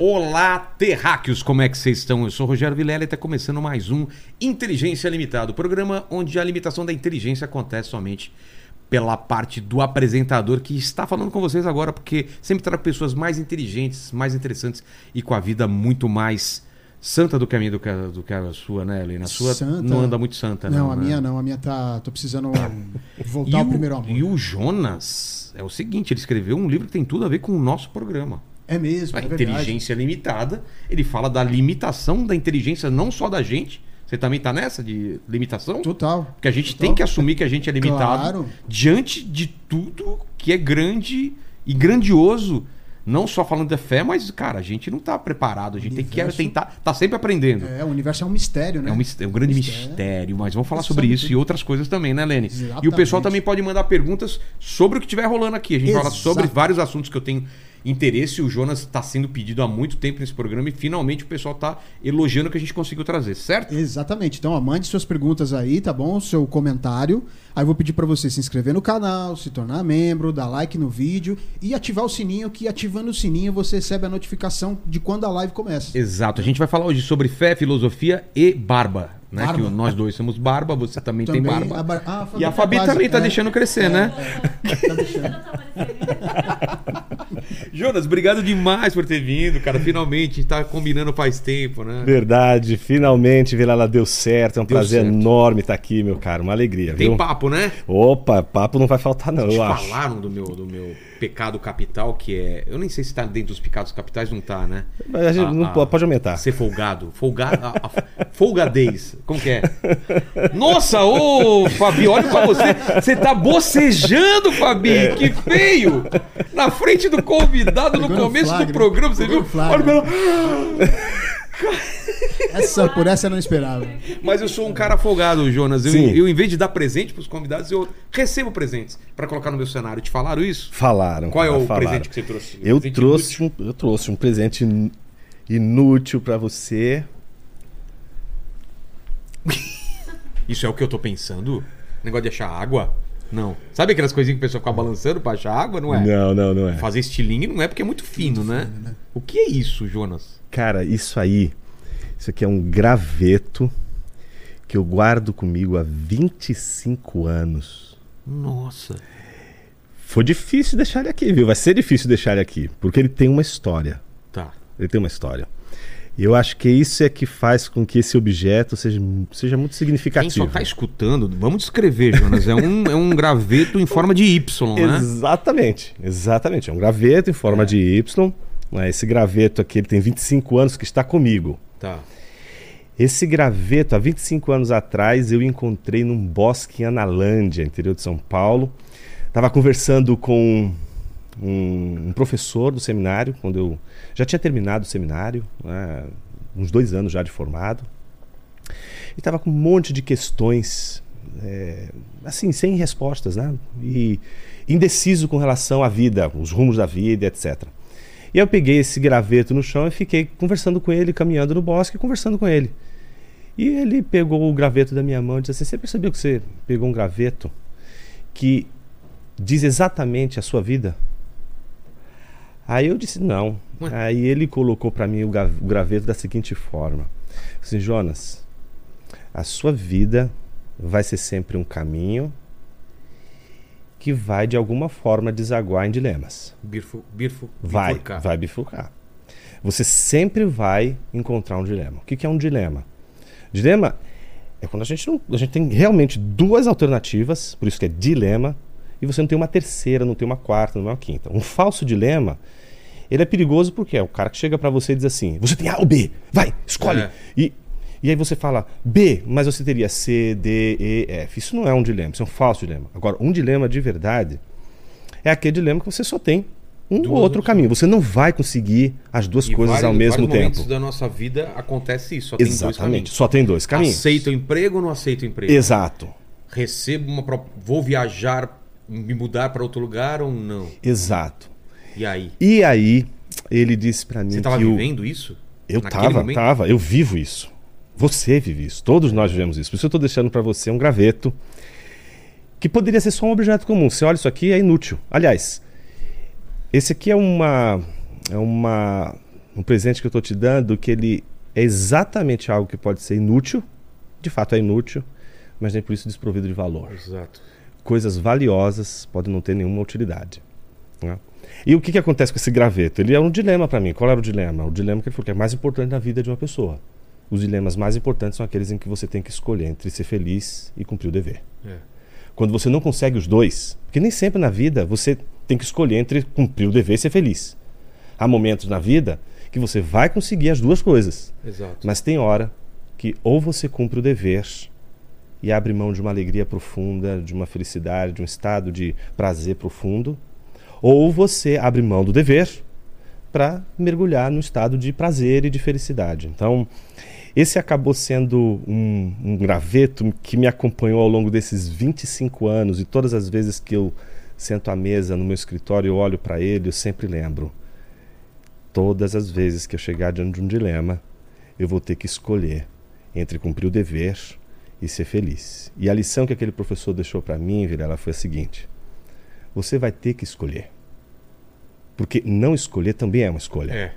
Olá, terráqueos, como é que vocês estão? Eu sou o Rogério Vilela e está começando mais um Inteligência Limitada, o programa onde a limitação da inteligência acontece somente pela parte do apresentador que está falando com vocês agora, porque sempre trago pessoas mais inteligentes, mais interessantes e com a vida muito mais santa do que a minha, do que a, do que a sua, né, Helena? A sua Santa? não anda muito santa, não. Não, a né? minha não. A minha tá. Tô precisando voltar ao o, primeiro amor. e o Jonas é o seguinte, ele escreveu um livro que tem tudo a ver com o nosso programa. É mesmo, A é verdade. inteligência limitada. Ele fala da limitação da inteligência não só da gente. Você também tá nessa de limitação? Total. Porque a gente Total. tem que assumir que a gente é limitado Claro. diante de tudo que é grande e grandioso. Não só falando da fé, mas, cara, a gente não tá preparado. A gente tem que Universo- tentar. Tá sempre aprendendo. É, o universo é um mistério, né? É um, é um grande Mistério. mistério, mas vamos falar sobre isso e outras coisas também, né, Lene? E o Exatamente. pessoal também pode mandar perguntas sobre o que estiver rolando aqui. A gente fala sobre Exato. vários assuntos que eu tenho interesse. O Jonas está sendo pedido há muito tempo nesse programa e finalmente o pessoal está elogiando o que a gente conseguiu trazer, certo? Exatamente. Então, ó, mande suas perguntas aí, tá bom? Seu comentário. Aí eu vou pedir pra você se inscrever no canal, se tornar membro, dar like no vídeo e ativar o sininho, que ativando o sininho você recebe a notificação de quando a live começa. Exato. A gente vai falar hoje sobre fé, filosofia e barba. Né? Barba. Que nós dois somos barba, você também, tem barba. a bar- ah, E a tá Fabi quase- também tá é, deixando crescer, né? é, tá deixando. Jonas, obrigado demais por ter vindo, cara. Finalmente, tá combinando faz tempo, né? Verdade, finalmente Vilela deu certo. É um Deu prazer certo. enorme estar aqui, meu caro. Uma alegria, Tem viu? papo, né? Opa, papo não vai faltar, não, Te eu acho. falaram do meu, do meu pecado capital, que é. Eu nem sei se tá dentro dos pecados capitais, não tá, né? Mas a gente Ah, não ah. pode, aumentar. Ser folgado. Folgado. A, a, folgadez. Como que é? Nossa, ô Fabi, olha pra você. Você tá bocejando, Fabi. É. Que feio. Na frente do convidado no começo do programa, você viu? Olha pra... Essa, por essa eu não esperava. Mas eu sou um cara folgado, Jonas. Eu, Sim. eu, em vez de dar presente pros convidados, eu recebo presentes pra colocar no meu cenário. Te falaram isso? Falaram. Qual é o falaram. presente que você trouxe? Eu Presente trouxe, um, eu trouxe um presente in- inútil pra você. Isso é o que eu tô pensando? Negócio de achar água? Não. Sabe aquelas coisinhas que o pessoal fica balançando pra achar água? Não é? Não, não, não é. Fazer estilingue não é porque é muito fino, né? O que é isso, Jonas? Cara, isso aí, isso aqui é um graveto que eu guardo comigo há 25 anos. Nossa. Foi difícil deixar ele aqui, viu? Vai ser difícil deixar ele aqui, porque ele tem uma história. Tá. Ele tem uma história. E eu acho que isso é que faz com que esse objeto seja, seja muito Quem significativo. só tá escutando, vamos descrever, Jonas. É um, é um graveto em forma de Y, né? Exatamente, exatamente. É um graveto em forma de Y. né? Esse graveto aqui ele tem 25 anos que está comigo. Tá. Esse graveto, há 25 anos atrás, eu encontrei num bosque em Analândia, interior de São Paulo. Estava conversando com um, um professor do seminário, quando eu já tinha terminado o seminário, né, uns dois anos já de formado. E estava com um monte de questões, é, assim, sem respostas, né? E indeciso com relação à vida, os rumos da vida, etc. E eu peguei esse graveto no chão e fiquei conversando com ele, caminhando no bosque, conversando com ele. E ele pegou o graveto da minha mão e disse assim: Você percebeu que você pegou um graveto que diz exatamente a sua vida? Aí eu disse: Não. Ué? Aí ele colocou para mim o gra- o graveto da seguinte forma: Assim, Jonas, a sua vida vai ser sempre um caminho que vai de alguma forma desaguar em dilemas. Birfo, Vai, bifurcar. vai bifurcar. Você sempre vai encontrar um dilema. O que, que é um dilema? Dilema é quando a gente não, a gente tem realmente duas alternativas, por isso que é dilema, e você não tem uma terceira, não tem uma quarta, não tem uma quinta. Um falso dilema, ele é perigoso porque é o cara que chega pra você e diz assim: você tem A ou B, vai, escolhe. É. E, e aí você fala B, mas você teria C, D, E, F. Isso não é um dilema, isso é um falso dilema. Agora, um dilema de verdade é aquele dilema que você só tem um ou outro caminho. Você não vai conseguir as duas E coisas vários- ao mesmo vários tempo. da nossa vida acontece isso. Só tem dois Exatamente. caminhos. Só tem dois caminhos. Aceito o emprego ou não aceito o emprego? Exato. Recebo uma. Vou viajar, me mudar para outro lugar ou não? Exato. E aí? E aí, ele disse pra mim Você estava vivendo isso? Eu Naquele tava, momento? tava, eu vivo isso. Você vive isso. Todos nós vivemos isso. Por isso eu tô deixando pra você um graveto que poderia ser só um objeto comum. Você olha isso aqui, é inútil. Aliás, esse aqui é uma é uma um presente que eu estou te dando que ele é exatamente algo que pode ser inútil, de fato é inútil, mas nem por isso desprovido de valor. Exato. Coisas valiosas podem não ter nenhuma utilidade. Né? E o que, que acontece com esse graveto? Ele é um dilema para mim. Qual era o dilema? O dilema que ele falou que é mais importante na vida de uma pessoa. Os dilemas mais importantes são aqueles em que você tem que escolher entre ser feliz e cumprir o dever. É. Quando você não consegue os dois, porque nem sempre na vida você tem que escolher entre cumprir o dever e ser feliz. Há momentos na vida que você vai conseguir as duas coisas. Exato. Mas tem hora que ou você cumpre o dever e abre mão de uma alegria profunda, de uma felicidade, de um estado de prazer profundo, ou você abre mão do dever para mergulhar no estado de prazer e de felicidade. Então, esse acabou sendo um, um, graveto que me acompanhou ao longo desses 25 anos e todas as vezes que eu sento à mesa no meu escritório e olho para ele, eu sempre lembro. Todas as vezes que eu chegar diante de um dilema, eu vou ter que escolher entre cumprir o dever e ser feliz. E a lição que aquele professor deixou para mim, Vilela, foi a seguinte: você vai ter que escolher. Porque não escolher também é uma escolha. É.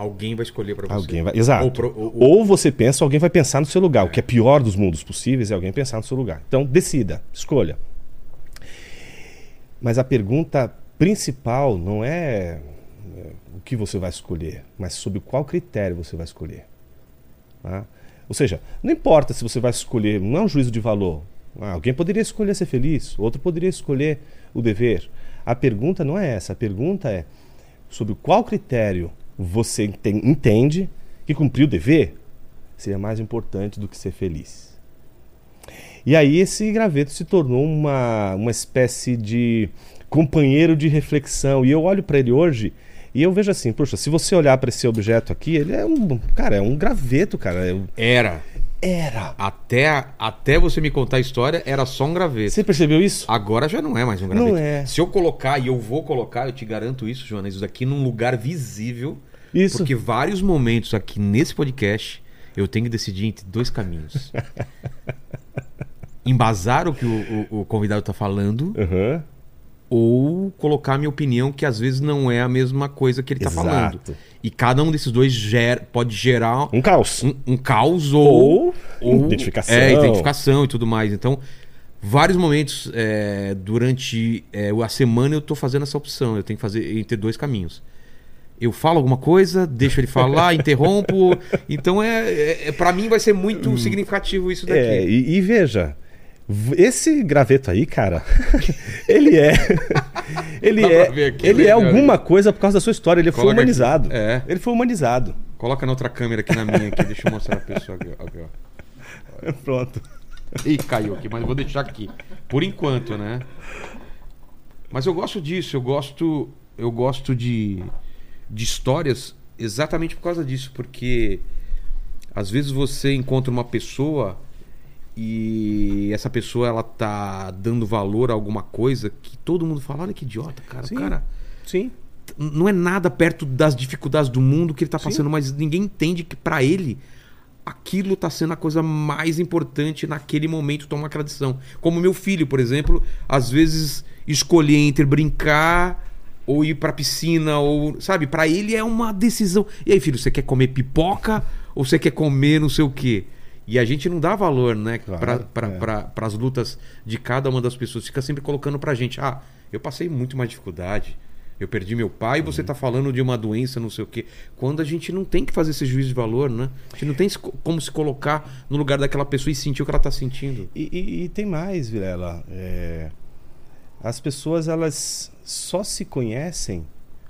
Alguém vai escolher para você. Alguém vai, exato. Ou, Ou, pro- ou- ou- você pensa, alguém vai pensar no seu lugar. O que é pior dos mundos possíveis é alguém pensar no seu lugar. Então, decida, escolha. Mas a pergunta principal não é, é, o que você vai escolher, mas sobre qual critério você vai escolher. tá? Ou seja, não importa se você vai escolher, não é um juízo de valor. Ah, alguém poderia escolher ser feliz, outro poderia escolher o dever. A pergunta não é essa, a pergunta é sobre qual critério você enten- entende que cumprir o dever seria mais importante do que ser feliz. E aí esse graveto se tornou uma, uma espécie de companheiro de reflexão. E eu olho para ele hoje e eu vejo assim, poxa, se você olhar para esse objeto aqui, ele é um, cara, é um graveto, cara. É- Era. Era. Até, até você me contar a história, era só um graveto. Você percebeu isso? Agora já não é mais um graveto. Não é. Se eu colocar, e eu vou colocar, eu te garanto isso, Joana, isso daqui num lugar visível. Isso. Porque vários momentos aqui nesse podcast eu tenho que decidir entre dois caminhos. Embasar o que o, o- o convidado está falando Aham. ou colocar a minha opinião, que às vezes não é a mesma coisa que ele está falando. E cada um desses dois gera, pode gerar Um caos. um, um caos ou, Ou identificação. É, identificação e tudo mais. Então, vários momentos é, durante é, a semana eu tô fazendo essa opção. Eu tenho que fazer entre dois caminhos. Eu falo alguma coisa, deixo ele falar, interrompo. Então, é, é, é para mim vai ser muito significativo isso daqui. É, e, e veja, esse graveto aí, cara, ele é. Ele é, aqui, ele é legal. alguma coisa por causa da sua história. Ele foi Coloca aqui. humanizado. É. Ele foi humanizado. Coloca na outra câmera aqui na minha aqui, deixa eu mostrar a pessoa aqui, ó, aqui, ó. Pronto. Ih, caiu aqui, mas vou deixar aqui. Por enquanto, né? Mas eu gosto disso, eu gosto, eu gosto de, de histórias exatamente por causa disso, porque às vezes você encontra uma pessoa e essa pessoa ela tá dando valor a alguma coisa que todo mundo fala, olha que idiota, cara, Sim. cara Sim. não é nada perto das dificuldades do mundo que ele tá passando, mas ninguém entende que pra ele aquilo tá sendo a coisa mais importante naquele momento tomar aquela decisão. Como meu filho, por exemplo, às vezes escolher entre brincar ou ir pra piscina ou, sabe, Pra ele é uma decisão. E aí, filho, você quer comer pipoca ou você quer comer não sei o quê? E a gente não dá valor, né, Claro, para é. as lutas de cada uma das pessoas. Fica sempre colocando pra gente, ah, eu passei muito mais dificuldade. Eu perdi meu pai e Uhum. você tá falando de uma doença, não sei o quê. Quando a gente não tem que fazer esse juízo de valor, né? A gente não tem como se colocar no lugar daquela pessoa e sentir o que ela tá sentindo. E, e- e tem mais, Vilela. É, as pessoas elas só se conhecem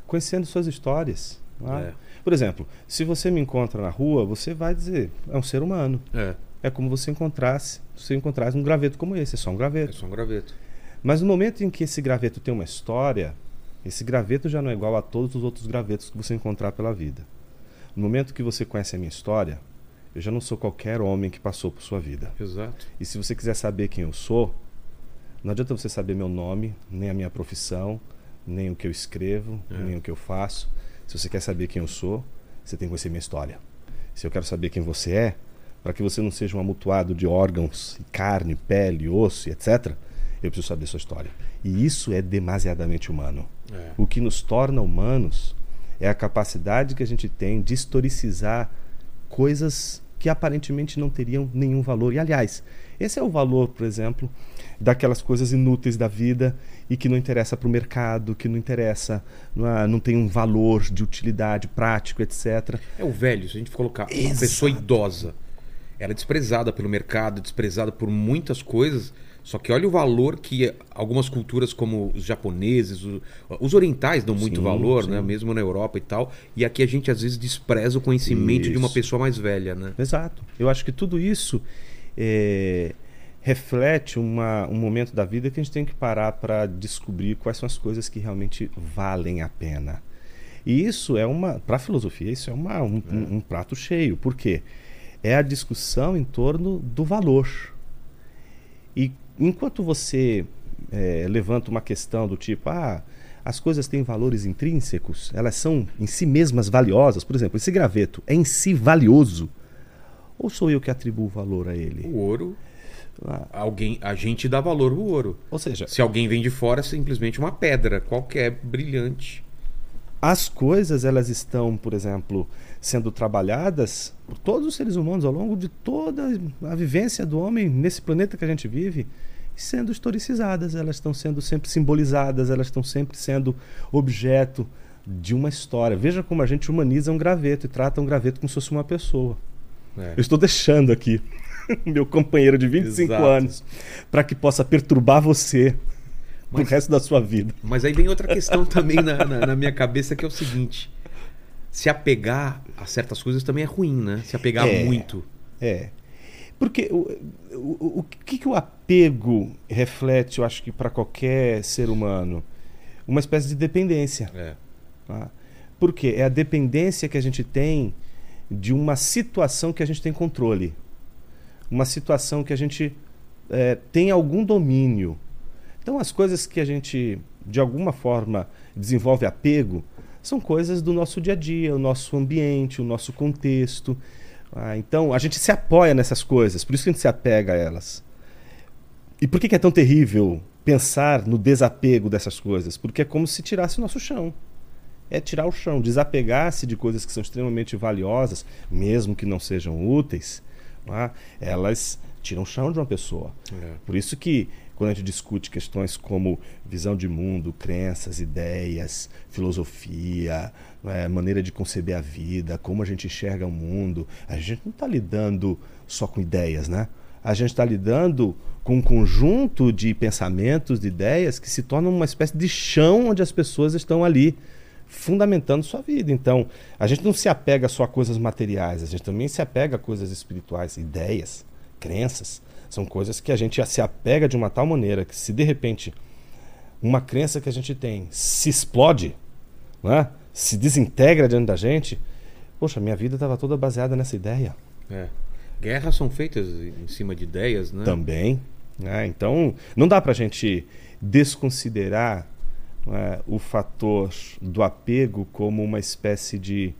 conhecendo suas histórias. é? É. Por exemplo, se você me encontra na rua, você vai dizer, é um ser humano. É, É como você encontrasse, se você encontrasse um graveto como esse, é só um é graveto. só um graveto. Mas no momento em que esse graveto tem uma história, esse graveto já não é igual a todos os outros gravetos que você encontrar pela vida. No momento que você conhece a minha história, eu já não sou qualquer homem que passou por sua vida. Exato. E se você quiser saber quem eu sou, não adianta você saber meu nome, nem a minha profissão, nem o que eu escrevo, É. nem o que eu faço. Se você quer saber quem eu sou, você tem que conhecer minha história. Se eu quero saber quem você é, para que você não seja um amutuado de órgãos, carne, pele, osso, etc., eu preciso saber sua história. E isso é demasiadamente humano. É. O que nos torna humanos É a capacidade que a gente tem de historicizar coisas que aparentemente não teriam nenhum valor. E, aliás, esse é o valor, por exemplo, daquelas coisas inúteis da vida e que não interessa para o mercado, que não interessa, não, é, não, tem um valor de utilidade prático, etc. É o velho, se a gente colocar Exato. uma pessoa idosa, ela é desprezada pelo mercado, desprezada por muitas coisas só que olha o valor que algumas culturas, como os japoneses, os, os orientais, dão muito sim, valor, sim. né? mesmo na Europa e tal. E aqui a gente às vezes despreza o conhecimento isso. de uma pessoa mais velha. Né? Exato. Eu acho que tudo isso é, reflete uma, um momento da vida que a gente tem que parar para descobrir quais são as coisas que realmente valem a pena. E isso é uma, para a filosofia, isso é uma, um, é. Um, um prato cheio. Por quê? É a discussão em torno do valor. E enquanto você é, levanta uma questão do tipo, ah, as coisas têm valores intrínsecos, elas são em si mesmas valiosas. Por exemplo, esse graveto é em si valioso? Ou sou eu que atribuo valor a ele? O ouro. Alguém, a gente dá valor ao ouro. Ou seja, se alguém vem de fora, é simplesmente uma pedra qualquer, brilhante. As coisas elas estão, por exemplo, sendo trabalhadas por todos os seres humanos ao longo de toda a vivência do homem nesse planeta que a gente vive sendo historicizadas, elas estão sendo sempre simbolizadas, elas estão sempre sendo objeto de uma história. Veja como a gente humaniza um graveto e trata um graveto como se fosse uma pessoa. É. Eu estou deixando aqui meu companheiro de 25 Exato. anos para que possa perturbar você mas, pro resto da sua vida. Mas aí vem outra questão também na, na, na minha cabeça que é o seguinte: se apegar a certas coisas também é ruim, né? Se apegar é, muito. É. Porque o, o, o que, que o apego reflete, eu acho que para qualquer ser humano? Uma espécie de dependência. É. Tá? Por quê? É a dependência que a gente tem de uma situação que a gente tem controle. Uma situação que a gente é, tem algum domínio. Então, as coisas que a gente, de alguma forma, desenvolve apego são coisas do nosso dia a dia, o nosso ambiente, o nosso contexto. Ah, então, a gente se apoia nessas coisas, por isso que a gente se apega a elas. E por que, que é tão terrível pensar no desapego dessas coisas? Porque é como se tirasse o nosso chão. É tirar o chão, desapegar-se de coisas que são extremamente valiosas, mesmo que não sejam úteis, ah, elas tiram o chão de uma pessoa. É. Por isso que quando a gente discute questões como visão de mundo, crenças, ideias, filosofia, é, maneira de conceber a vida, como a gente enxerga o mundo, a gente não está lidando só com ideias, né? A gente está lidando com um conjunto de pensamentos, de ideias que se tornam uma espécie de chão onde as pessoas estão ali fundamentando sua vida. Então, a gente não se apega só a coisas materiais, a gente também se apega a coisas espirituais, ideias, crenças. São coisas que a gente se apega de uma tal maneira que se de repente uma crença que a gente tem se explode, né? se desintegra diante da gente, poxa, minha vida estava toda baseada nessa ideia. É. Guerras são feitas em cima de ideias, né? Também. Né? Então, não dá para a gente desconsiderar né, o fator do apego como uma espécie de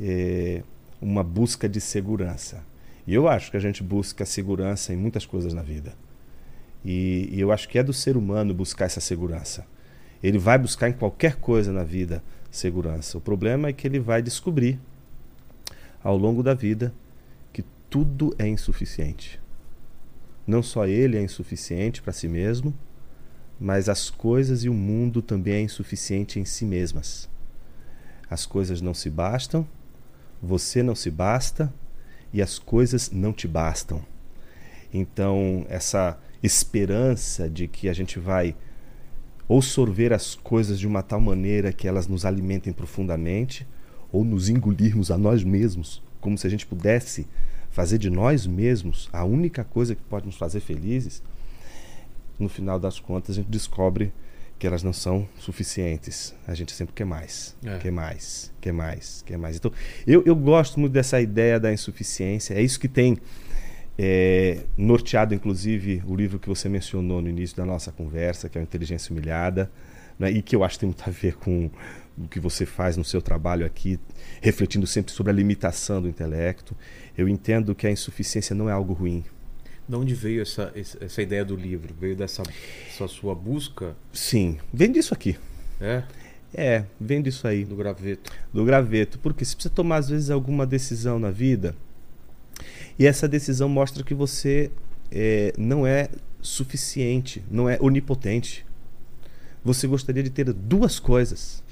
eh, uma busca de segurança. E eu acho que a gente busca segurança em muitas coisas na vida. E, e, eu acho que é do ser humano buscar essa segurança. Ele vai buscar em qualquer coisa na vida segurança. O problema é que ele vai descobrir ao longo da vida que tudo é insuficiente. Não só ele é insuficiente para si mesmo, mas as coisas e o mundo também é insuficiente em si mesmas. As coisas não se bastam, você não se basta, e as coisas não te bastam. Então, essa esperança de que a gente vai ou sorver as coisas de uma tal maneira que elas nos alimentem profundamente, ou nos engolirmos a nós mesmos, como se a gente pudesse fazer de nós mesmos a única coisa que pode nos fazer felizes, no final das contas a gente descobre que elas não são suficientes. A gente sempre quer mais, é. quer mais, quer mais, quer mais. Então, eu, eu gosto muito dessa ideia da insuficiência. É isso que tem é, norteado, inclusive, o livro que você mencionou no início da nossa conversa, que é o Inteligência Humilhada, né, e que eu acho que tem muito a ver com o que você faz no seu trabalho aqui, refletindo sempre sobre a limitação do intelecto. Eu entendo que a insuficiência não é algo ruim. De onde veio essa, essa ideia do livro? Veio dessa, dessa sua busca? Sim, vem disso aqui. É? É, vem disso aí, do graveto. do graveto. Porque você precisa tomar, às vezes, alguma decisão na vida e essa decisão mostra que você é, não é suficiente, não é onipotente. Você gostaria de ter duas coisas.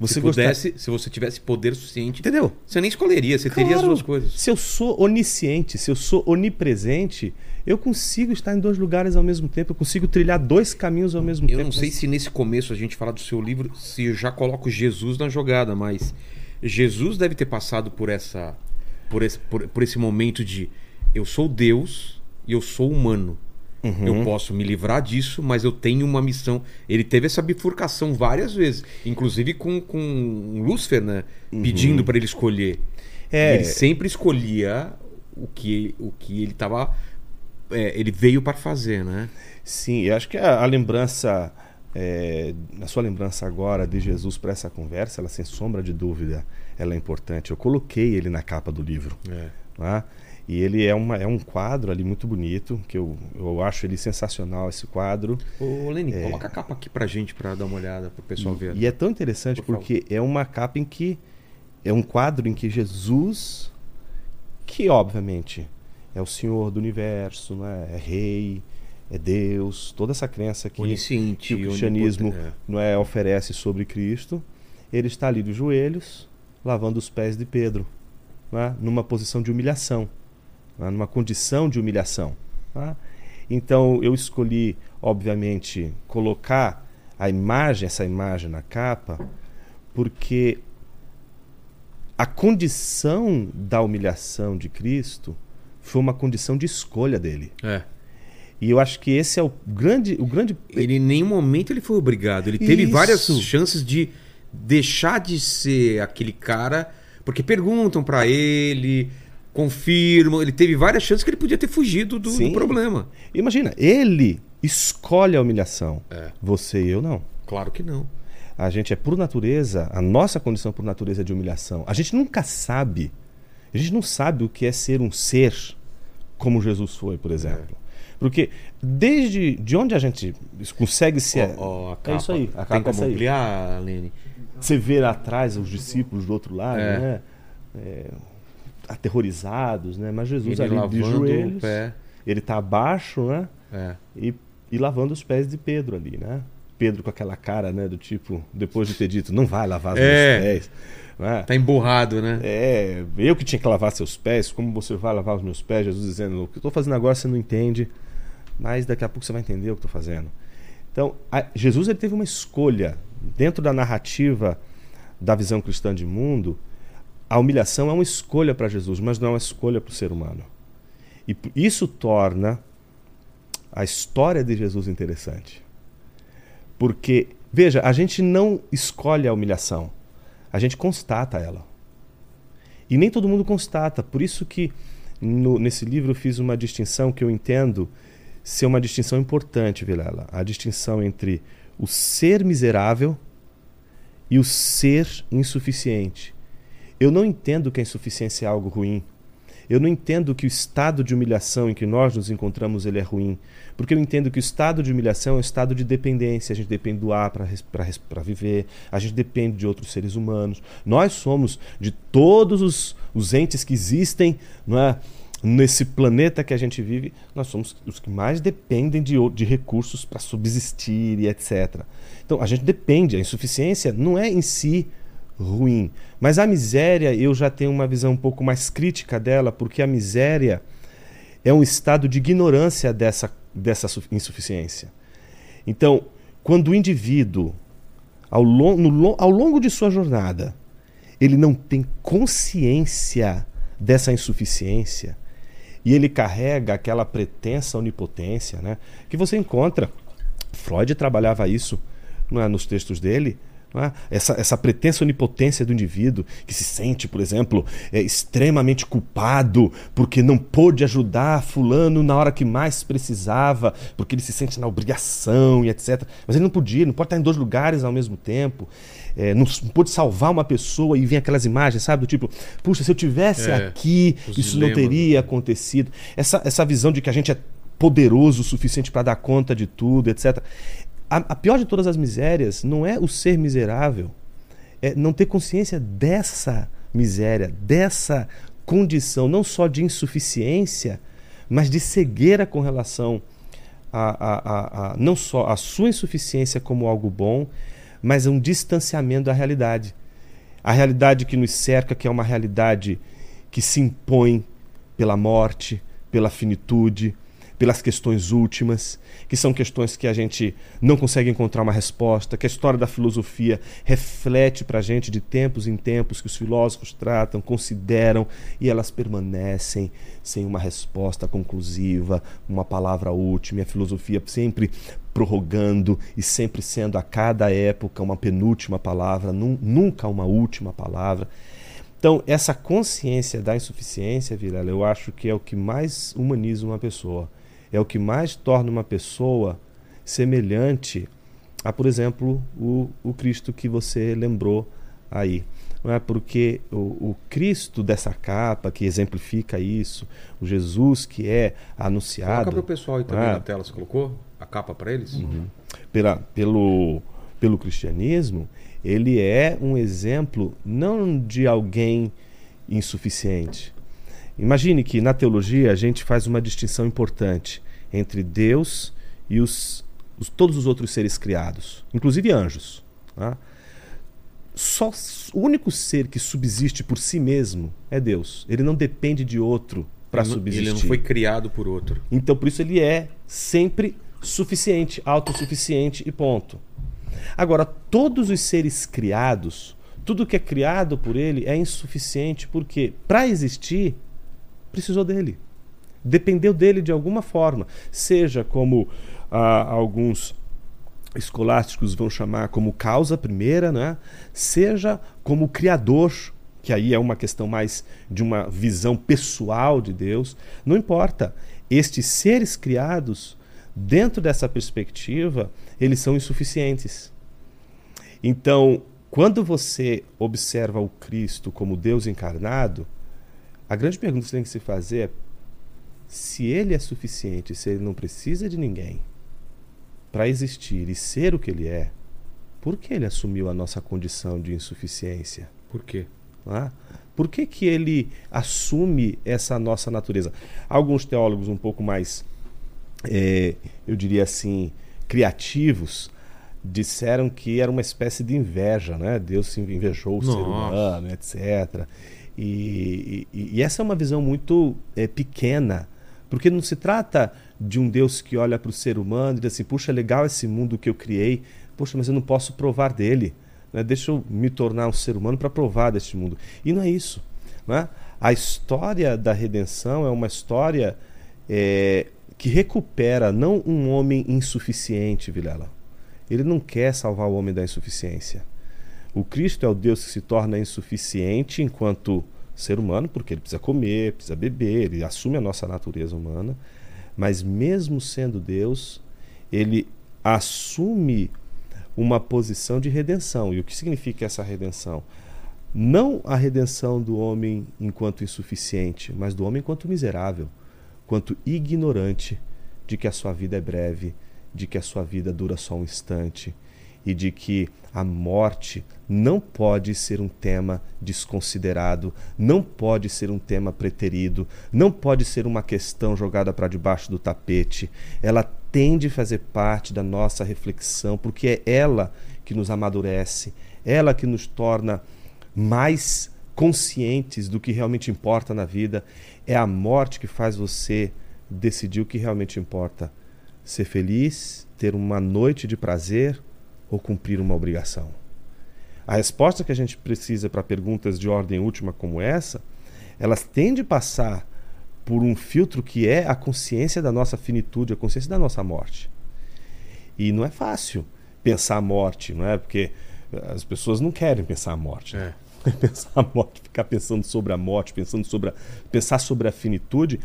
Você se pudesse, se você tivesse poder suficiente, Entendeu? você nem escolheria, você teria as Claro. duas coisas. Se eu sou onisciente, se eu sou onipresente, eu consigo estar em dois lugares ao mesmo tempo, eu consigo trilhar dois caminhos ao mesmo Eu tempo. não sei se nesse começo a gente fala do seu livro, se eu já coloco Jesus na jogada, mas Jesus deve ter passado por essa por esse, por, por esse momento de eu sou Deus e eu sou humano. Uhum. Eu posso me livrar disso, mas eu tenho uma missão. Ele teve essa bifurcação várias vezes, inclusive com, com Lúcifer, né? Pedindo para ele escolher. Uhum. É. Ele sempre escolhia o que, o que ele estava. ele veio para fazer, né? Sim, eu acho que a, a lembrança, é, a sua lembrança agora de Jesus para essa conversa, ela sem sombra de dúvida, ela é importante. Eu coloquei ele na capa do livro. É. né? E ele é, uma, é um quadro ali muito bonito, que eu, eu acho ele sensacional, esse quadro. Ô, Leni, coloca a capa aqui pra gente pra dar uma olhada, pro pessoal ver. É. E é tão interessante Por porque é uma capa em que. É um quadro em que Jesus, que obviamente é o Senhor do universo, né? é rei, é Deus, toda essa crença que, Onisciente, que o cristianismo onipotente, não é, oferece sobre Cristo, ele está ali de joelhos, lavando os pés de Pedro, né? numa posição de humilhação, né? numa condição de humilhação. né? Então eu escolhi, obviamente, colocar a imagem, essa imagem na capa, porque a condição da humilhação de Cristo foi uma condição de escolha dele. É. E eu acho que esse é o grande, o grande Ele em nenhum momento ele foi obrigado. Ele teve Isso. várias chances de deixar de ser aquele cara, porque perguntam pra ele, confirmam. Ele teve várias chances que ele podia ter fugido do, do problema. Imagina, ele escolhe a humilhação. É. Você e eu não. Claro que não. A gente é por natureza, a nossa condição por natureza é de humilhação. A gente nunca sabe, a gente não sabe o que é ser um ser como Jesus foi, por exemplo. Porque desde de onde a gente consegue se Ó, ó, a capa. é isso aí, a Tem capa é como ampliar, Lene? Você vê lá atrás os discípulos do outro lado, É. né? É, aterrorizados, né? Mas Jesus Ele ali de joelhos, ele está abaixo, né? É. e, e lavando os pés de Pedro ali, né? Pedro com aquela cara, né, do tipo, depois de ter dito, não vai lavar os É. meus pés. né? Tá emborrado, né? É, eu que tinha que lavar seus pés, como você vai lavar os meus pés? Jesus dizendo, o que eu estou fazendo agora você não entende, mas daqui a pouco você vai entender o que estou fazendo. Então, a- Jesus ele teve uma escolha dentro da narrativa da visão cristã de mundo. A humilhação é uma escolha para Jesus, mas não é uma escolha para o ser humano. E isso torna a história de Jesus interessante. Porque, veja, a gente não escolhe a humilhação, a gente constata ela. E nem todo mundo constata. Por isso que no- nesse livro eu fiz uma distinção que eu entendo ser uma distinção importante, Vilela. A distinção entre o ser miserável e o ser insuficiente. Eu não entendo que a insuficiência é algo ruim. Eu não entendo que o estado de humilhação em que nós nos encontramos ele é ruim, porque eu entendo que o estado de humilhação é um estado de dependência. A gente depende do ar para viver, a gente depende de outros seres humanos. Nós somos de todos os, os entes que existem, é? Nesse planeta que a gente vive, nós somos os que mais dependem de, de recursos para subsistir e etc. Então a gente depende. A insuficiência não é em si ruim. Mas a miséria, eu já tenho uma visão um pouco mais crítica dela, porque a miséria é um estado de ignorância dessa, dessa su- insuficiência. Então, quando o indivíduo, ao, lon- no ao longo de sua jornada, ele não tem consciência dessa insuficiência e ele carrega aquela pretensa onipotência, né, que você encontra. Freud trabalhava isso é, nos textos dele. É? Essa, essa pretensa onipotência do indivíduo que se sente, por exemplo, é, extremamente culpado porque não pôde ajudar Fulano na hora que mais precisava, porque ele se sente na obrigação e etc. Mas ele não podia, não pode estar em dois lugares ao mesmo tempo. É, não, não pôde salvar uma pessoa e vem aquelas imagens, sabe? Do tipo, puxa, se eu tivesse É, aqui, isso não dilemas. teria acontecido. Essa, essa visão de que a gente é poderoso o suficiente para dar conta de tudo, etc. a, a pior de todas as misérias não é o ser miserável, é não ter consciência dessa miséria, dessa condição, não só de insuficiência, mas de cegueira com relação a, a, a, não só a sua insuficiência como algo bom, mas um distanciamento da realidade. A realidade que nos cerca, que é uma realidade que se impõe pela morte, pela finitude, pelas questões últimas, que são questões que a gente não consegue encontrar uma resposta, que a história da filosofia reflete para a gente de tempos em tempos, que os filósofos tratam, consideram e elas permanecem sem uma resposta conclusiva, uma palavra última, e a filosofia sempre prorrogando e sempre sendo a cada época uma penúltima palavra, nunca uma última palavra. Então, essa consciência da insuficiência, Vilela, eu acho que é o que mais humaniza uma pessoa é o que mais torna uma pessoa semelhante a, por exemplo, o, o Cristo que você lembrou aí. Não é porque o, o Cristo dessa capa que exemplifica isso, o Jesus que é anunciado. Coloca para o pessoal aí também é? na tela, você colocou a capa para eles? Uhum. Pela, pelo, pelo cristianismo, ele é um exemplo não de alguém insuficiente, Imagine que na teologia a gente faz uma distinção importante entre Deus e os, os todos os outros seres criados, inclusive anjos. Tá? Só o único ser que subsiste por si mesmo é Deus. Ele não depende de outro para subsistir. Ele não foi criado por outro. Então por isso ele é sempre suficiente, autossuficiente e ponto. Agora, todos os seres criados, tudo que é criado por ele é insuficiente, porque para existir precisou dele. Dependeu dele de alguma forma, seja como ah, alguns escolásticos vão chamar como causa primeira, né? seja como criador, que aí é uma questão mais de uma visão pessoal de Deus. Não importa. Estes seres criados, dentro dessa perspectiva, eles são insuficientes. Então, quando você observa o Cristo como Deus encarnado, a grande pergunta que você tem que se fazer é se ele é suficiente, se ele não precisa de ninguém para existir e ser o que ele é, por que ele assumiu a nossa condição de insuficiência? Por quê? Ah, por que, que ele assume essa nossa natureza? Alguns teólogos um pouco mais, é, eu diria assim, criativos, disseram que era uma espécie de inveja, né? Deus se invejou o Nossa. ser humano, etc. E, e, e, essa é uma visão muito é, pequena, porque não se trata de um Deus que olha para o ser humano e diz assim: puxa, legal esse mundo que eu criei, puxa, mas eu não posso provar dele. Né? Deixa eu me tornar um ser humano para provar deste mundo. E não é isso. Né? A história da redenção é uma história é, que recupera não um homem insuficiente, Vilela. Ele não quer salvar o homem da insuficiência. O Cristo é o Deus que se torna insuficiente enquanto ser humano, porque ele precisa comer, precisa beber, ele assume a nossa natureza humana, mas mesmo sendo Deus, ele assume uma posição de redenção. E o que significa essa redenção? Não a redenção do homem enquanto insuficiente, mas do homem enquanto miserável, quanto ignorante de que a sua vida é breve, de que a sua vida dura só um instante e de que a morte não pode ser um tema desconsiderado, não pode ser um tema preterido, não pode ser uma questão jogada para debaixo do tapete. Ela tem de fazer parte da nossa reflexão, porque é ela que nos amadurece, ela que nos torna mais conscientes do que realmente importa na vida. É a morte que faz você decidir o que realmente importa. Ser feliz, ter uma noite de prazer ou cumprir uma obrigação? A resposta que a gente precisa para perguntas de ordem última como essa, elas têm de passar por um filtro que é a consciência da nossa finitude, a consciência da nossa morte. E não é fácil pensar a morte, não é? Porque as pessoas não querem pensar a morte. Né? É. Pensar a morte, ficar pensando sobre a morte, pensando sobre a, pensar sobre a finitude,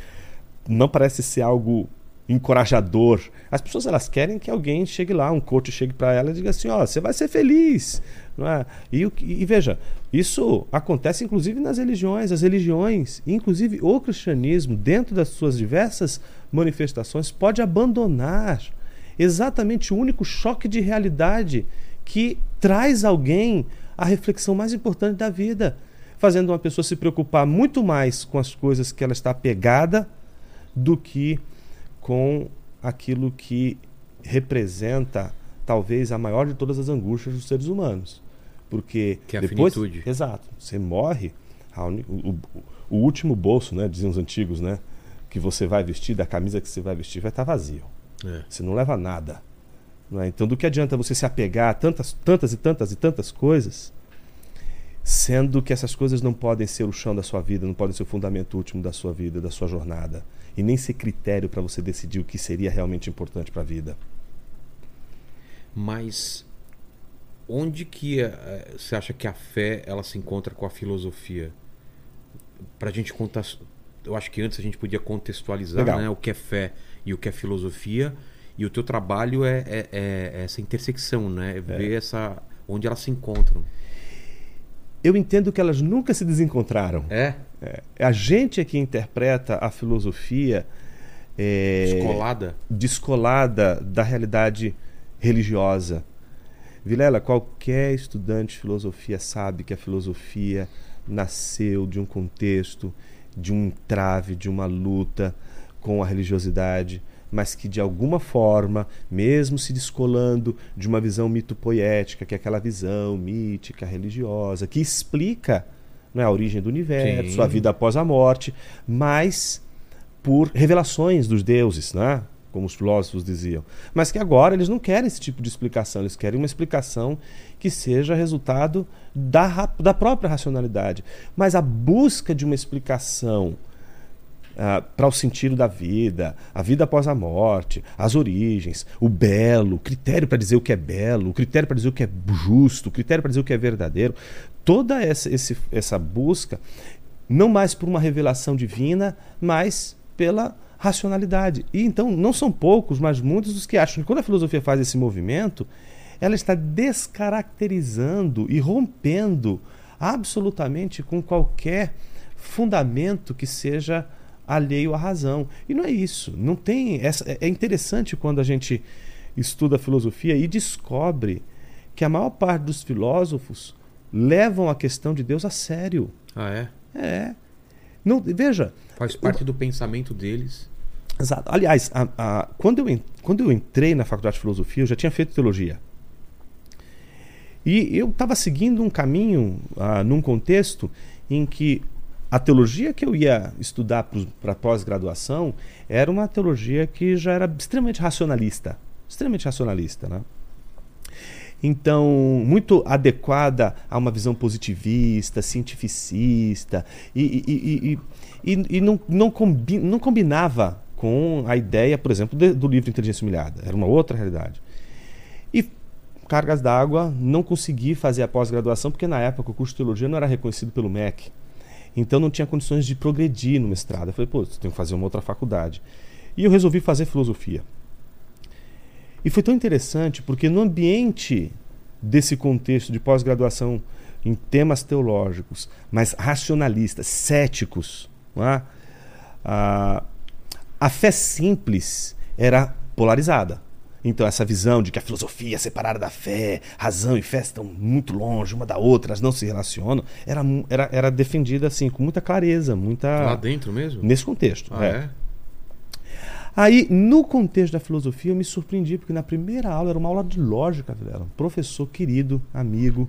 não parece ser algo encorajador. As pessoas elas querem que alguém chegue lá, um coach chegue para ela e diga assim, ó, oh, você vai ser feliz, não é? E, e, veja, isso acontece inclusive nas religiões, as religiões, inclusive o cristianismo, dentro das suas diversas manifestações, pode abandonar exatamente o único choque de realidade que traz alguém à reflexão mais importante da vida, fazendo uma pessoa se preocupar muito mais com as coisas que ela está apegada do que com aquilo que representa talvez a maior de todas as angústias dos seres humanos. Porque Que é a depois, finitude. exato, você morre, o, o- o último bolso, né, diziam os antigos, né, que você vai vestir, da camisa que você vai vestir, vai estar vazio. É. Você não leva nada. não é? Então, do que adianta você se apegar a tantas, tantas e tantas e tantas coisas, sendo que essas coisas não podem ser o chão da sua vida, não podem ser o fundamento último da sua vida, da sua jornada, e nem ser critério para você decidir o que seria realmente importante para a vida. Mas onde que você acha que a fé ela se encontra com a filosofia? Pra gente contar, eu acho que antes a gente podia contextualizar né, o que é fé e o que é filosofia. E o teu trabalho é, é- é essa intersecção, né? É ver essa onde elas se encontram. Eu entendo que elas nunca se desencontraram. É? É, a gente é que interpreta a filosofia é, Escolada? descolada da realidade religiosa. Vilela, qualquer estudante de filosofia sabe que a filosofia nasceu de um contexto, de um entrave, de uma luta com a religiosidade, mas que de alguma forma, mesmo se descolando de uma visão mitopoética, que é aquela visão mítica, religiosa, que explica não é, a origem do universo, Sim. a vida após a morte, mas por revelações dos deuses, né? como os filósofos diziam. Mas que agora eles não querem esse tipo de explicação, eles querem uma explicação que seja resultado da, da própria racionalidade. Mas a busca de uma explicação para o sentido da vida, a vida após a morte, as origens, o belo, o critério para dizer o que é belo, o critério para dizer o que é justo, o critério para dizer o que é verdadeiro, toda essa, esse- essa busca, não mais por uma revelação divina, mas pela racionalidade. E então não são poucos, mas muitos os que acham que quando a filosofia faz esse movimento, ela está descaracterizando e rompendo absolutamente com qualquer fundamento que seja alheio à razão. E não é isso. Não tem essa é- é interessante quando a gente estuda a filosofia e descobre que a maior parte dos filósofos levam a questão de Deus a sério. Ah, é? É. Não, veja, Faz parte do pensamento deles. Exato. Aliás, a- a- quando, eu, quando eu entrei na faculdade de filosofia, eu já tinha feito teologia. E eu estava seguindo um caminho, ah, num contexto em que a teologia que eu ia estudar para pós-graduação era uma teologia que já era extremamente racionalista. Extremamente racionalista, né? Então, muito adequada a uma visão positivista, cientificista, e, e, e, e, não, não, combi, não combinava com a ideia, por exemplo, de- do livro Inteligência Humilhada. Era uma outra realidade. E cargas d'água, não consegui fazer a pós-graduação, porque na época o curso de teologia não era reconhecido pelo MEC. Então não tinha condições de progredir no mestrado. Eu falei, pô, tenho que fazer uma outra faculdade. E eu resolvi fazer filosofia. E foi tão interessante porque no ambiente desse contexto de pós-graduação em temas teológicos, mas racionalistas, céticos, é? a, a fé simples era polarizada. Então, essa visão de que a filosofia é separada da fé, razão e fé estão muito longe uma da outra, elas não se relacionam, era, era, era defendida assim, com muita clareza, muita. Lá dentro mesmo? nesse contexto. Ah, é. é? Aí, no contexto da filosofia, eu me surpreendi, porque na primeira aula era uma aula de lógica, Vilela. Um professor querido, amigo.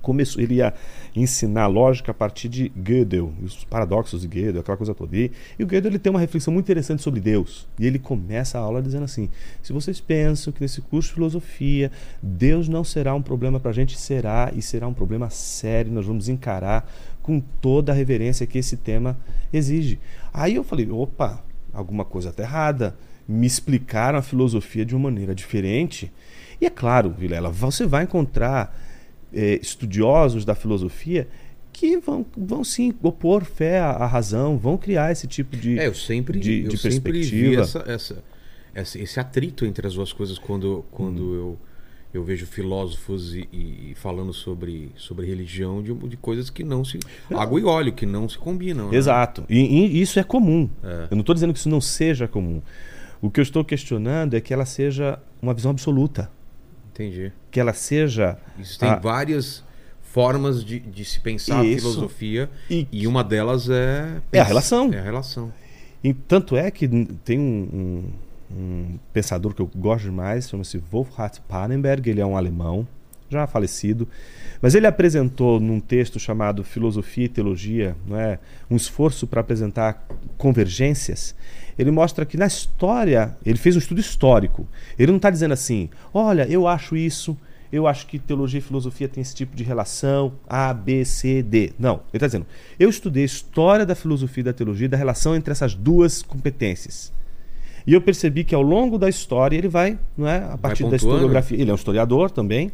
Começou, ele ia ensinar lógica a partir de Gödel, os paradoxos de Gödel, aquela coisa toda. E, e o Gödel ele tem uma reflexão muito interessante sobre Deus. E ele começa a aula dizendo assim: se vocês pensam que nesse curso de filosofia Deus não será um problema para a gente, será, e será um problema sério, nós vamos encarar com toda a reverência que esse tema exige. Aí eu falei: opa, alguma coisa está errada. Me explicaram a filosofia de uma maneira diferente. E é claro, Vilela, você vai encontrar eh, estudiosos da filosofia que vão, vão sim opor fé à, à razão, vão criar esse tipo de. É, eu sempre, de- eu de sempre perspectiva. essa, essa- esse, atrito entre as duas coisas quando, quando Uhum. eu, eu vejo filósofos e, e falando sobre, sobre religião de, de coisas que não se. Água e óleo, que não se combinam. né? Exato. E, e isso é comum. É. Eu não estou dizendo que isso não seja comum. O que eu estou questionando é que ela seja uma visão absoluta. Entendi. Que ela seja. Isso tem a- várias formas de, de se pensar a Isso. filosofia E- e uma delas é... É a relação. É a relação. E tanto é que tem um, um- um pensador que eu gosto demais, chama-se Wolfhard Pannenberg, ele é um alemão, já falecido, mas ele apresentou num texto chamado Filosofia e Teologia, não é, um esforço para apresentar convergências. Ele mostra que na história, ele fez um estudo histórico. Ele não está dizendo assim, olha, eu acho isso, eu acho que teologia e filosofia tem esse tipo de relação, A, B, C, D. Não, ele está dizendo, eu estudei a história da filosofia e da teologia, da relação entre essas duas competências. E eu percebi que ao longo da história ele vai, não é, a partir da historiografia, ele é um historiador também,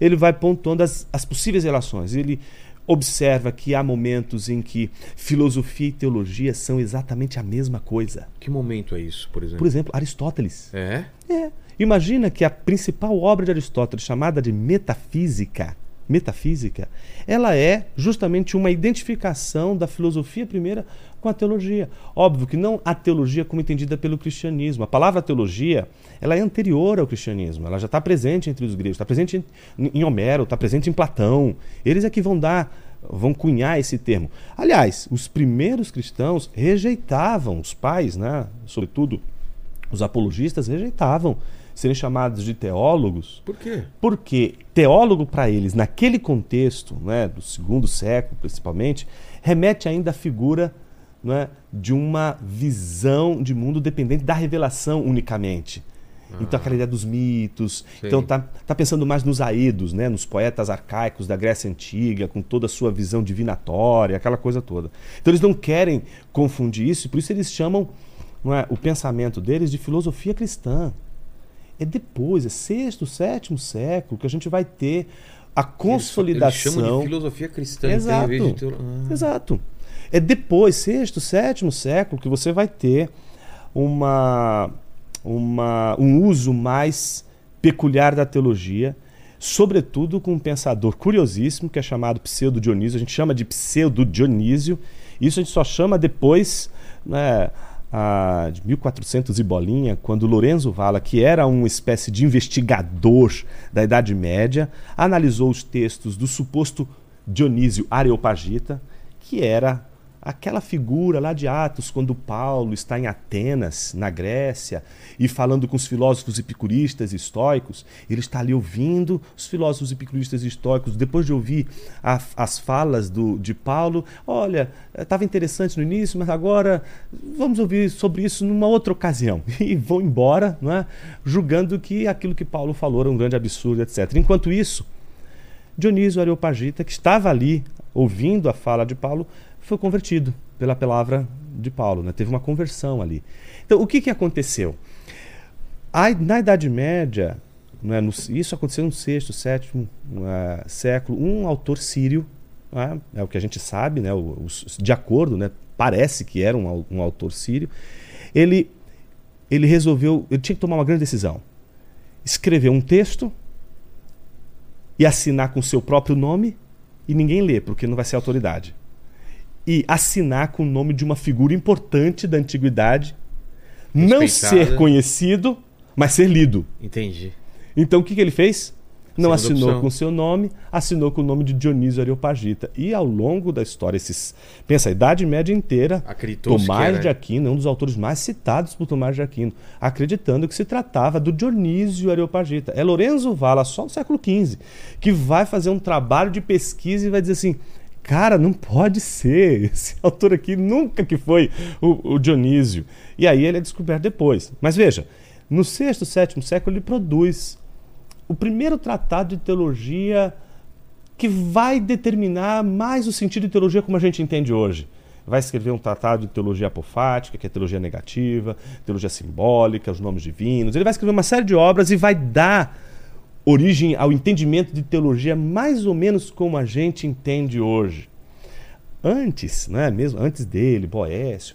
ele vai pontuando as, as possíveis relações. Ele observa que há momentos em que filosofia e teologia são exatamente a mesma coisa. Que momento é isso, por exemplo? Por exemplo, Aristóteles. É? É. Imagina que a principal obra de Aristóteles, chamada de Metafísica, Metafísica, ela é justamente uma identificação da filosofia primeira com a teologia. Óbvio que não a teologia como entendida pelo cristianismo. A palavra teologia, ela é anterior ao cristianismo. Ela já está presente entre os gregos, está presente em, Homero, está presente em Platão. Eles é que vão dar vão cunhar esse termo. Aliás, os primeiros cristãos rejeitavam os pais, né, sobretudo os apologistas rejeitavam serem chamados de teólogos, Por quê? porque teólogo para eles, naquele contexto, né, do segundo século principalmente, remete ainda à figura né, de uma visão de mundo dependente da revelação unicamente. Então aquela ideia dos mitos. Sei. Então tá, tá pensando mais nos aedos, né, nos poetas arcaicos da Grécia antiga, com toda a sua visão divinatória, aquela coisa toda. Então eles não querem confundir isso, e por isso eles chamam é, o pensamento deles de filosofia cristã. É depois, é sexto, sétimo século que a gente vai ter a consolidação. Eles chamam de filosofia cristã, Exato. então, de Ah. Exato. É depois, sexto, sétimo século, que você vai ter uma, uma, um uso mais peculiar da teologia, sobretudo com um pensador curiosíssimo que é chamado Pseudo Dionísio. A gente chama de Pseudo Dionísio. Isso a gente só chama depois, né, ah, de 1400 e bolinha, quando Lorenzo Valla, que era uma espécie de investigador da Idade Média, analisou os textos do suposto Dionísio Areopagita, que era aquela figura lá de Atos, quando Paulo está em Atenas, na Grécia, e falando com os filósofos epicuristas e estoicos, ele está ali ouvindo os filósofos epicuristas e estoicos, depois de ouvir a- as falas do, de Paulo, olha, estava interessante no início, mas agora vamos ouvir sobre isso numa outra ocasião. E vão embora, não é? julgando que aquilo que Paulo falou era um grande absurdo, etc. Enquanto isso, Dionísio Areopagita, que estava ali ouvindo a fala de Paulo, foi convertido pela palavra de Paulo, né? teve uma conversão ali. Então, o que, que aconteceu? A- na Idade Média, né, no- isso aconteceu no sexto, sétimo eh, século, um autor sírio, né, é o que a gente sabe, né, de acordo, né, parece que era um, um autor sírio, ele, ele resolveu, ele tinha que tomar uma grande decisão. Escrever um texto e assinar com seu próprio nome e ninguém lê, porque não vai ser autoridade. E assinar com o nome de uma figura importante da antiguidade, não ser conhecido, mas ser lido. Entendi. Então o que, que ele fez? Não Segunda assinou opção. com seu nome, assinou com o nome de Dionísio Areopagita. E ao longo da história, esses, pensa, a Idade Média inteira, Tomás era- de Aquino é um dos autores mais citados por Tomás de Aquino, acreditando que se tratava do Dionísio Areopagita. É Lorenzo Valla, só no século XV, que vai fazer um trabalho de pesquisa e vai dizer assim: cara, não pode ser, esse autor aqui nunca que foi o, o Dionísio. E aí ele é descoberto depois. Mas veja, no sexto, sétimo século ele produz o primeiro tratado de teologia que vai determinar mais o sentido de teologia como a gente entende hoje. Vai escrever um tratado de teologia apofática, que é teologia negativa, teologia simbólica, os nomes divinos. Ele vai escrever uma série de obras e vai dar origem ao entendimento de teologia mais ou menos como a gente entende hoje. Antes, né, mesmo antes dele, Boécio,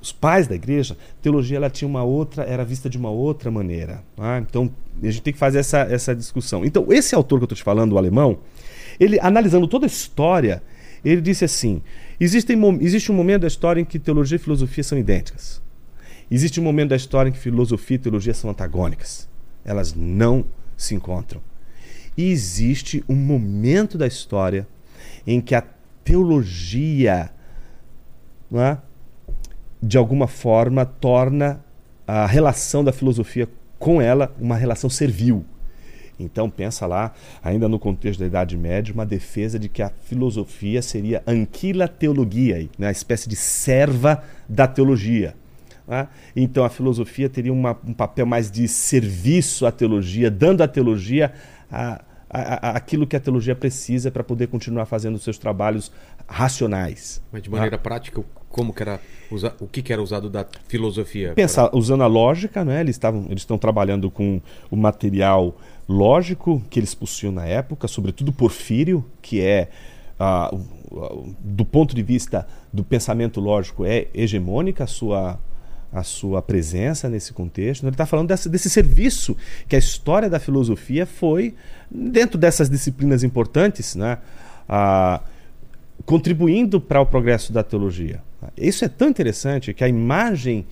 os pais da igreja, teologia ela tinha uma outra, era vista de uma outra maneira. tá? Então a gente tem que fazer essa, essa discussão. Então esse autor que eu estou te falando, o alemão, ele analisando toda a história, ele disse assim: existe um momento da história em que teologia e filosofia são idênticas. Existe um momento da história em que filosofia e teologia são antagônicas. Elas não se encontram. E existe um momento da história em que a teologia, é, de alguma forma, torna a relação da filosofia com ela uma relação servil. Então pensa lá, ainda no contexto da Idade Média, uma defesa de que a filosofia seria anquila teologia, né? uma espécie de serva da teologia. Né? Então a filosofia teria uma, um papel mais de serviço à teologia, dando à teologia a, a, a, aquilo que a teologia precisa para poder continuar fazendo os seus trabalhos racionais. Mas de maneira tá? prática, como que era usa, o que, que, era usado da filosofia? Pensar, pra... usando a lógica, né? eles estavam eles estão trabalhando com o material lógico que eles possuíam na época, sobretudo Porfírio, que é do ponto de vista do pensamento lógico é hegemônica a sua a sua presença nesse contexto. Ele está falando desse, serviço que a história da filosofia foi, dentro dessas disciplinas importantes, né, contribuindo para o progresso da teologia. Isso é tão interessante que a imagem.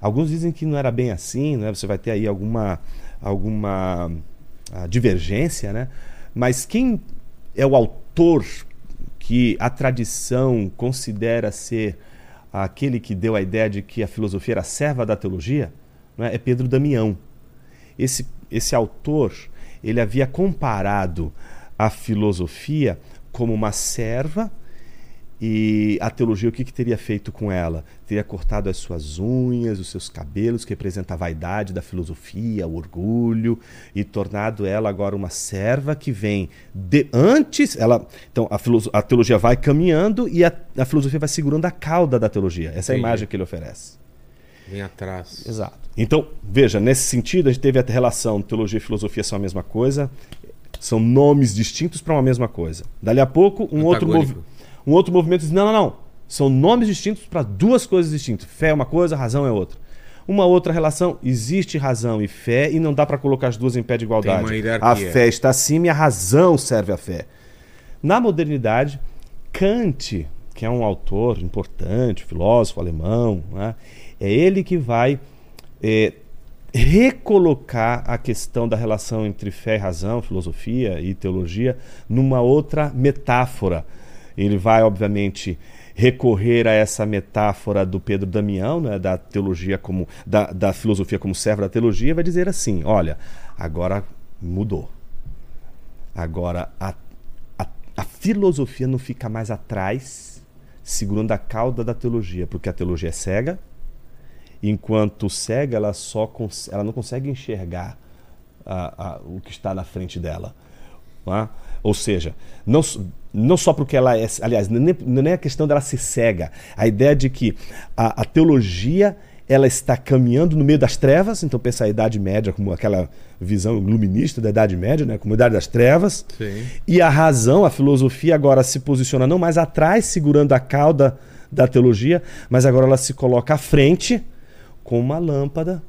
Alguns dizem que não era bem assim, né? você vai ter aí alguma, alguma divergência, né? mas quem é o autor que a tradição considera ser aquele que deu a ideia de que a filosofia era serva da teologia, é? é Pedro Damião. Esse, esse autor ele havia comparado a filosofia como uma serva e a teologia, o que, que teria feito com ela? Teria cortado as suas unhas, os seus cabelos, que representa a vaidade da filosofia, o orgulho, e tornado ela agora uma serva que vem de antes. Ela, então, a, a teologia vai caminhando e a, a, filosofia vai segurando a cauda da teologia. Essa é a imagem que ele oferece. Vem atrás. Exato. Então, veja, nesse sentido, a gente teve a relação teologia e filosofia são a mesma coisa, são nomes distintos para uma mesma coisa. Dali a pouco, um outro movimento um outro movimento diz: não, não, não. São nomes distintos para duas coisas distintas. Fé é uma coisa, razão é outra. Uma outra relação, existe razão e fé e não dá para colocar as duas em pé de igualdade. A fé está acima e a razão serve à fé. Na modernidade, Kant, que é um autor importante, filósofo alemão, né, é ele que vai é, recolocar a questão da relação entre fé e razão, filosofia e teologia, numa outra metáfora ele vai, obviamente, recorrer a essa metáfora do Pedro Damião, né, da teologia como da, da filosofia como servo da teologia, vai dizer assim: olha, agora mudou. Agora a, a, a filosofia não fica mais atrás, segurando a cauda da teologia, porque a teologia é cega. Enquanto cega, ela só ela não consegue enxergar a, a, o que está na frente dela. É? Ou seja, não, não só porque ela é. Aliás, não é nem a questão dela ser cega. A ideia de que a, a, teologia ela está caminhando no meio das trevas, então pensa a Idade Média como aquela visão iluminista da Idade Média, né, como a Idade das Trevas. Sim. E a razão, a filosofia agora se posiciona não mais atrás, segurando a cauda da teologia, mas agora ela se coloca à frente com uma lâmpada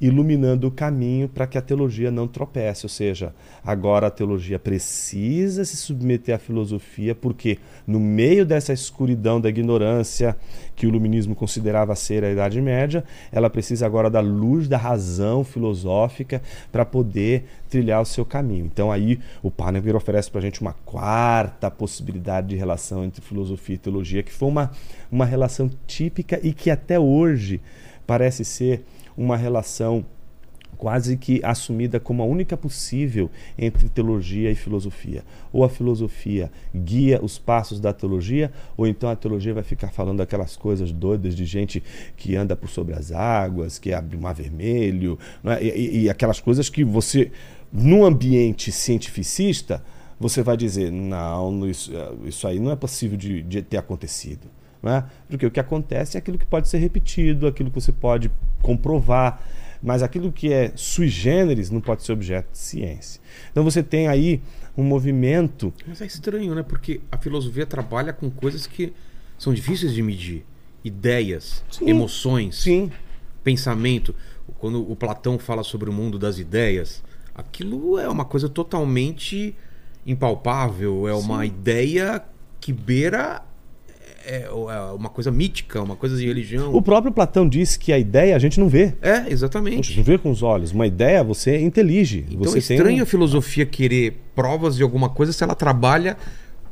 iluminando o caminho para que a teologia não tropece. Ou seja, agora a teologia precisa se submeter à filosofia, porque no meio dessa escuridão da ignorância que o iluminismo considerava ser a Idade Média, ela precisa agora da luz da razão filosófica para poder trilhar o seu caminho. Então aí o Parnevier oferece para a gente uma quarta possibilidade de relação entre filosofia e teologia, que foi uma, uma relação típica e que até hoje parece ser uma relação quase que assumida como a única possível entre teologia e filosofia. Ou a filosofia guia os passos da teologia, ou então a teologia vai ficar falando aquelas coisas doidas de gente que anda por sobre as águas, que abre o mar vermelho, é? e, e, aquelas coisas que você, num ambiente cientificista, você vai dizer, não, isso, isso aí não é possível de, de ter acontecido. Né? Porque o que acontece é aquilo que pode ser repetido, aquilo que você pode comprovar, mas aquilo que é sui generis não pode ser objeto de ciência. Então você tem aí um movimento. Mas é estranho, né? Porque a filosofia trabalha com coisas que são difíceis de medir: ideias, sim, emoções, sim. pensamento. Quando o Platão fala sobre o mundo das ideias, aquilo é uma coisa totalmente impalpável, é uma sim. ideia que beira é, é uma coisa mítica, uma coisa de religião. O próprio Platão diz que a ideia a gente não vê. É, A exatamente. gente não vê com os olhos. Uma ideia você intelige. Então você é estranho um- a filosofia querer provas de alguma coisa se ela trabalha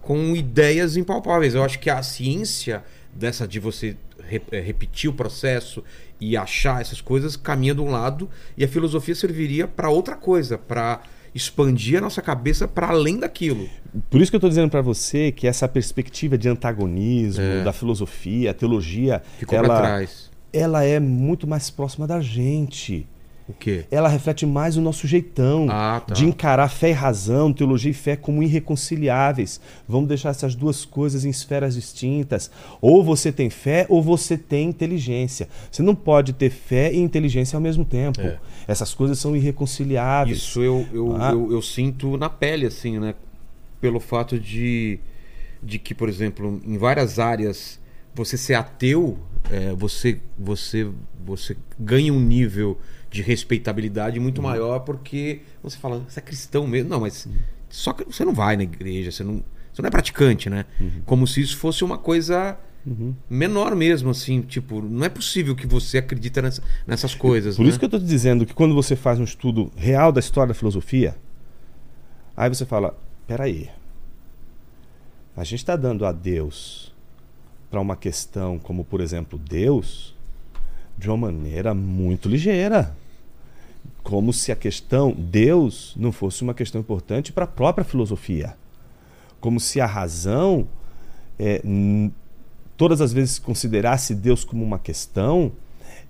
com ideias impalpáveis. Eu acho que a ciência dessa de você re- eh, repetir o processo e achar essas coisas caminha de um lado e a filosofia serviria para outra coisa, para expandir a nossa cabeça para além daquilo. Por isso que eu estou dizendo para você que essa perspectiva de antagonismo da filosofia, a teologia, É. Ficou ela, trás. ela é muito mais próxima da gente. O quê? Ela reflete mais o nosso jeitão Ah, tá. de encarar fé e razão, teologia e fé como irreconciliáveis. Vamos deixar essas duas coisas em esferas distintas. Ou você tem fé ou você tem inteligência. Você não pode ter fé e inteligência ao mesmo tempo. É. Essas coisas são irreconciliáveis. Isso eu, eu, Ah. eu, eu sinto na pele, assim, né? Pelo fato de, de que, por exemplo, em várias áreas, você ser ateu, é, você, você, você ganha um nível de respeitabilidade muito maior porque você fala, você é cristão mesmo. Não, mas só que você não vai na igreja, você não, você não é praticante, né? Como se isso fosse uma coisa menor mesmo, assim, tipo, não é possível que você acredita nessa- nessas coisas. Por né? isso que eu estou te dizendo que quando você faz um estudo real da história da filosofia, aí você fala: peraí, a gente está dando a Deus para uma questão como, por exemplo, Deus, de uma maneira muito ligeira. Como se a questão Deus não fosse uma questão importante para a própria filosofia. Como se a razão, é, todas as vezes que considerasse Deus como uma questão,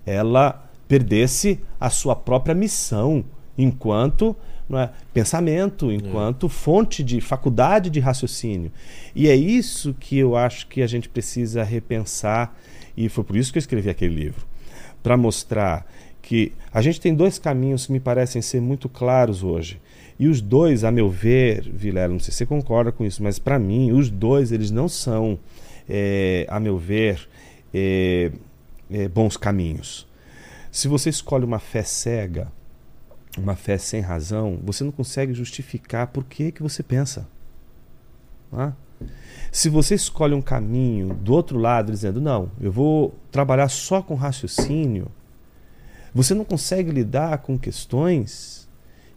ela perdesse a sua própria missão enquanto é, pensamento, enquanto fonte de faculdade de raciocínio. E é isso que eu acho que a gente precisa repensar, e foi por isso que eu escrevi aquele livro para mostrar que a gente tem dois caminhos que me parecem ser muito claros hoje. E os dois, a meu ver, Vilela, não sei se você concorda com isso, mas para mim, os dois, eles não são, eh, a meu ver, eh, eh, bons caminhos. Se você escolhe uma fé cega, uma fé sem razão, você não consegue justificar por que, que você pensa. É? Se você escolhe um caminho do outro lado, dizendo, não, eu vou trabalhar só com raciocínio, você não consegue lidar com questões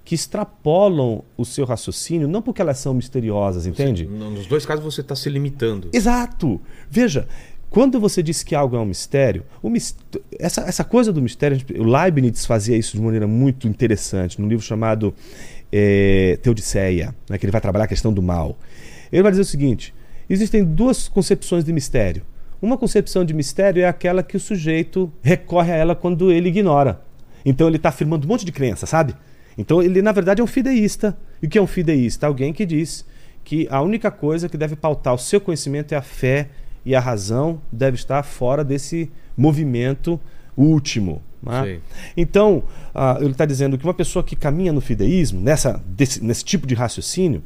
que extrapolam o seu raciocínio, não porque elas são misteriosas, entende? Nos dois casos você está se limitando. Exato! Veja, quando você diz que algo é um mistério, essa, essa coisa do mistério, o Leibniz fazia isso de maneira muito interessante, num livro chamado é, Teodiceia, né, que ele vai trabalhar a questão do mal. Ele vai dizer o seguinte: existem duas concepções de mistério. Uma concepção de mistério é aquela que o sujeito recorre a ela quando ele ignora. Então ele está afirmando um monte de crença, sabe? Então ele, na verdade, é um fideísta. E o que é um fideísta? Alguém que diz que a única coisa que deve pautar o seu conhecimento é a fé e a razão deve estar fora desse movimento último. né? Então, ah, ele está dizendo que uma pessoa que caminha no fideísmo, nessa, desse- nesse tipo de raciocínio,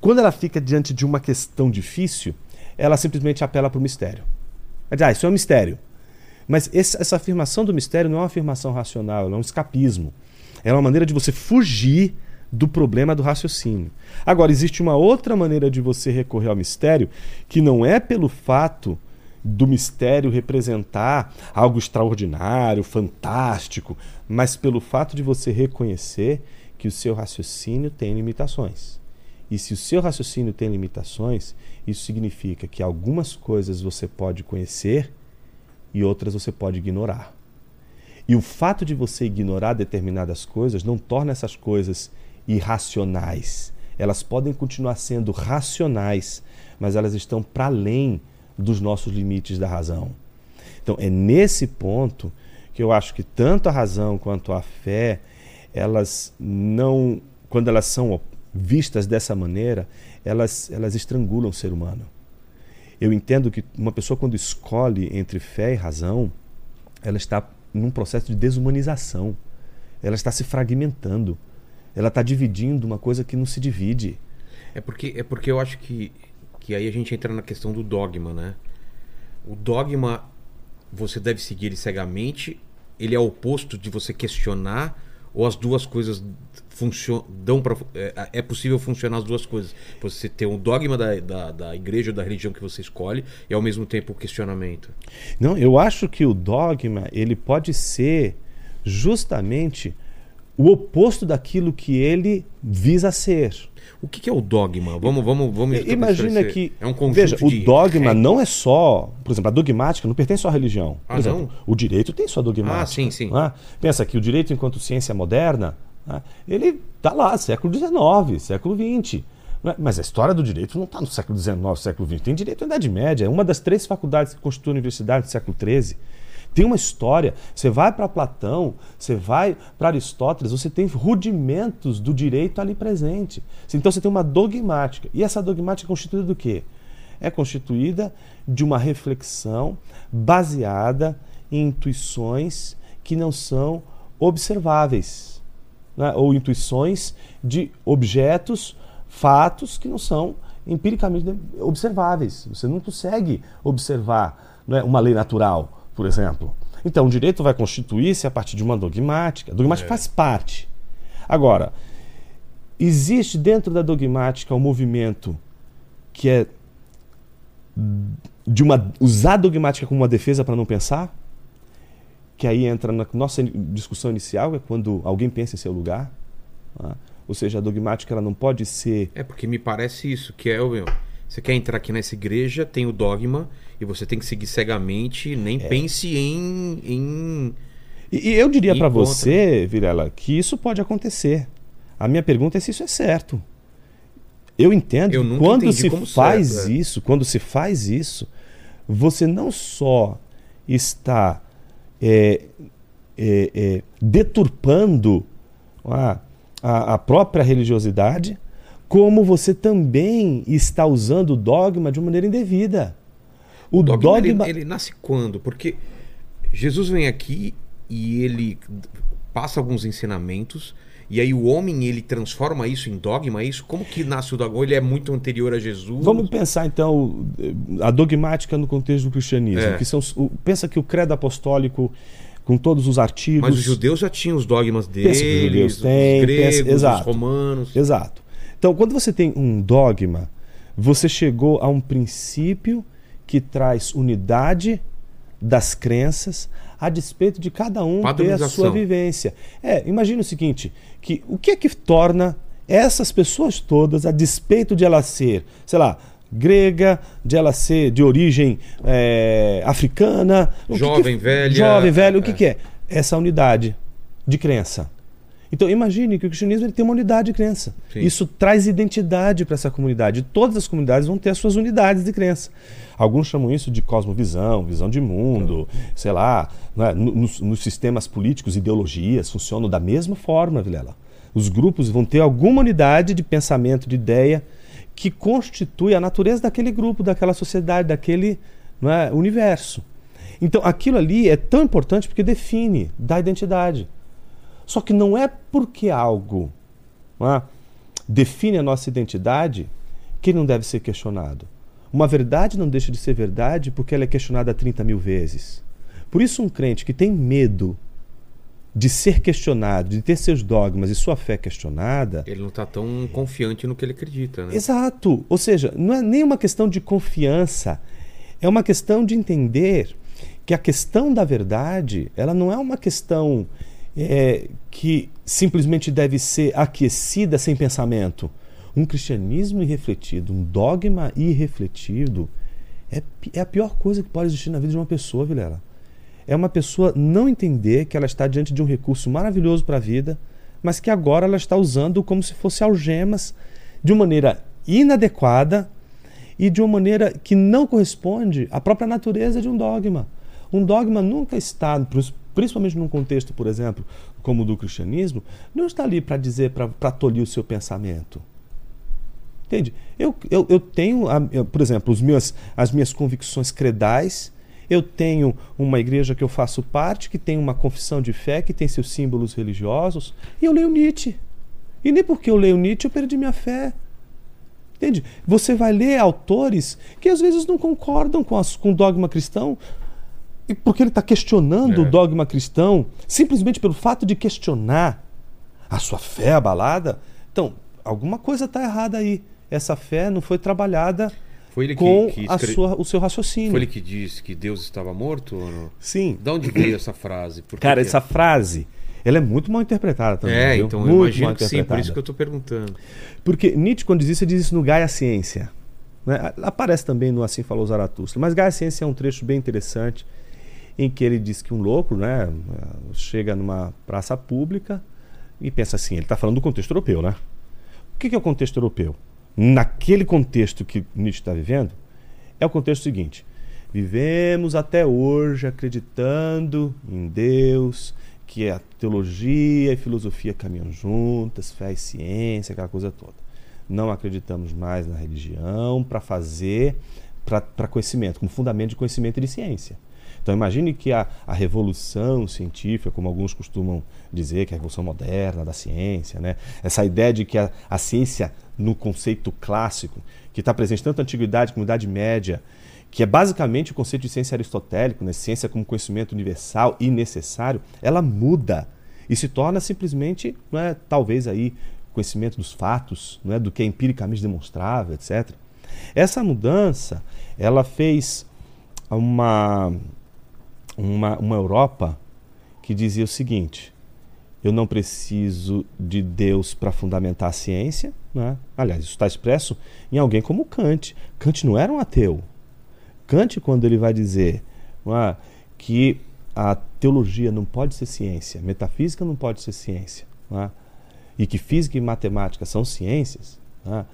quando ela fica diante de uma questão difícil, ela simplesmente apela para o mistério. Ela diz, ah, isso é um mistério. Mas essa afirmação do mistério não é uma afirmação racional, é um escapismo. É uma maneira de você fugir do problema do raciocínio. Agora, existe uma outra maneira de você recorrer ao mistério, que não é pelo fato do mistério representar algo extraordinário, fantástico, mas pelo fato de você reconhecer que o seu raciocínio tem limitações. E se o seu raciocínio tem limitações, isso significa que algumas coisas você pode conhecer e outras você pode ignorar. E o fato de você ignorar determinadas coisas não torna essas coisas irracionais. Elas podem continuar sendo racionais, mas elas estão para além dos nossos limites da razão. Então, é nesse ponto que eu acho que tanto a razão quanto a fé, elas não, quando elas são vistas dessa maneira, elas, elas estrangulam o ser humano. Eu entendo que uma pessoa, quando escolhe entre fé e razão, ela está num processo de desumanização. Ela está se fragmentando. Ela está dividindo uma coisa que não se divide. É porque, é porque eu acho que, que aí a gente entra na questão do dogma, né? O dogma, você deve seguir ele cegamente, ele é oposto de você questionar Ou as duas coisas dão para é, é possível funcionar as duas coisas. Você ter um dogma da, da, da igreja ou da religião que você escolhe e ao mesmo tempo o questionamento. Não, eu acho que o dogma ele pode ser justamente o oposto daquilo que ele visa ser. O que, que é o dogma? Vamos, vamos, vamos. Imagina que é um conjunto veja, de o dogma não é só, por exemplo, a dogmática não pertence só à religião. Por Ah, exemplo, não? o direito tem sua dogmática. Ah, sim, sim. é? Pensa que o direito enquanto ciência moderna, né, ele está lá, século XIX, século XX. não é? Mas a história do direito não está no século XIX, século XX. Tem direito na Idade Média. É uma das três faculdades que constitui a universidade do século XIII. Tem uma história. Você vai para Platão, você vai para Aristóteles, você tem rudimentos do direito ali presente. Então você tem uma dogmática. E essa dogmática é constituída do quê? É constituída de uma reflexão baseada em intuições que não são observáveis, né? ou intuições de objetos, fatos que não são empiricamente observáveis. Você não consegue observar né, uma lei natural, por exemplo. Então, o direito vai constituir-se a partir de uma dogmática. A dogmática faz parte. Agora, existe dentro da dogmática um movimento que é de uma usar a dogmática como uma defesa para não pensar, que aí entra na nossa discussão inicial, é quando alguém pensa em seu lugar. né? Ou seja, a dogmática ela não pode ser É porque me parece isso, que é o meu. Você quer entrar aqui nessa igreja, tem o dogma e você tem que seguir cegamente, nem É. pense em, em E, e eu diria para você, Vilela, que isso pode acontecer. A minha pergunta é se isso é certo. Eu entendo Eu quando se faz certo, é. isso, quando se faz isso, você não só está é, é, é, deturpando a, a, a própria religiosidade, como você também está usando o dogma de maneira indevida. O O dogma, dogma, Ele, ele nasce quando? Porque Jesus vem aqui e ele passa alguns ensinamentos e aí o homem ele transforma isso em dogma, é isso? Como que nasce o dogma? Ele é muito anterior a Jesus? Vamos pensar então a dogmática no contexto do cristianismo. É. Que são, os- pensa que o credo apostólico, com todos os artigos. Mas os judeus já tinham os dogmas deles, Pensa que os judeus os têm, gregos, pensa- os romanos. Exato. Então, quando você tem um dogma, você chegou a um princípio que traz unidade das crenças a despeito de cada um ter a sua vivência. É, imagina o seguinte, que o que é que torna essas pessoas todas, a despeito de ela ser, sei lá, grega, de ela ser de origem é, africana, o que Jovem, que- velha, jovem, velho, o que, é. que é? Essa unidade de crença. Então imagine que o cristianismo ele tem uma unidade de crença. Sim. Isso traz identidade para essa comunidade. Todas as comunidades vão ter as suas unidades de crença. Alguns chamam isso de cosmovisão, visão de mundo, sei lá. né? No- Nos, nos sistemas políticos, ideologias funcionam da mesma forma, Vilela. Os grupos vão ter alguma unidade de pensamento, de ideia, que constitui a natureza daquele grupo, daquela sociedade, daquele não é, universo. Então aquilo ali é tão importante porque define, dá identidade. Só que não é porque algo é, define a nossa identidade que ele não deve ser questionado. Uma verdade não deixa de ser verdade porque ela é questionada 30 mil vezes. Por isso, um crente que tem medo de ser questionado, de ter seus dogmas e sua fé questionada, Ele não está tão confiante no que ele acredita, né? Exato. Ou seja, não é nem uma questão de confiança, é uma questão de entender que a questão da verdade, ela não é uma questão é, que simplesmente deve ser aquecida sem pensamento. Um cristianismo irrefletido, um dogma irrefletido, é, é a pior coisa que pode existir na vida de uma pessoa, Vilela. É uma pessoa não entender que ela está diante de um recurso maravilhoso para a vida, mas que agora ela está usando como se fosse algemas de uma maneira inadequada e de uma maneira que não corresponde à própria natureza de um dogma. Um dogma nunca está, principalmente num contexto, por exemplo, como o do cristianismo, não está ali para dizer, para tolir o seu pensamento. Entende? Eu, eu, eu tenho, por exemplo, os meus, as minhas convicções credais. Eu tenho uma igreja que eu faço parte, que tem uma confissão de fé, que tem seus símbolos religiosos. E eu leio Nietzsche. E nem porque eu leio Nietzsche eu perdi minha fé. Entende? Você vai ler autores que às vezes não concordam com, as, com o dogma cristão, e porque ele está questionando É. o dogma cristão, simplesmente pelo fato de questionar, A sua fé é abalada? Então, alguma coisa está errada aí. Essa fé não foi trabalhada Foi que, com que a escre- sua, o seu raciocínio. Foi ele que disse que Deus estava morto? Sim. De onde veio essa frase? Por que Cara, que- essa frase, ela é muito mal interpretada também. É, viu? então eu muito imagino mal que sim, por isso que eu estou perguntando. Porque Nietzsche, quando diz isso, ele diz isso no Gaia Ciência. né? Aparece também no Assim Falou Zaratustra. Mas Gaia Ciência é um trecho bem interessante em que ele diz que um louco né, chega numa praça pública e pensa assim, ele está falando do contexto europeu, né? O que é o contexto europeu? Naquele contexto que Nietzsche está vivendo, é o contexto seguinte: vivemos até hoje acreditando em Deus, que a teologia e filosofia caminham juntas, fé e ciência, aquela coisa toda. Não acreditamos mais na religião para fazer, para conhecimento, como fundamento de conhecimento e de ciência. Então imagine que a, a revolução científica, como alguns costumam dizer, que é a revolução moderna da ciência, né? essa ideia de que a, a ciência, no conceito clássico, que está presente tanto na Antiguidade como na Idade Média, que é basicamente o conceito de ciência aristotélico, né? ciência como conhecimento universal e necessário, ela muda e se torna simplesmente, não é, talvez aí, conhecimento dos fatos, não é, do que é empiricamente demonstrável, etc. Essa mudança, ela fez uma, uma, uma Europa que dizia o seguinte: eu não preciso de Deus para fundamentar a ciência. Né? Aliás, isso está expresso em alguém como Kant. Kant não era um ateu. Kant, quando ele vai dizer é, que a teologia não pode ser ciência, metafísica não pode ser ciência, não é, e que física e matemática são ciências, não é,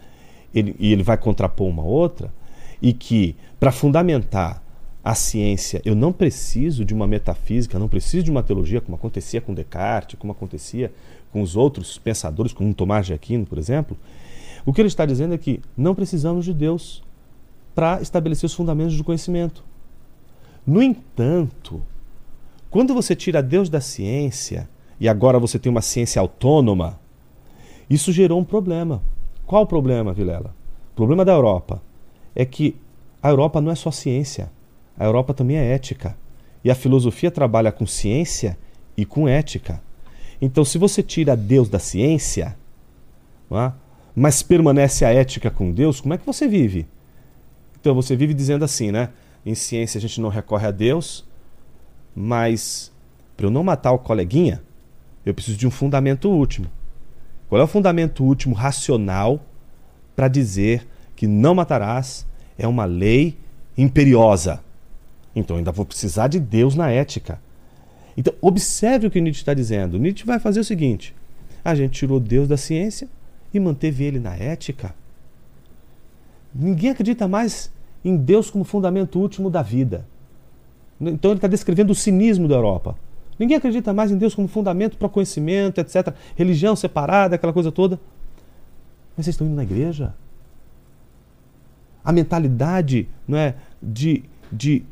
ele, e ele vai contrapor uma outra, e que para fundamentar a ciência eu não preciso de uma metafísica, não preciso de uma teologia, como acontecia com Descartes, como acontecia com os outros pensadores, como Tomás de Aquino, por exemplo. O que ele está dizendo é que não precisamos de Deus para estabelecer os fundamentos do conhecimento. No entanto, quando você tira Deus da ciência e agora você tem uma ciência autônoma, isso gerou um problema. Qual o problema, Vilela? O problema da Europa é que a Europa não é só ciência, a Europa também é ética. E a filosofia trabalha com ciência e com ética. Então, se você tira Deus da ciência, é? mas permanece a ética com Deus, como é que você vive? Então você vive dizendo assim, né? Em ciência a gente não recorre a Deus, mas para eu não matar o coleguinha, eu preciso de um fundamento último. Qual é o fundamento último racional para dizer que não matarás é uma lei imperiosa? Então ainda vou precisar de Deus na ética. Então observe o que Nietzsche está dizendo. Nietzsche vai fazer o seguinte: a gente tirou Deus da ciência e manteve ele na ética. Ninguém acredita mais em Deus como fundamento último da vida. Então ele está descrevendo o cinismo da Europa. Ninguém acredita mais em Deus como fundamento para o conhecimento, etc. Religião separada, aquela coisa toda. Mas vocês estão indo na igreja? A mentalidade não é, de, de,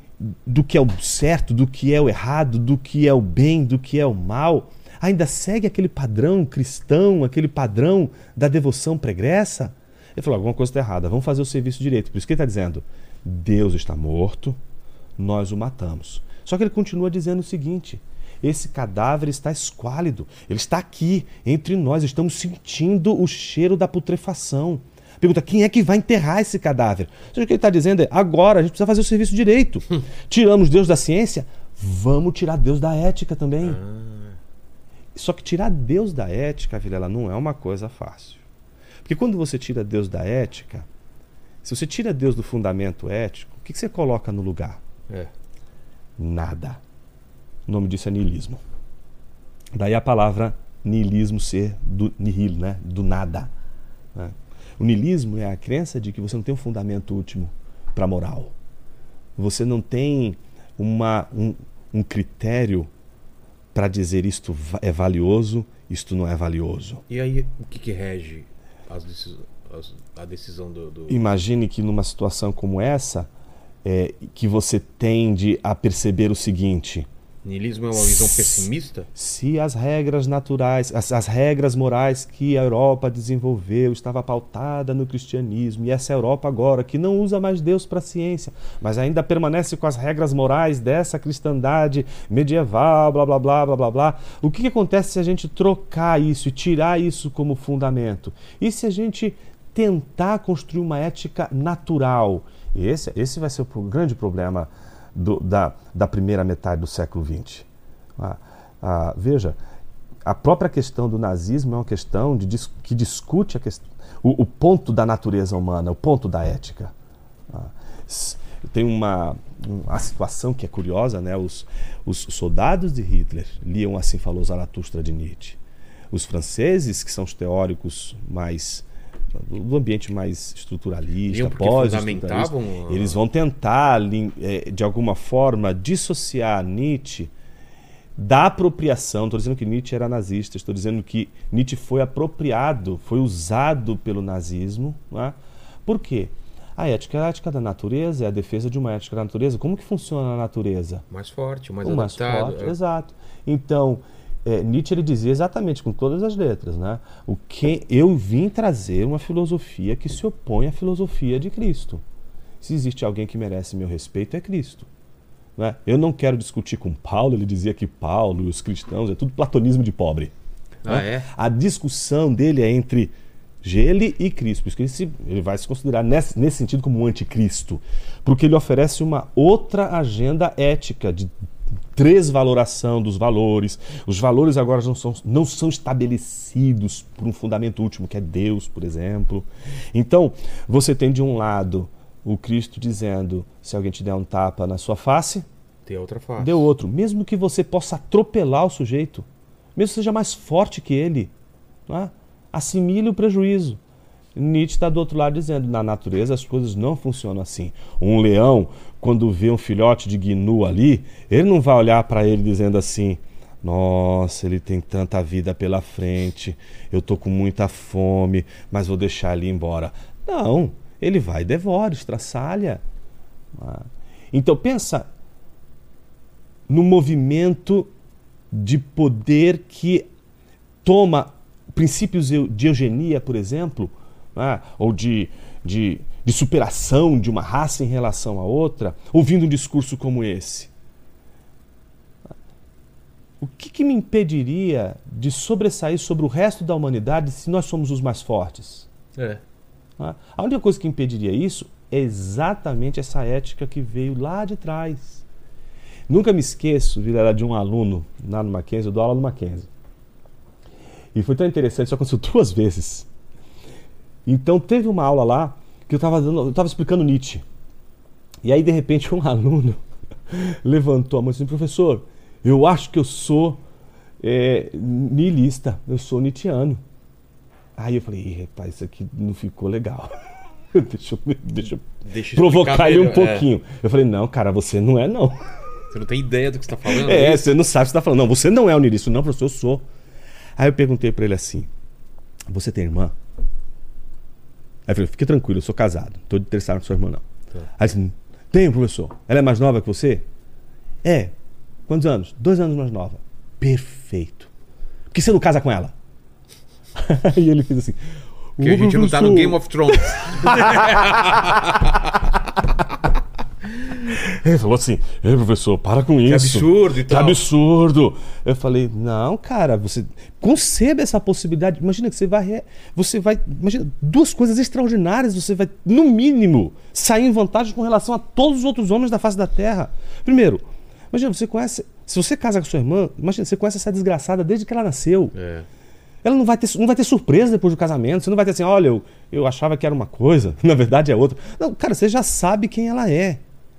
do que é o certo, do que é o errado, do que é o bem, do que é o mal, ainda segue aquele padrão cristão, aquele padrão da devoção pregressa? Ele falou: alguma coisa está errada, vamos fazer o serviço direito. Por isso que ele está dizendo: Deus está morto, nós o matamos. Só que ele continua dizendo o seguinte: esse cadáver está esquálido, ele está aqui, entre nós, estamos sentindo o cheiro da putrefação. Pergunta: quem é que vai enterrar esse cadáver? Ou seja, o que ele está dizendo é: agora a gente precisa fazer o serviço direito. Tiramos Deus da ciência, vamos tirar Deus da ética também. Só que tirar Deus da ética, Vilela, não é uma coisa fácil. Porque quando você tira Deus da ética, se você tira Deus do fundamento ético, o que, que você coloca no lugar? É. Nada. O nome disso é niilismo. Daí a palavra niilismo ser do nihil, né? do nada. né? O niilismo é a crença de que você não tem um fundamento último para a moral. Você não tem uma, um, um critério para dizer isto é valioso, isto não é valioso. E aí, o que, que rege as- a decisão do. do- Imagine que numa situação como essa, é, que você tende a perceber o seguinte: Niilismo é uma visão pessimista? Se as regras naturais, as, as regras morais que a Europa desenvolveu estava pautada no cristianismo, e essa Europa agora que não usa mais Deus para a ciência, mas ainda permanece com as regras morais dessa cristandade medieval, blá blá blá blá blá blá. O que, que acontece se a gente trocar isso e tirar isso como fundamento? E se a gente tentar construir uma ética natural? Esse, esse vai ser o grande problema do, da, da primeira metade do século XX. Ah, ah, veja, a própria questão do nazismo é uma questão de, que discute a o, o, ponto da natureza humana, o ponto da ética. Ah, tem uma, uma situação que é curiosa, né? Os, os soldados de Hitler liam assim falou Zaratustra de Nietzsche. Os franceses, que são os teóricos mais do ambiente mais estruturalista, pós-estruturalista, eles vão tentar, é, de alguma forma, dissociar Nietzsche da apropriação. Estou dizendo que Nietzsche era nazista, estou dizendo que Nietzsche foi apropriado, foi usado pelo nazismo. É? Por quê? A ética, a ética da natureza é a defesa de uma ética da natureza. Como que funciona a natureza? Mais forte, mais o adaptado. Mais forte, é. exato. Então, é, Nietzsche ele dizia exatamente com todas as letras, né? O que eu vim trazer uma filosofia que se opõe à filosofia de Cristo. Se existe alguém que merece meu respeito é Cristo. Né? Eu não quero discutir com Paulo. Ele dizia que Paulo e os cristãos é tudo platonismo de pobre. Ah, né? é? A discussão dele é entre ele e Cristo. Por isso que ele, se, ele vai se considerar nesse, nesse sentido como um anticristo. Porque ele oferece uma outra agenda ética de desvaloração dos valores. Os valores agora não são, não são estabelecidos por um fundamento último, que é Deus, por exemplo. Então, você tem de um lado o Cristo dizendo: se alguém te der um tapa na sua face, dê outra face. Dê outro. Mesmo que você possa atropelar o sujeito, mesmo que seja mais forte que ele, é? assimile o prejuízo. Nietzsche está do outro lado dizendo: na natureza as coisas não funcionam assim. Um leão, quando vê um filhote de gnu ali, ele não vai olhar para ele dizendo assim: nossa, ele tem tanta vida pela frente, eu tô com muita fome, mas vou deixar ele embora. Não, ele vai devora, estraçalha. Ah. Então pensa no movimento de poder que toma princípios de eugenia, por exemplo, né? ou de, de, de superação de uma raça em relação a outra, ouvindo um discurso como esse? O que, que, me impediria de sobressair sobre o resto da humanidade se nós somos os mais fortes? É. Né? A única coisa que impediria isso é exatamente essa ética que veio lá de trás. Nunca me esqueço, Vilela, de um aluno lá no Mackenzie, eu dou aula no Mackenzie. E foi tão interessante, isso aconteceu duas vezes. Então teve uma aula lá que eu estava eu estava explicando Nietzsche. E aí de repente um aluno levantou a mão e disse: "Professor, eu acho que eu sou é, niilista, eu sou nietzscheano". Aí eu falei: "Rapaz, isso aqui não ficou legal". deixa eu, deixa eu deixa provocar ele um é. pouquinho. É. Eu falei: "Não, cara, você não é não". Você não tem ideia do que você está falando? É, é você não sabe o que você está falando. Não, você não é um niilista. Não, professor, eu sou. Aí eu perguntei para ele assim: "Você tem irmã?" Aí eu falei, fique tranquilo, eu sou casado, não estou interessado na sua irmã, não. Tá. Aí assim, tenho, professor. Ela é mais nova que você? É. Quantos anos? Dois anos mais nova. Perfeito. Por que você não casa com ela? e ele fez assim. Porque a gente não tá no Game of Thrones. Ele falou assim: Ei, professor, para com isso. Que absurdo e tal. Que absurdo. Eu falei: Não, cara, você conceba essa possibilidade. Imagina que você vai. Você vai. Imagina, duas coisas extraordinárias. Você vai, no mínimo, sair em vantagem com relação a todos os outros homens da face da terra. Primeiro, imagina, você conhece. Se você casa com sua irmã, imagina, você conhece essa desgraçada desde que ela nasceu. É. Ela não vai, ter, não vai ter surpresa depois do casamento. Você não vai ter assim, olha, eu, eu achava que era uma coisa, na verdade é outra. Não, cara, você já sabe quem ela é.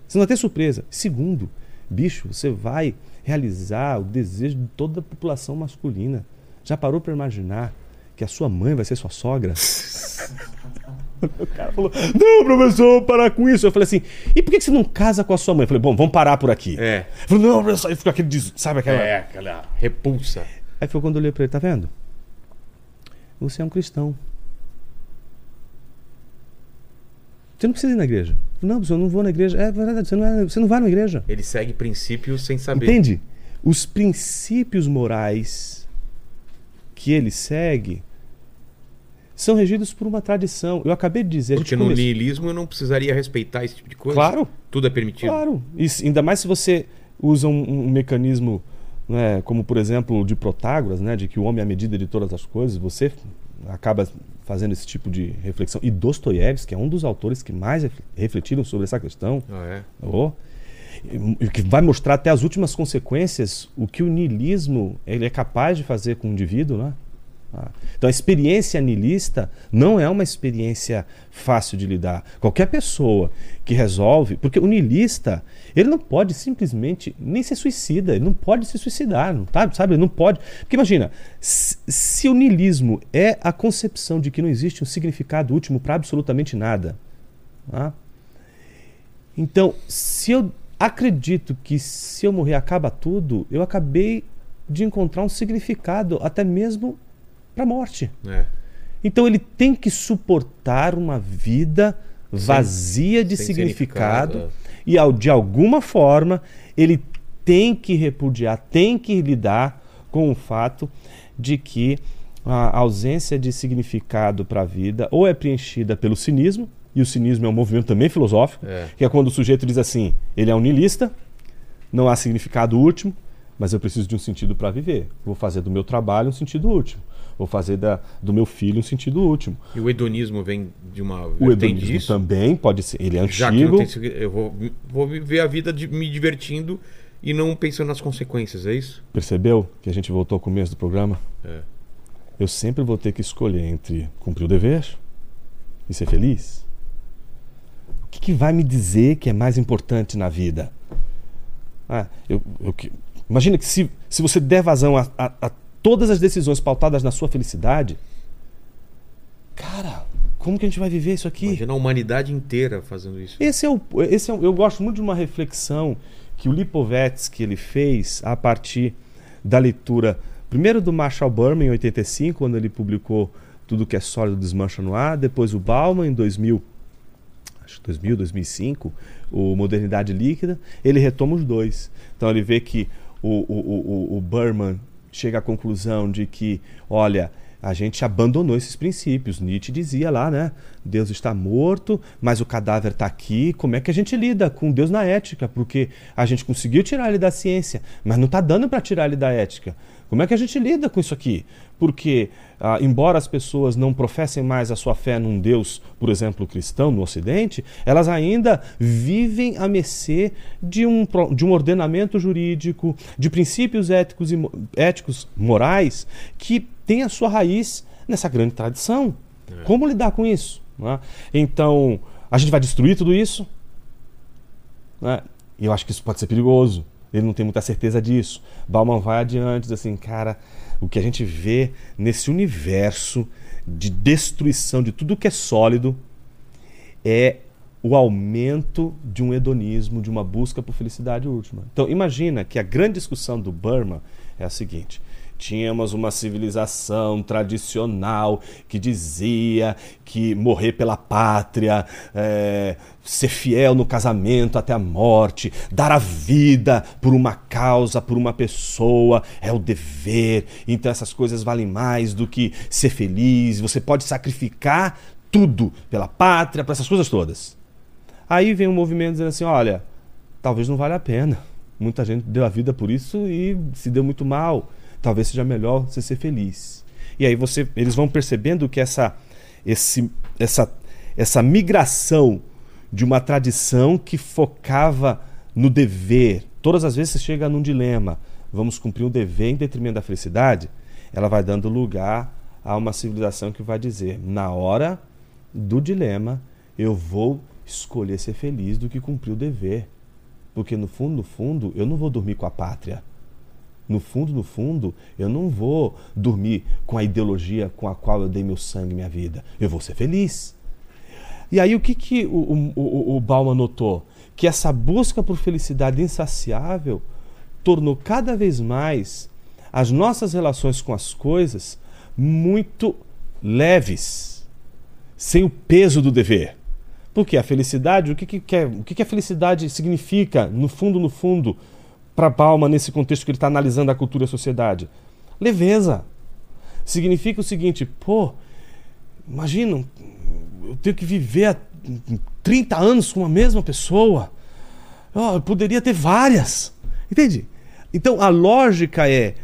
Você não vai ter surpresa. Segundo, bicho, você vai realizar o desejo de toda a população masculina. Já parou para imaginar que a sua mãe vai ser sua sogra? o cara falou: Não, professor, parar com isso. Eu falei assim: E por que você não casa com a sua mãe? Eu falei: Bom, vamos parar por aqui. É. Falei: Não, professor. Aí ficou aquele. Sabe aquela. É, aquela repulsa. Aí foi quando eu olhei para ele: Tá vendo? Você é um cristão. Você não precisa ir na igreja. Não, eu não vou na igreja. É verdade, você não, é, você não vai na igreja. Ele segue princípios sem saber. Entende? os princípios morais que ele segue são regidos por uma tradição. Eu acabei de dizer. Porque no começou... niilismo eu não precisaria respeitar esse tipo de coisa. Claro. Tudo é permitido. Claro. E, ainda mais se você usa um, um mecanismo, né, como por exemplo de Protágoras, né, de que o homem é a medida de todas as coisas, você acaba fazendo esse tipo de reflexão. E Dostoiévski, é um dos autores que mais refletiram sobre essa questão, ah, é? oh, que vai mostrar até as últimas consequências o que o niilismo ele é capaz de fazer com o indivíduo, né? Ah. Então a experiência nilista não é uma experiência fácil de lidar. Qualquer pessoa que resolve, porque o nilista ele não pode simplesmente nem ser suicida, ele não pode se suicidar, não tá, sabe? Ele não pode. Porque imagina, se, o niilismo é a concepção de que não existe um significado último para absolutamente nada, tá? então se eu acredito que se eu morrer acaba tudo, eu acabei de encontrar um significado até mesmo para a morte. É. Então ele tem que suportar uma vida vazia sem, de sem significado, significado e ao, de alguma forma ele tem que repudiar, tem que lidar com o fato de que a ausência de significado para a vida ou é preenchida pelo cinismo, e o cinismo é um movimento também filosófico, é. que é quando o sujeito diz assim: ele é um niilista, não há significado último, mas eu preciso de um sentido para viver. Vou fazer do meu trabalho um sentido último vou fazer da, do meu filho um sentido último. E o hedonismo vem de uma O hedonismo disso? também pode ser, ele é Já antigo. Tem, eu vou, vou viver a vida de, me divertindo e não pensando nas consequências, é isso? Percebeu que a gente voltou ao começo do programa? É. Eu sempre vou ter que escolher entre cumprir o dever e ser feliz. O que, que vai me dizer que é mais importante na vida? Ah, eu, eu, imagina que se, se você der vazão a, a, a todas as decisões pautadas na sua felicidade, cara, como que a gente vai viver isso aqui? Imagina a humanidade inteira fazendo isso. Esse é o, esse é o, eu gosto muito de uma reflexão que o Lipovetsky ele fez a partir da leitura primeiro do Marshall Berman em 85, quando ele publicou Tudo que é sólido desmancha no ar, depois o Bauman em 2000, acho 2000, 2005, o Modernidade Líquida, ele retoma os dois. Então ele vê que o, o, o, o Berman chega à conclusão de que, olha, a gente abandonou esses princípios. Nietzsche dizia lá, né? Deus está morto, mas o cadáver está aqui. Como é que a gente lida com Deus na ética? Porque a gente conseguiu tirar ele da ciência, mas não está dando para tirar ele da ética. Como é que a gente lida com isso aqui? Porque, ah, embora as pessoas não professem mais a sua fé num Deus, por exemplo, cristão no Ocidente, elas ainda vivem a mercê de um, de um ordenamento jurídico, de princípios éticos, e, éticos morais que tem a sua raiz nessa grande tradição. É. Como lidar com isso? É? Então, a gente vai destruir tudo isso? É? E eu acho que isso pode ser perigoso. Ele não tem muita certeza disso. Bauman vai adiante, diz assim, cara, o que a gente vê nesse universo de destruição de tudo que é sólido é o aumento de um hedonismo, de uma busca por felicidade última. Então, imagina que a grande discussão do Burma é a seguinte: Tínhamos uma civilização tradicional que dizia que morrer pela pátria, é, ser fiel no casamento até a morte, dar a vida por uma causa, por uma pessoa, é o dever. Então essas coisas valem mais do que ser feliz. Você pode sacrificar tudo pela pátria, para essas coisas todas. Aí vem um movimento dizendo assim: olha, talvez não valha a pena. Muita gente deu a vida por isso e se deu muito mal talvez seja melhor você ser feliz. E aí você, eles vão percebendo que essa, esse, essa, essa migração de uma tradição que focava no dever, todas as vezes você chega num dilema, vamos cumprir um dever em detrimento da felicidade, ela vai dando lugar a uma civilização que vai dizer, na hora do dilema, eu vou escolher ser feliz do que cumprir o dever. Porque no fundo, no fundo, eu não vou dormir com a pátria no fundo, no fundo, eu não vou dormir com a ideologia com a qual eu dei meu sangue, minha vida. Eu vou ser feliz. E aí o que, que o, o, o, Bauman notou? Que essa busca por felicidade insaciável tornou cada vez mais as nossas relações com as coisas muito leves, sem o peso do dever. Porque a felicidade, o que, que, o que, que a felicidade significa, no fundo, no fundo? Para Palma nesse contexto que ele está analisando a cultura e a sociedade? Leveza. Significa o seguinte, pô, imagina, eu tenho que viver há 30 anos com a mesma pessoa. Oh, eu poderia ter várias. Entende? Então a lógica é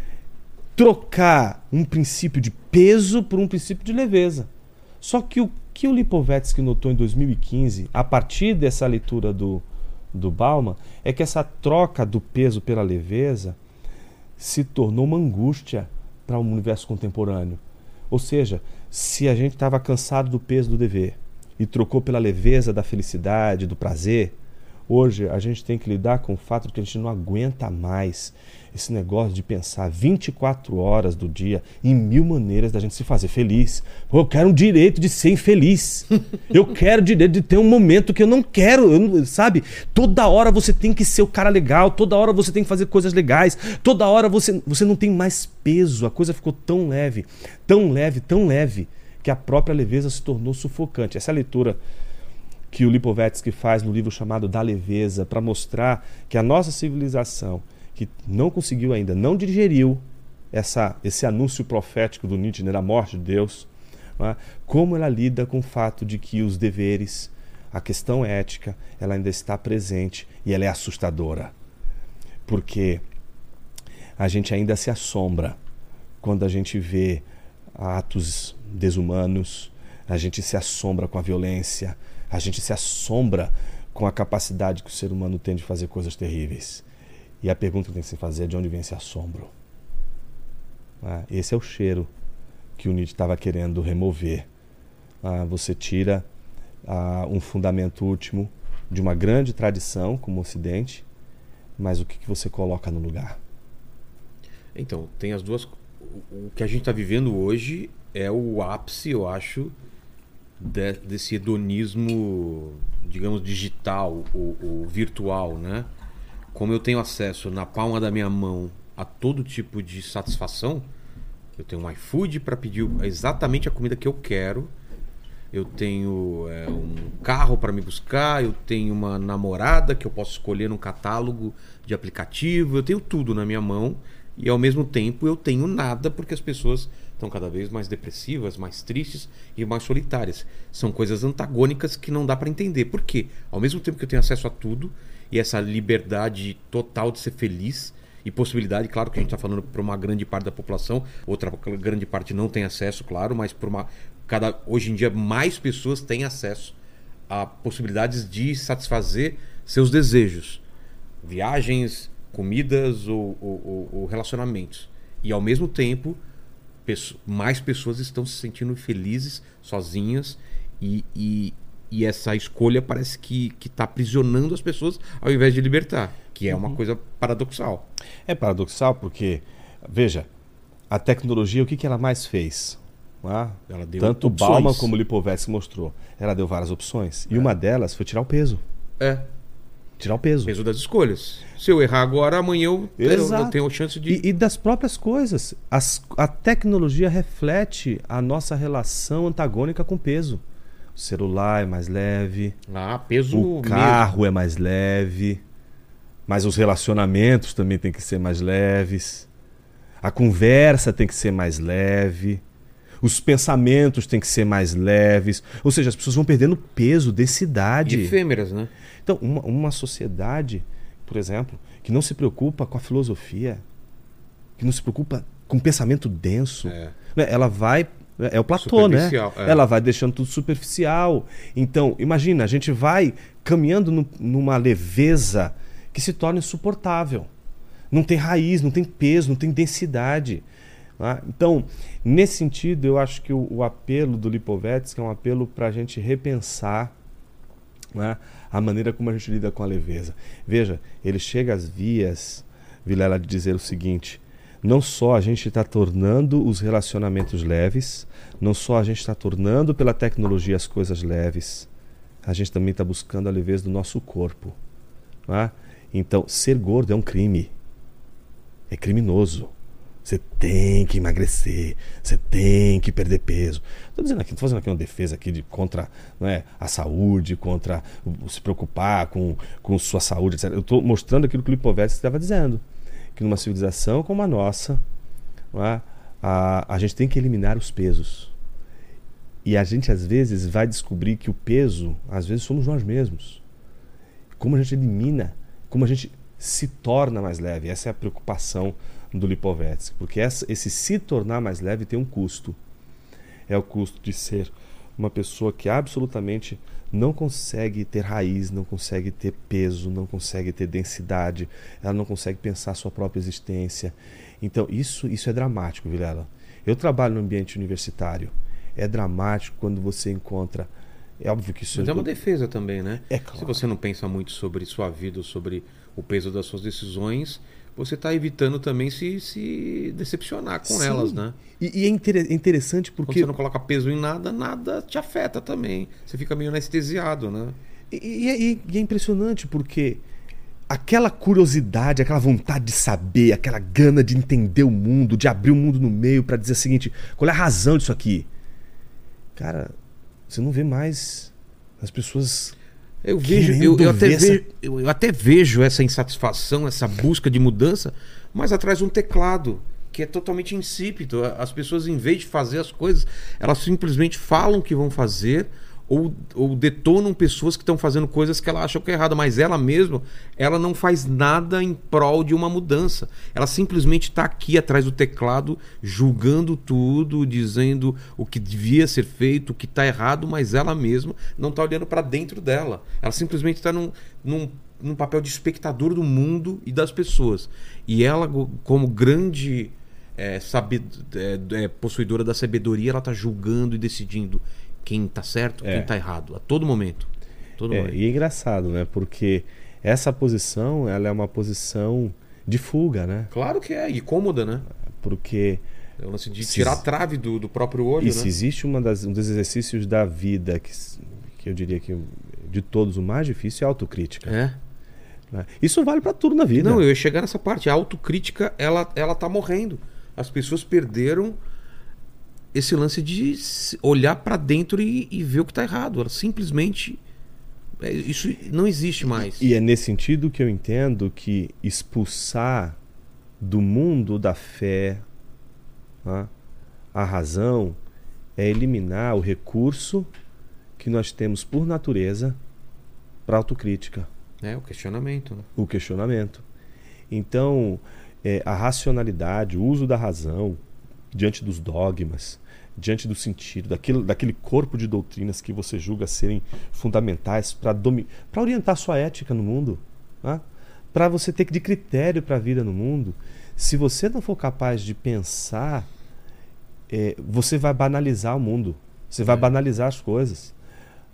trocar um princípio de peso por um princípio de leveza. Só que o que o Lipovetsky notou em 2015, a partir dessa leitura do, do Bauman, é que essa troca do peso pela leveza se tornou uma angústia para o um universo contemporâneo. Ou seja, se a gente estava cansado do peso do dever e trocou pela leveza da felicidade, do prazer, hoje a gente tem que lidar com o fato de que a gente não aguenta mais esse negócio de pensar 24 horas do dia em mil maneiras da gente se fazer feliz. eu quero um direito de ser infeliz. Eu quero o direito de ter um momento que eu não quero, eu, sabe? Toda hora você tem que ser o cara legal, toda hora você tem que fazer coisas legais, toda hora você, você não tem mais peso. A coisa ficou tão leve, tão leve, tão leve, que a própria leveza se tornou sufocante. Essa é leitura que o Lipovetsky faz no livro chamado Da Leveza, para mostrar que a nossa civilização que não conseguiu ainda, não digeriu essa, esse anúncio profético do Nietzsche, né, da morte de Deus, é? como ela lida com o fato de que os deveres, a questão ética, ela ainda está presente e ela é assustadora. Porque a gente ainda se assombra quando a gente vê atos desumanos, a gente se assombra com a violência, a gente se assombra com a capacidade que o ser humano tem de fazer coisas terríveis. E a pergunta que tem que se fazer é de onde vem esse assombro. Ah, esse é o cheiro que o Nietzsche estava querendo remover. Ah, você tira ah, um fundamento último de uma grande tradição como o Ocidente, mas o que, que você coloca no lugar? Então, tem as duas. O que a gente está vivendo hoje é o ápice, eu acho, de, desse hedonismo, digamos, digital, o, virtual, né? Como eu tenho acesso na palma da minha mão a todo tipo de satisfação, eu tenho um iFood para pedir exatamente a comida que eu quero. Eu tenho é, um carro para me buscar, eu tenho uma namorada que eu posso escolher num catálogo de aplicativo, eu tenho tudo na minha mão e ao mesmo tempo eu tenho nada porque as pessoas estão cada vez mais depressivas, mais tristes e mais solitárias. São coisas antagônicas que não dá para entender. Por quê? Ao mesmo tempo que eu tenho acesso a tudo, e essa liberdade total de ser feliz e possibilidade, claro que a gente está falando para uma grande parte da população, outra grande parte não tem acesso, claro, mas por uma cada hoje em dia mais pessoas têm acesso a possibilidades de satisfazer seus desejos, viagens, comidas ou, ou, ou relacionamentos. E ao mesmo tempo mais pessoas estão se sentindo felizes sozinhas e, e, e essa escolha parece que está aprisionando as pessoas ao invés de libertar, que é uma uhum. coisa paradoxal. É paradoxal porque, veja, a tecnologia, o que, que ela mais fez? Ah, Tanto opções. Bauman como Lipovetsky mostrou. Ela deu várias opções. É. E uma delas foi tirar o peso. É. Tirar o peso. Peso das escolhas. Se eu errar agora, amanhã eu, Exato. eu tenho chance de. E, e das próprias coisas. As, a tecnologia reflete a nossa relação antagônica com peso. O celular é mais leve. Ah, peso O carro mesmo. é mais leve. Mas os relacionamentos também têm que ser mais leves. A conversa tem que ser mais leve. Os pensamentos têm que ser mais leves. Ou seja, as pessoas vão perdendo peso, densidade. Efêmeras, né? Então, uma, uma sociedade, por exemplo, que não se preocupa com a filosofia, que não se preocupa com o pensamento denso, é. Né, ela vai é o platô, né? É. Ela vai deixando tudo superficial. Então, imagina, a gente vai caminhando no, numa leveza que se torna insuportável. Não tem raiz, não tem peso, não tem densidade. Né? Então, nesse sentido, eu acho que o, o apelo do Lipovetsky é um apelo para a gente repensar né, a maneira como a gente lida com a leveza. Veja, ele chega às vias, Vilela, de dizer o seguinte: não só a gente está tornando os relacionamentos leves, não só a gente está tornando pela tecnologia as coisas leves, a gente também está buscando a leveza do nosso corpo. É? Então, ser gordo é um crime. É criminoso. Você tem que emagrecer, você tem que perder peso. Estou dizendo aqui, tô fazendo aqui uma defesa aqui de contra é, a saúde, contra se preocupar com, com sua saúde, etc. Eu estou mostrando aquilo que o Lipovetsky estava dizendo, que numa civilização como a nossa, é, a, a gente tem que eliminar os pesos. E a gente às vezes vai descobrir que o peso, às vezes somos nós mesmos. Como a gente elimina, como a gente se torna mais leve. Essa é a preocupação do Lipovetsky, porque essa, esse se tornar mais leve tem um custo. É o custo de ser uma pessoa que absolutamente não consegue ter raiz, não consegue ter peso, não consegue ter densidade, ela não consegue pensar a sua própria existência. Então, isso, isso é dramático, Vilela. Eu trabalho no ambiente universitário. É dramático quando você encontra. É óbvio que isso Mas é uma defesa também, né? É claro. Se você não pensa muito sobre sua vida, sobre o peso das suas decisões, você está evitando também se, se decepcionar com Sim. elas, né? E, e é inter- interessante Quando porque. você não coloca peso em nada, nada te afeta também. Você fica meio anestesiado, né? E, e é- e- e é impressionante porque aquela curiosidade, aquela vontade de saber, aquela gana de entender o mundo, de abrir o mundo no meio para dizer o seguinte: qual é a razão disso aqui? Cara, você não vê mais as pessoas. Eu vejo, eu, eu até essa- vejo, eu, eu até vejo essa insatisfação, essa busca de mudança, mas atrás de um teclado que é totalmente insípido. As pessoas, em vez de fazer as coisas, elas simplesmente falam que vão fazer ou, ou detonam pessoas que estão fazendo coisas que ela acha que é errada, mas ela mesma, ela não faz nada em prol de uma mudança. Ela simplesmente está aqui atrás do teclado, julgando tudo, dizendo o que devia ser feito, o que está errado, mas ela mesma não está olhando para dentro dela. Ela simplesmente está num, num, num papel de espectador do mundo e das pessoas. E ela, como grande é, sabe, é, é, possuidora da sabedoria, ela está julgando e decidindo quem está certo, É. quem está errado, a todo momento. Todo É, momento. e é engraçado, né? Porque essa posição ela é uma posição de fuga, né? Claro que é, e cômoda, né? Porque É o lance de Se- tirar a trave do, do próprio olho, E né? se existe uma das, um dos exercícios da vida que, que eu diria que de todos o mais difícil é a autocrítica. É. né? Isso vale para tudo na vida. Não, eu ia chegar nessa parte. A autocrítica, ela, ela tá morrendo. As pessoas perderam esse lance de olhar pra dentro e, e ver o que tá errado. Ela simplesmente. é, Isso não existe mais. E é nesse sentido que eu entendo que expulsar do mundo da fé né, a razão é eliminar o recurso que nós temos por natureza para autocrítica. É, o questionamento, né? o questionamento. Então, é, a racionalidade, o uso da razão diante dos dogmas, diante do sentido, daquilo, daquele corpo de doutrinas que você julga serem fundamentais para orientar sua ética no mundo, né? para você ter de critério para a vida no mundo. Se você não for capaz de pensar, é, você vai banalizar o mundo, você vai É. banalizar as coisas.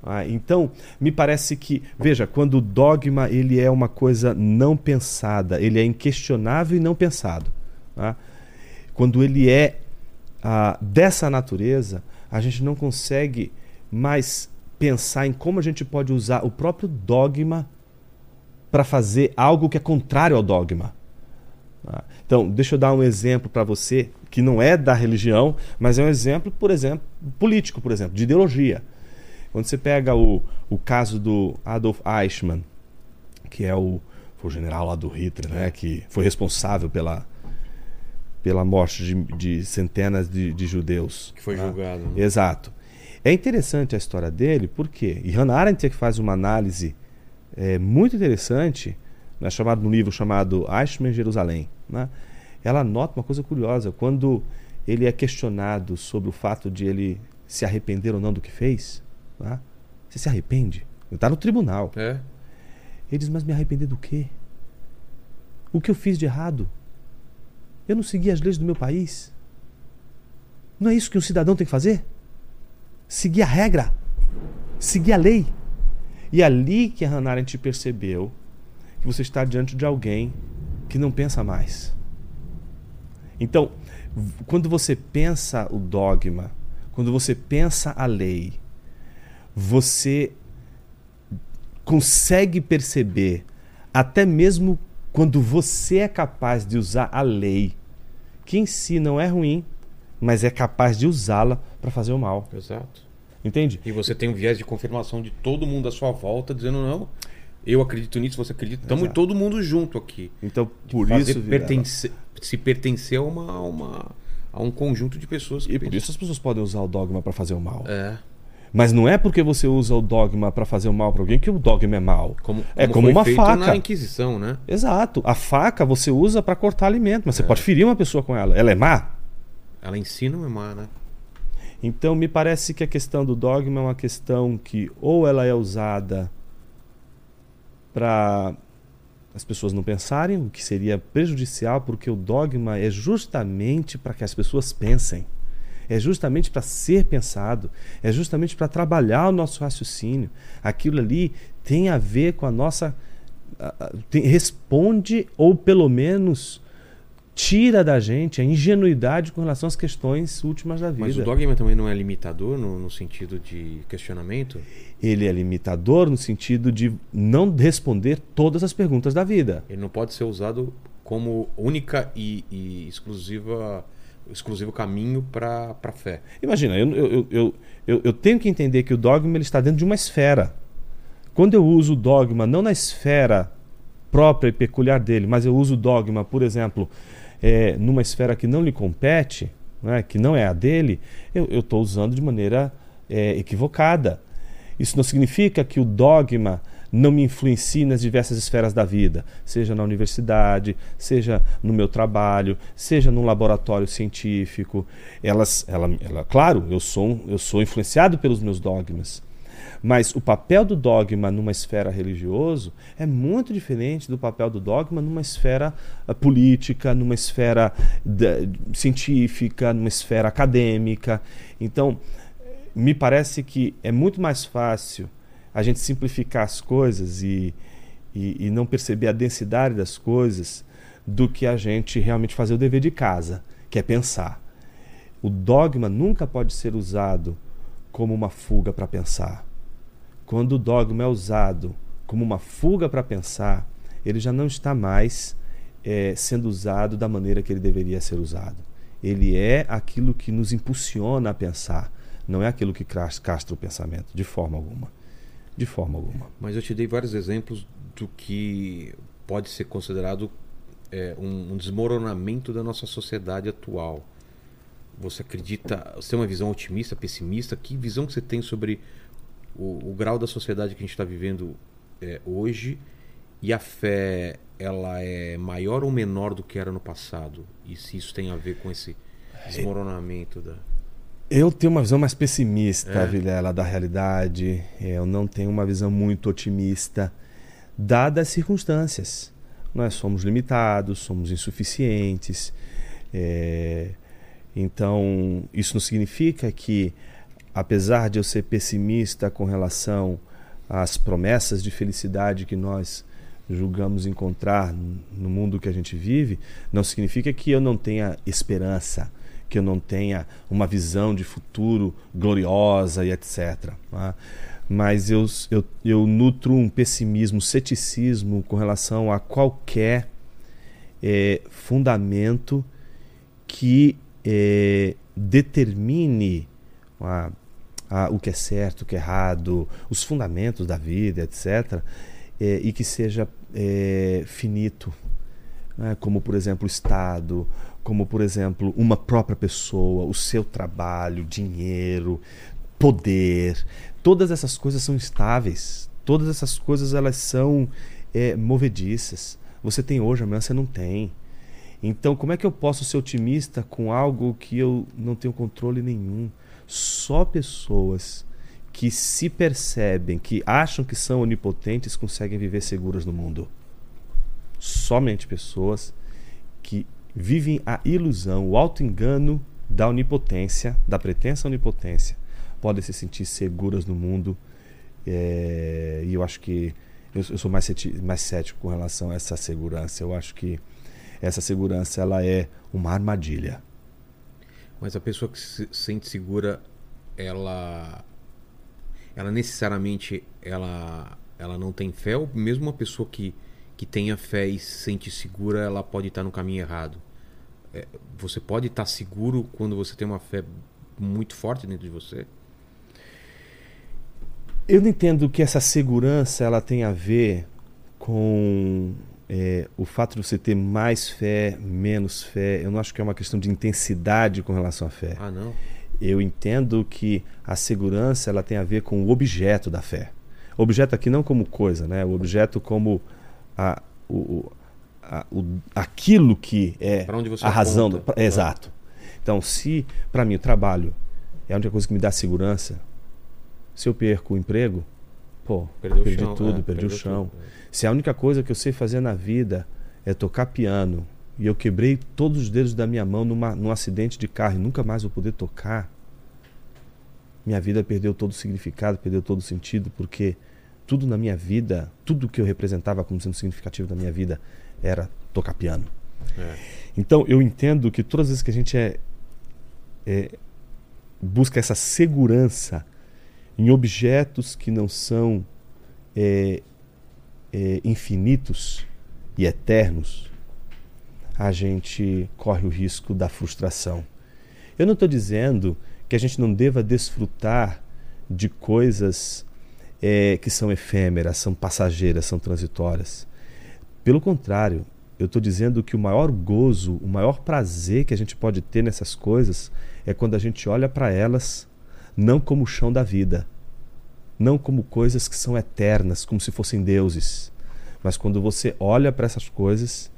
Ah, então, me parece que, veja, quando o dogma ele é uma coisa não pensada, ele é inquestionável e não pensado. tá? Quando ele é ah, dessa natureza, a gente não consegue mais pensar em como a gente pode usar o próprio dogma para fazer algo que é contrário ao dogma. tá? Então, deixa eu dar um exemplo para você que não é da religião, mas é um exemplo, por exemplo, político, por exemplo, de ideologia. Quando você pega o, o caso do Adolf Eichmann, que é o, o general lá do Hitler, né, que foi responsável pela, pela morte de, de centenas de, de judeus. Que foi né? julgado. né? Exato. É interessante a história dele, porque e Hannah Arendt é que faz uma análise é, muito interessante, né, chamado, no livro chamado Eichmann em Jerusalém. Né? Ela nota uma coisa curiosa, quando ele é questionado sobre o fato de ele se arrepender ou não do que fez, né? você se arrepende? Ele está no tribunal. É. Ele diz, mas me arrepender do quê? O que eu fiz de errado? Eu não segui as leis do meu país? Não é isso que um cidadão tem que fazer? Seguir a regra, seguir a lei. E é ali que a Hannah Arendt percebeu que você está diante de alguém que não pensa mais. Então, quando você pensa o dogma, quando você pensa a lei, você consegue perceber, até mesmo quando você é capaz de usar a lei, que em si não é ruim, mas é capaz de usá-la para fazer o mal. Exato. Entende? E você tem um viés de confirmação de todo mundo à sua volta dizendo não. Eu acredito nisso, você acredita. Estamos todo mundo junto aqui. Então, por fazer isso, Vilela, pertence- se pertencer a, uma, a uma- a um conjunto de pessoas que e por isso as pessoas podem usar o dogma para fazer o mal. É. Mas não é porque você usa o dogma para fazer o mal para alguém que o dogma é mal. Como, É como uma feito faca. na Inquisição, né? Exato. A faca você usa para cortar alimento, É. mas você pode ferir uma pessoa com ela. Ela é má? Ela ensina o Emar, né? Então me parece que a questão do dogma é uma questão que ou ela é usada para as pessoas não pensarem, o que seria prejudicial, porque o dogma é justamente para que as pessoas pensem. É justamente para ser pensado, é justamente para trabalhar o nosso raciocínio. Aquilo ali tem a ver com a nossa. tem- responde, ou pelo menos tira da gente a ingenuidade com relação às questões últimas da vida. Mas o dogma também não é limitador no, no sentido de questionamento? Ele é limitador no sentido de não responder todas as perguntas da vida. Ele não pode ser usado como única e, e exclusiva exclusivo caminho para a fé. Imagina, eu, eu, eu, eu, eu tenho que entender que o dogma ele está dentro de uma esfera. Quando eu uso o dogma não na esfera própria e peculiar dele, mas eu uso o dogma, por exemplo, é, numa esfera que não lhe compete, né, que não é a dele, eu estou usando de maneira é, equivocada. Isso não significa que o dogma não me influencie nas diversas esferas da vida, seja na universidade, seja no meu trabalho, seja num laboratório científico. Elas, ela, ela, claro, eu sou, eu sou influenciado pelos meus dogmas. Mas o papel do dogma numa esfera religioso é muito diferente do papel do dogma numa esfera ah, política, numa esfera científica, numa esfera acadêmica. Então, me parece que é muito mais fácil a gente simplificar as coisas e, e, e não perceber a densidade das coisas do que a gente realmente fazer o dever de casa, que é pensar. O dogma nunca pode ser usado como uma fuga para pensar. Quando o dogma é usado como uma fuga para pensar, ele já não está mais eh, sendo usado da maneira que ele deveria ser usado. Ele é aquilo que nos impulsiona a pensar, não é aquilo que castra o pensamento, de forma alguma. De forma alguma. Mas eu te dei vários exemplos do que pode ser considerado é, um, um desmoronamento da nossa sociedade atual. Você acredita, você tem uma visão otimista, pessimista? Que visão que você tem sobre o, o grau da sociedade que a gente está vivendo é, hoje? E a fé, ela é maior ou menor do que era no passado? E se isso tem a ver com esse desmoronamento da... Eu tenho uma visão mais pessimista, É. Vilela, da realidade. Eu não tenho uma visão muito otimista, dadas as circunstâncias. Nós somos limitados, somos insuficientes. é, Então, isso não significa que, apesar de eu ser pessimista com relação às promessas de felicidade que nós julgamos encontrar no mundo que a gente vive, não significa que eu não tenha esperança que eu não tenha uma visão de futuro gloriosa e etc. né? Mas eu, eu, eu nutro um pessimismo, um ceticismo com relação a qualquer eh, fundamento que eh, determine a- a- o que é certo, o que é errado, os fundamentos da vida, etc., eh, e que seja eh, finito, né? como por exemplo o Estado, como por exemplo uma própria pessoa, o seu trabalho, dinheiro, poder, todas essas coisas são estáveis, todas essas coisas elas são é, movediças. Você tem hoje, amanhã você não tem. Então, como é que eu posso ser otimista com algo que eu não tenho controle nenhum? Só pessoas que se percebem, que acham que são onipotentes, conseguem viver seguras no mundo. Somente pessoas que vivem a ilusão, o auto-engano da onipotência, da pretensa onipotência, podem se sentir seguras no mundo. É, e eu acho que eu, eu sou mais, mais cético com relação a essa segurança. Eu acho que essa segurança ela é uma armadilha. Mas a pessoa que se sente segura, ela ela necessariamente ela ela não tem fé ou mesmo uma pessoa que que tenha fé e se sente segura, ela pode estar no caminho errado. é, você pode estar seguro quando você tem uma fé muito forte dentro de você? Eu não entendo que essa segurança ela tem a ver com é, o fato de você ter mais fé, menos fé. Eu não acho que é uma questão de intensidade com relação à fé. Ah, não? Eu entendo que a segurança ela tem a ver com o objeto da fé. Objeto aqui não como coisa, né? O objeto como a, o, a, o, aquilo que é a razão. Do, pra, é. Exato. Então, se para mim o trabalho é a única coisa que me dá segurança, se eu perco o emprego, pô, Perdeu perdi chão, tudo, é, perdi o chão. Tudo, é. Se a única coisa que eu sei fazer na vida é tocar piano e eu quebrei todos os dedos da minha mão numa, num acidente de carro e nunca mais vou poder tocar, minha vida perdeu todo o significado, perdeu todo o sentido, porque tudo na minha vida, tudo que eu representava como sendo significativo da minha vida era tocar piano. É. Então eu entendo que todas as vezes que a gente é, é busca essa segurança em objetos que não são é, é, infinitos e eternos, a gente corre o risco da frustração. Eu não estou dizendo que a gente não deva desfrutar de coisas é, que são efêmeras, são passageiras, são transitórias. Pelo contrário, eu estou dizendo que o maior gozo, o maior prazer que a gente pode ter nessas coisas é quando a gente olha para elas não como o chão da vida, não como coisas que são eternas, como se fossem deuses, mas quando você olha para essas coisas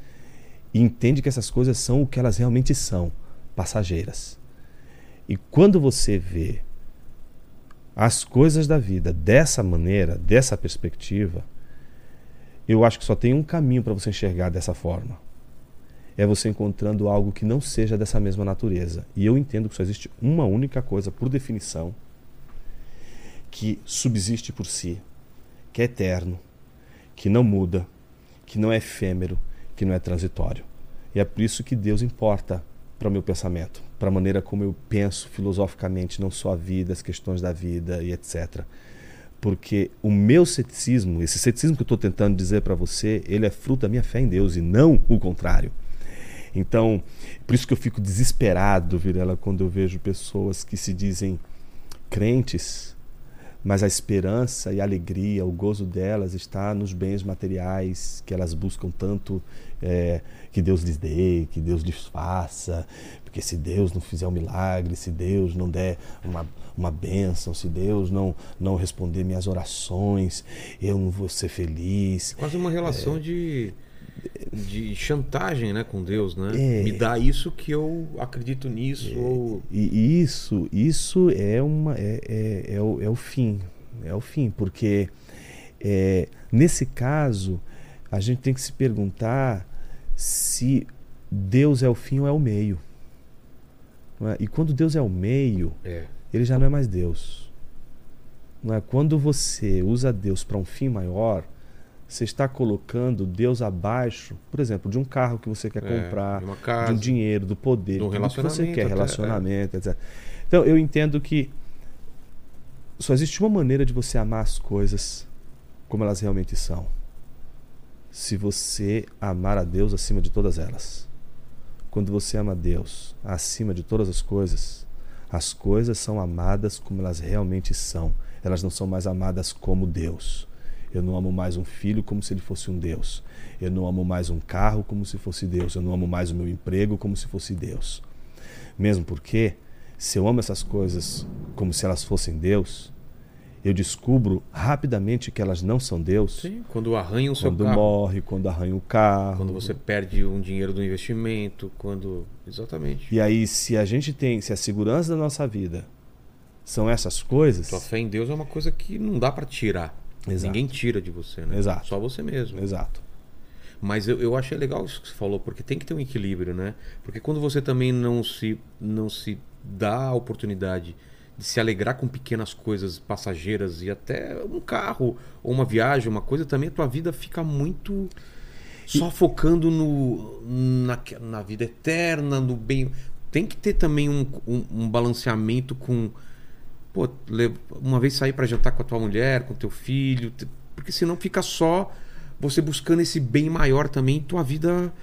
e entende que essas coisas são o que elas realmente são, passageiras. E quando você vê as coisas da vida dessa maneira, dessa perspectiva, eu acho que só tem um caminho para você enxergar dessa forma. É você encontrando algo que não seja dessa mesma natureza. E eu entendo que só existe uma única coisa, por definição, que subsiste por si, que é eterno, que não muda, que não é efêmero, que não é transitório. E é por isso que Deus importa para o meu pensamento, para a maneira como eu penso filosoficamente, não só a vida, as questões da vida e etc. Porque o meu ceticismo, esse ceticismo que eu estou tentando dizer para você, ele é fruto da minha fé em Deus e não o contrário. Então, por isso que eu fico desesperado, Virela, quando eu vejo pessoas que se dizem crentes, mas a esperança e a alegria, o gozo delas está nos bens materiais que elas buscam tanto é, que Deus lhes dê, que Deus lhes faça, porque se Deus não fizer um milagre, se Deus não der uma, uma bênção, se Deus não, não responder minhas orações, eu não vou ser feliz. Quase uma relação é, de de chantagem né, com Deus, né? É, Me dá isso que eu acredito nisso. É, ou... E isso, isso é uma é, é, é, o, é o fim. É o fim, porque é, nesse caso a gente tem que se perguntar se Deus é o fim ou é o meio. É? E quando Deus é o meio, é. ele já não é mais Deus. Não é? Quando você usa Deus para um fim maior, você está colocando Deus abaixo, por exemplo, de um carro que você quer é, comprar, de, casa, de, um dinheiro, do poder, do que você quer, relacionamento, é. etc. Então eu entendo que só existe uma maneira de você amar as coisas como elas realmente são. Se você amar a Deus acima de todas elas. Quando você ama Deus acima de todas as coisas, as coisas são amadas como elas realmente são. Elas não são mais amadas como Deus. Eu não amo mais um filho como se ele fosse um Deus. Eu não amo mais um carro como se fosse Deus. Eu não amo mais o meu emprego como se fosse Deus. Mesmo porque, se eu amo essas coisas como se elas fossem Deus, eu descubro rapidamente que elas não são Deus. Sim, quando arranham o seu quando carro. Quando morre, quando arranha o carro. Quando você perde um dinheiro do investimento, quando. Exatamente. E aí, se a gente tem, se a segurança da nossa vida são essas coisas. Sua fé em Deus é uma coisa que não dá para tirar. Exato. Ninguém tira de você, né? Exato. Só você mesmo. Exato. Mas eu, eu achei legal isso que você falou, porque tem que ter um equilíbrio, né? Porque quando você também não se, não se dá a oportunidade de se alegrar com pequenas coisas passageiras e até um carro ou uma viagem, uma coisa, também a tua vida fica muito só focando no, na, na vida eterna, no bem. Tem que ter também um, um, um balanceamento com pô, uma vez sair para jantar com a tua mulher, com teu filho, porque senão fica só você buscando esse bem maior também, tua vida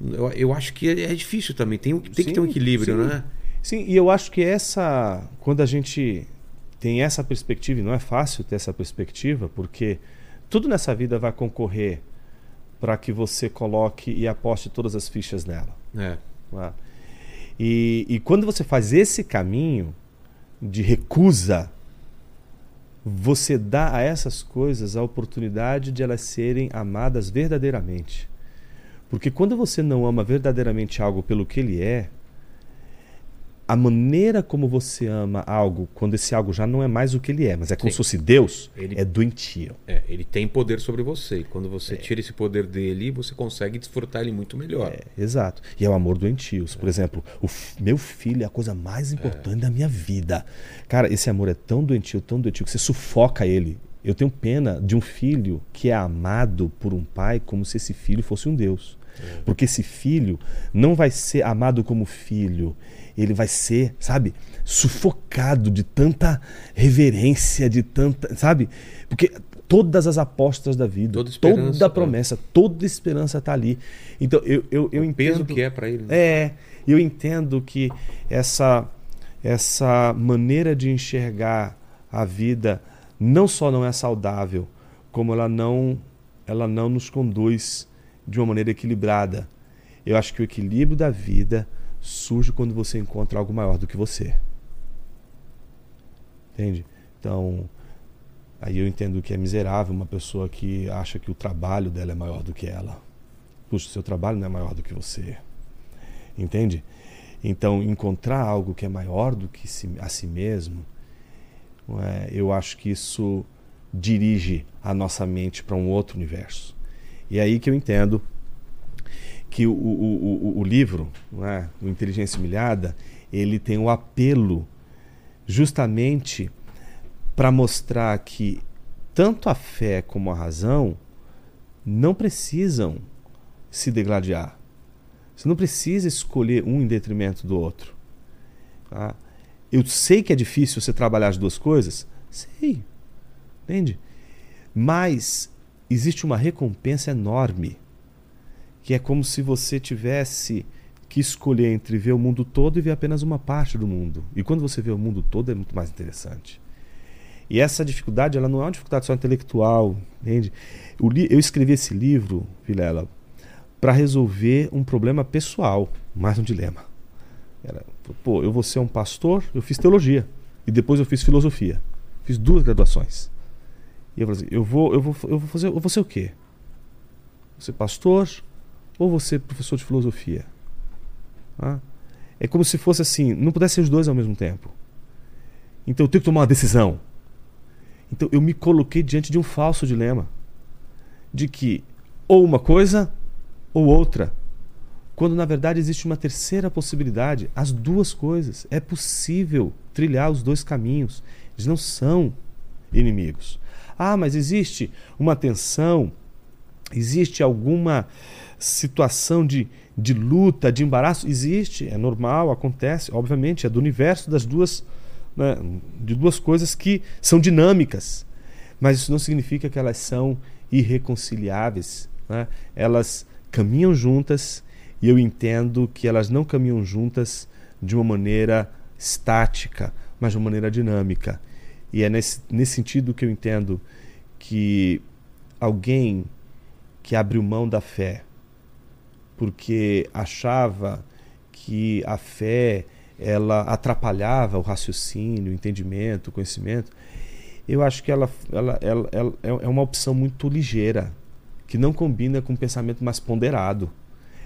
Eu, eu acho que é, é difícil também. Tem, tem que Sim, ter um equilíbrio, sim. né? Sim, e eu acho que essa. Quando a gente tem essa perspectiva, e não é fácil ter essa perspectiva, porque tudo nessa vida vai concorrer para que você coloque e aposte todas as fichas nela. É. né? E, e quando você faz esse caminho de recusa, você dá a essas coisas a oportunidade de elas serem amadas verdadeiramente. Porque quando você não ama verdadeiramente algo pelo que ele é, a maneira como você ama algo, quando esse algo já não é mais o que ele é, mas é como Sim. se fosse Deus, Ele- é doentio. É, ele tem poder sobre você. E quando É. você tira esse poder dele, você consegue desfrutar ele muito melhor. É, exato. E é o amor doentio. Por exemplo, o meu filho é a coisa mais importante da minha vida. Cara, esse amor é tão doentio, tão doentio, que você sufoca ele. Eu tenho pena de um filho que é amado por um pai como se esse filho fosse um Deus. Porque esse filho não vai ser amado como filho. Ele vai ser, sabe, sufocado de tanta reverência, de tanta. Sabe? Porque todas as apostas da vida, Toda toda é. promessa, toda esperança está ali. Então eu, eu, eu o peso entendo. que é pra ele. né? É, eu entendo que essa, essa maneira de enxergar a vida não só não é saudável, como ela não, ela não nos conduz de uma maneira equilibrada. Eu acho que o equilíbrio da vida surge quando você encontra algo maior do que você. Entende? Então, aí eu entendo que é miserável uma pessoa que acha que o trabalho dela é maior do que ela. Puxa, seu trabalho não é maior do que você. Entende? Então, encontrar algo que é maior do que a si mesmo, é, eu acho que isso dirige a nossa mente para um outro universo. E é aí que eu entendo que o, o, o, o livro, não é, o Inteligência Humilhada, ele tem o apelo justamente para mostrar que tanto a fé como a razão não precisam se degladiar. Você não precisa escolher um em detrimento do outro. Tá? Eu sei que é difícil você trabalhar as duas coisas, sei, entende? Mas existe uma recompensa enorme, que é como se você tivesse que escolher entre ver o mundo todo e ver apenas uma parte do mundo. E quando você vê o mundo todo é muito mais interessante. E essa dificuldade, ela não é uma dificuldade só intelectual, entende? Eu escrevi esse livro, Vilela, para resolver um problema pessoal, mais um dilema. Era, pô, eu vou ser um pastor, eu fiz teologia e depois eu fiz filosofia. Fiz duas graduações. E eu falei assim, eu vou, eu vou, eu vou fazer, eu vou ser o quê? Vou ser pastor ou ser professor de filosofia? É como se fosse assim, não pudesse ser os dois ao mesmo tempo. Então eu tenho que tomar uma decisão. Então eu me coloquei diante de um falso dilema de que ou uma coisa ou outra, quando na verdade existe uma terceira possibilidade, as duas coisas. É possível trilhar os dois caminhos. Eles não são inimigos. Ah, mas existe uma tensão, existe alguma situação de, de luta, de embaraço? Existe, é normal, acontece, obviamente, é do universo das duas, né, de duas coisas que são dinâmicas. Mas isso não significa que elas são irreconciliáveis. Né? Elas caminham juntas e eu entendo que elas não caminham juntas de uma maneira estática, mas de uma maneira dinâmica. E é nesse, nesse sentido que eu entendo que alguém que abriu mão da fé porque achava que a fé ela atrapalhava o raciocínio, o entendimento, o conhecimento, eu acho que ela, ela, ela, ela é uma opção muito ligeira, que não combina com um pensamento mais ponderado.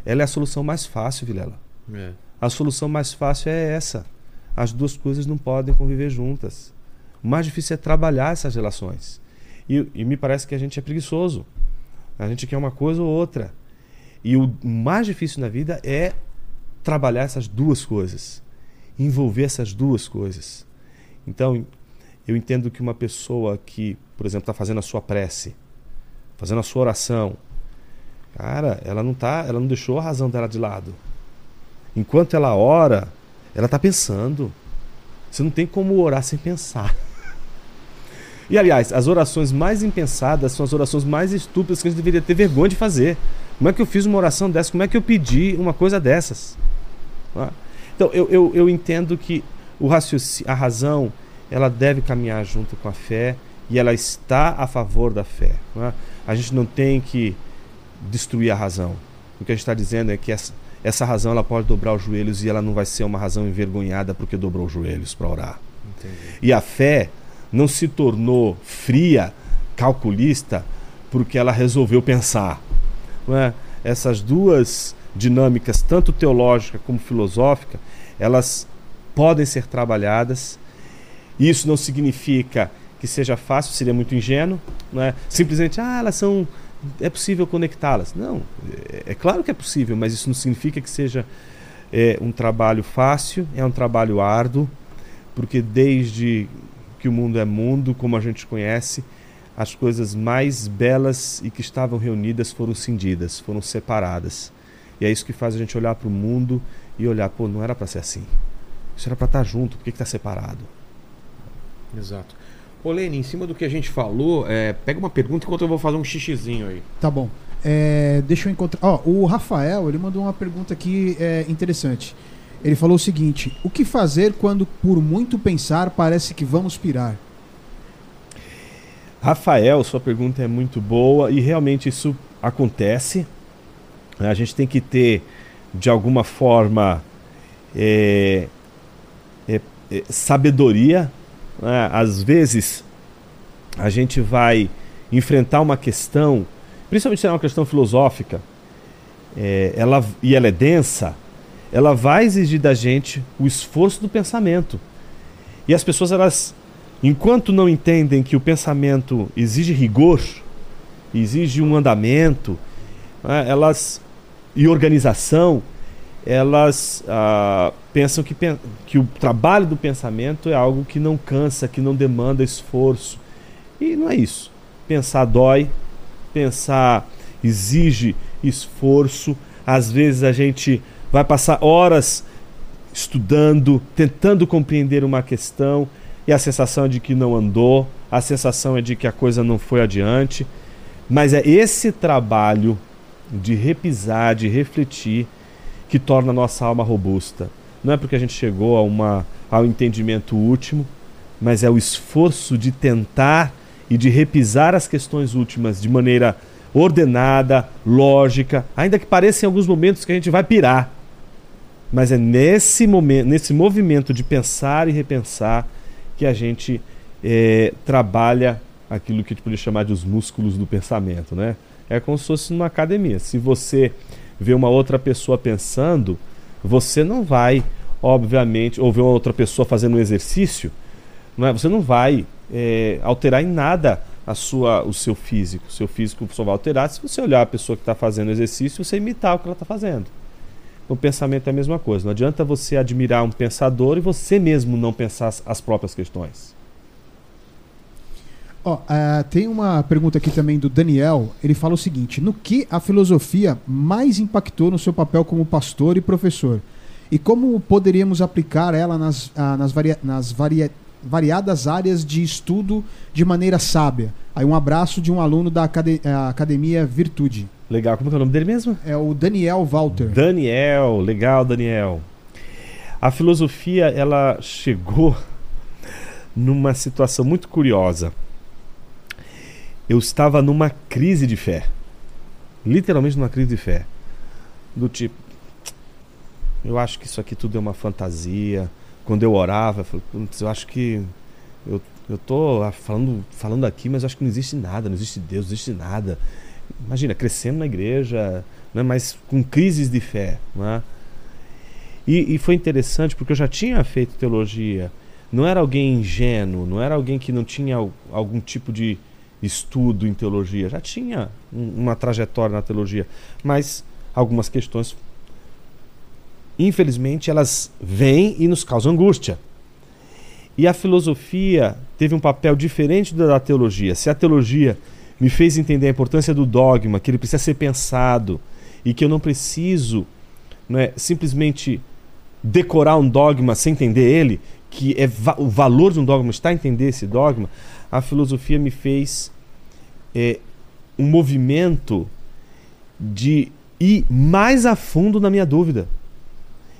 Ela é a solução mais fácil, Vilela. É. A solução mais fácil é essa. As duas coisas não podem conviver juntas. O mais difícil é trabalhar essas relações. E, e me parece que a gente é preguiçoso. A gente quer uma coisa ou outra. E o mais difícil na vida é trabalhar essas duas coisas, envolver essas duas coisas. Então, eu entendo que uma pessoa que, por exemplo, está fazendo a sua prece, fazendo a sua oração, cara, ela não tá, ela não deixou a razão dela de lado. Enquanto ela ora, ela está pensando. Você não tem como orar sem pensar. E aliás, as orações mais impensadas são as orações mais estúpidas que a gente deveria ter vergonha de fazer. Como é que eu fiz uma oração dessa? Como é que eu pedi uma coisa dessas? Ah. Então, eu, eu, eu entendo que o raciocínio, a razão ela deve caminhar junto com a fé e ela está a favor da fé. É? A gente não tem que destruir a razão. O que a gente está dizendo é que essa, essa razão ela pode dobrar os joelhos e ela não vai ser uma razão envergonhada porque dobrou os joelhos para orar. Entendi. E a fé não se tornou fria, calculista, porque ela resolveu pensar. Não é? Essas duas dinâmicas, tanto teológica como filosófica, elas podem ser trabalhadas. Isso não significa que seja fácil, seria muito ingênuo, não é? Simplesmente, ah, elas são é possível conectá-las. Não, é, é, claro que é possível, mas isso não significa que seja é, um trabalho fácil, é um trabalho árduo, porque desde que o mundo é mundo, como a gente conhece, as coisas mais belas e que estavam reunidas foram cindidas, foram separadas. E é isso que faz a gente olhar para o mundo e olhar, pô, não era para ser assim. Isso era para estar tá junto, por que está separado? Exato. Ô, Lene, em cima do que a gente falou, é, pega uma pergunta enquanto eu vou fazer um xixizinho aí. Tá bom. É, deixa eu encontrar. Ó, o Rafael, ele mandou uma pergunta aqui é, interessante. Ele falou o seguinte: O que fazer quando, por muito pensar, parece que vamos pirar? Rafael, sua pergunta é muito boa e realmente isso acontece. A gente tem que ter, de alguma forma, é, é, é, sabedoria. Né? Às vezes, a gente vai enfrentar uma questão, principalmente se é uma questão filosófica, é, ela, e ela é densa, ela vai exigir da gente o esforço do pensamento. E as pessoas, elas, enquanto não entendem que o pensamento exige rigor, exige um andamento, né, elas e organização, elas ah, pensam que, que o trabalho do pensamento é algo que não cansa, que não demanda esforço. E não é isso. Pensar dói, pensar exige esforço. Às vezes a gente vai passar horas estudando, tentando compreender uma questão e a sensação é de que não andou, a sensação é de que a coisa não foi adiante. Mas é esse trabalho de repisar, de refletir, que torna a nossa alma robusta. Não é porque a gente chegou a uma, ao entendimento último, mas é o esforço de tentar e de repisar as questões últimas de maneira ordenada, lógica, ainda que pareça em alguns momentos que a gente vai pirar. Mas é nesse momento, nesse movimento de pensar e repensar que a gente é, trabalha aquilo que a gente poderia chamar de os músculos do pensamento, né? É como se fosse numa academia. Se você vê uma outra pessoa pensando, você não vai, obviamente, ou ver uma outra pessoa fazendo um exercício, não é? você não vai é, alterar em nada a sua, o seu físico. O seu físico só vai alterar se você olhar a pessoa que está fazendo o exercício e você imitar o que ela está fazendo. O pensamento é a mesma coisa. Não adianta você admirar um pensador e você mesmo não pensar as próprias questões. Oh, uh, tem uma pergunta aqui também do Daniel. Ele fala o seguinte: no que a filosofia mais impactou no seu papel como pastor e professor? E como poderíamos aplicar ela nas, uh, nas, varia nas varia variadas áreas de estudo de maneira sábia? Aí um abraço de um aluno da acad Academia Virtude. Legal, como é o nome dele mesmo? É o Daniel Walter. Daniel, legal, Daniel. A filosofia, ela chegou numa situação muito curiosa eu estava numa crise de fé. Literalmente numa crise de fé. Do tipo, eu acho que isso aqui tudo é uma fantasia. Quando eu orava, eu, falei, eu acho que eu, eu tô falando, falando aqui, mas acho que não existe nada, não existe Deus, não existe nada. Imagina, crescendo na igreja, né, mas com crises de fé. Né? E, e foi interessante porque eu já tinha feito teologia. Não era alguém ingênuo, não era alguém que não tinha algum tipo de, estudo em teologia, já tinha uma trajetória na teologia, mas algumas questões, infelizmente, elas vêm e nos causam angústia. E a filosofia teve um papel diferente da teologia. Se a teologia me fez entender a importância do dogma, que ele precisa ser pensado e que eu não preciso não é, simplesmente decorar um dogma sem entender ele, que é va o valor de um dogma, está a entender esse dogma, a filosofia me fez é, um movimento de ir mais a fundo na minha dúvida.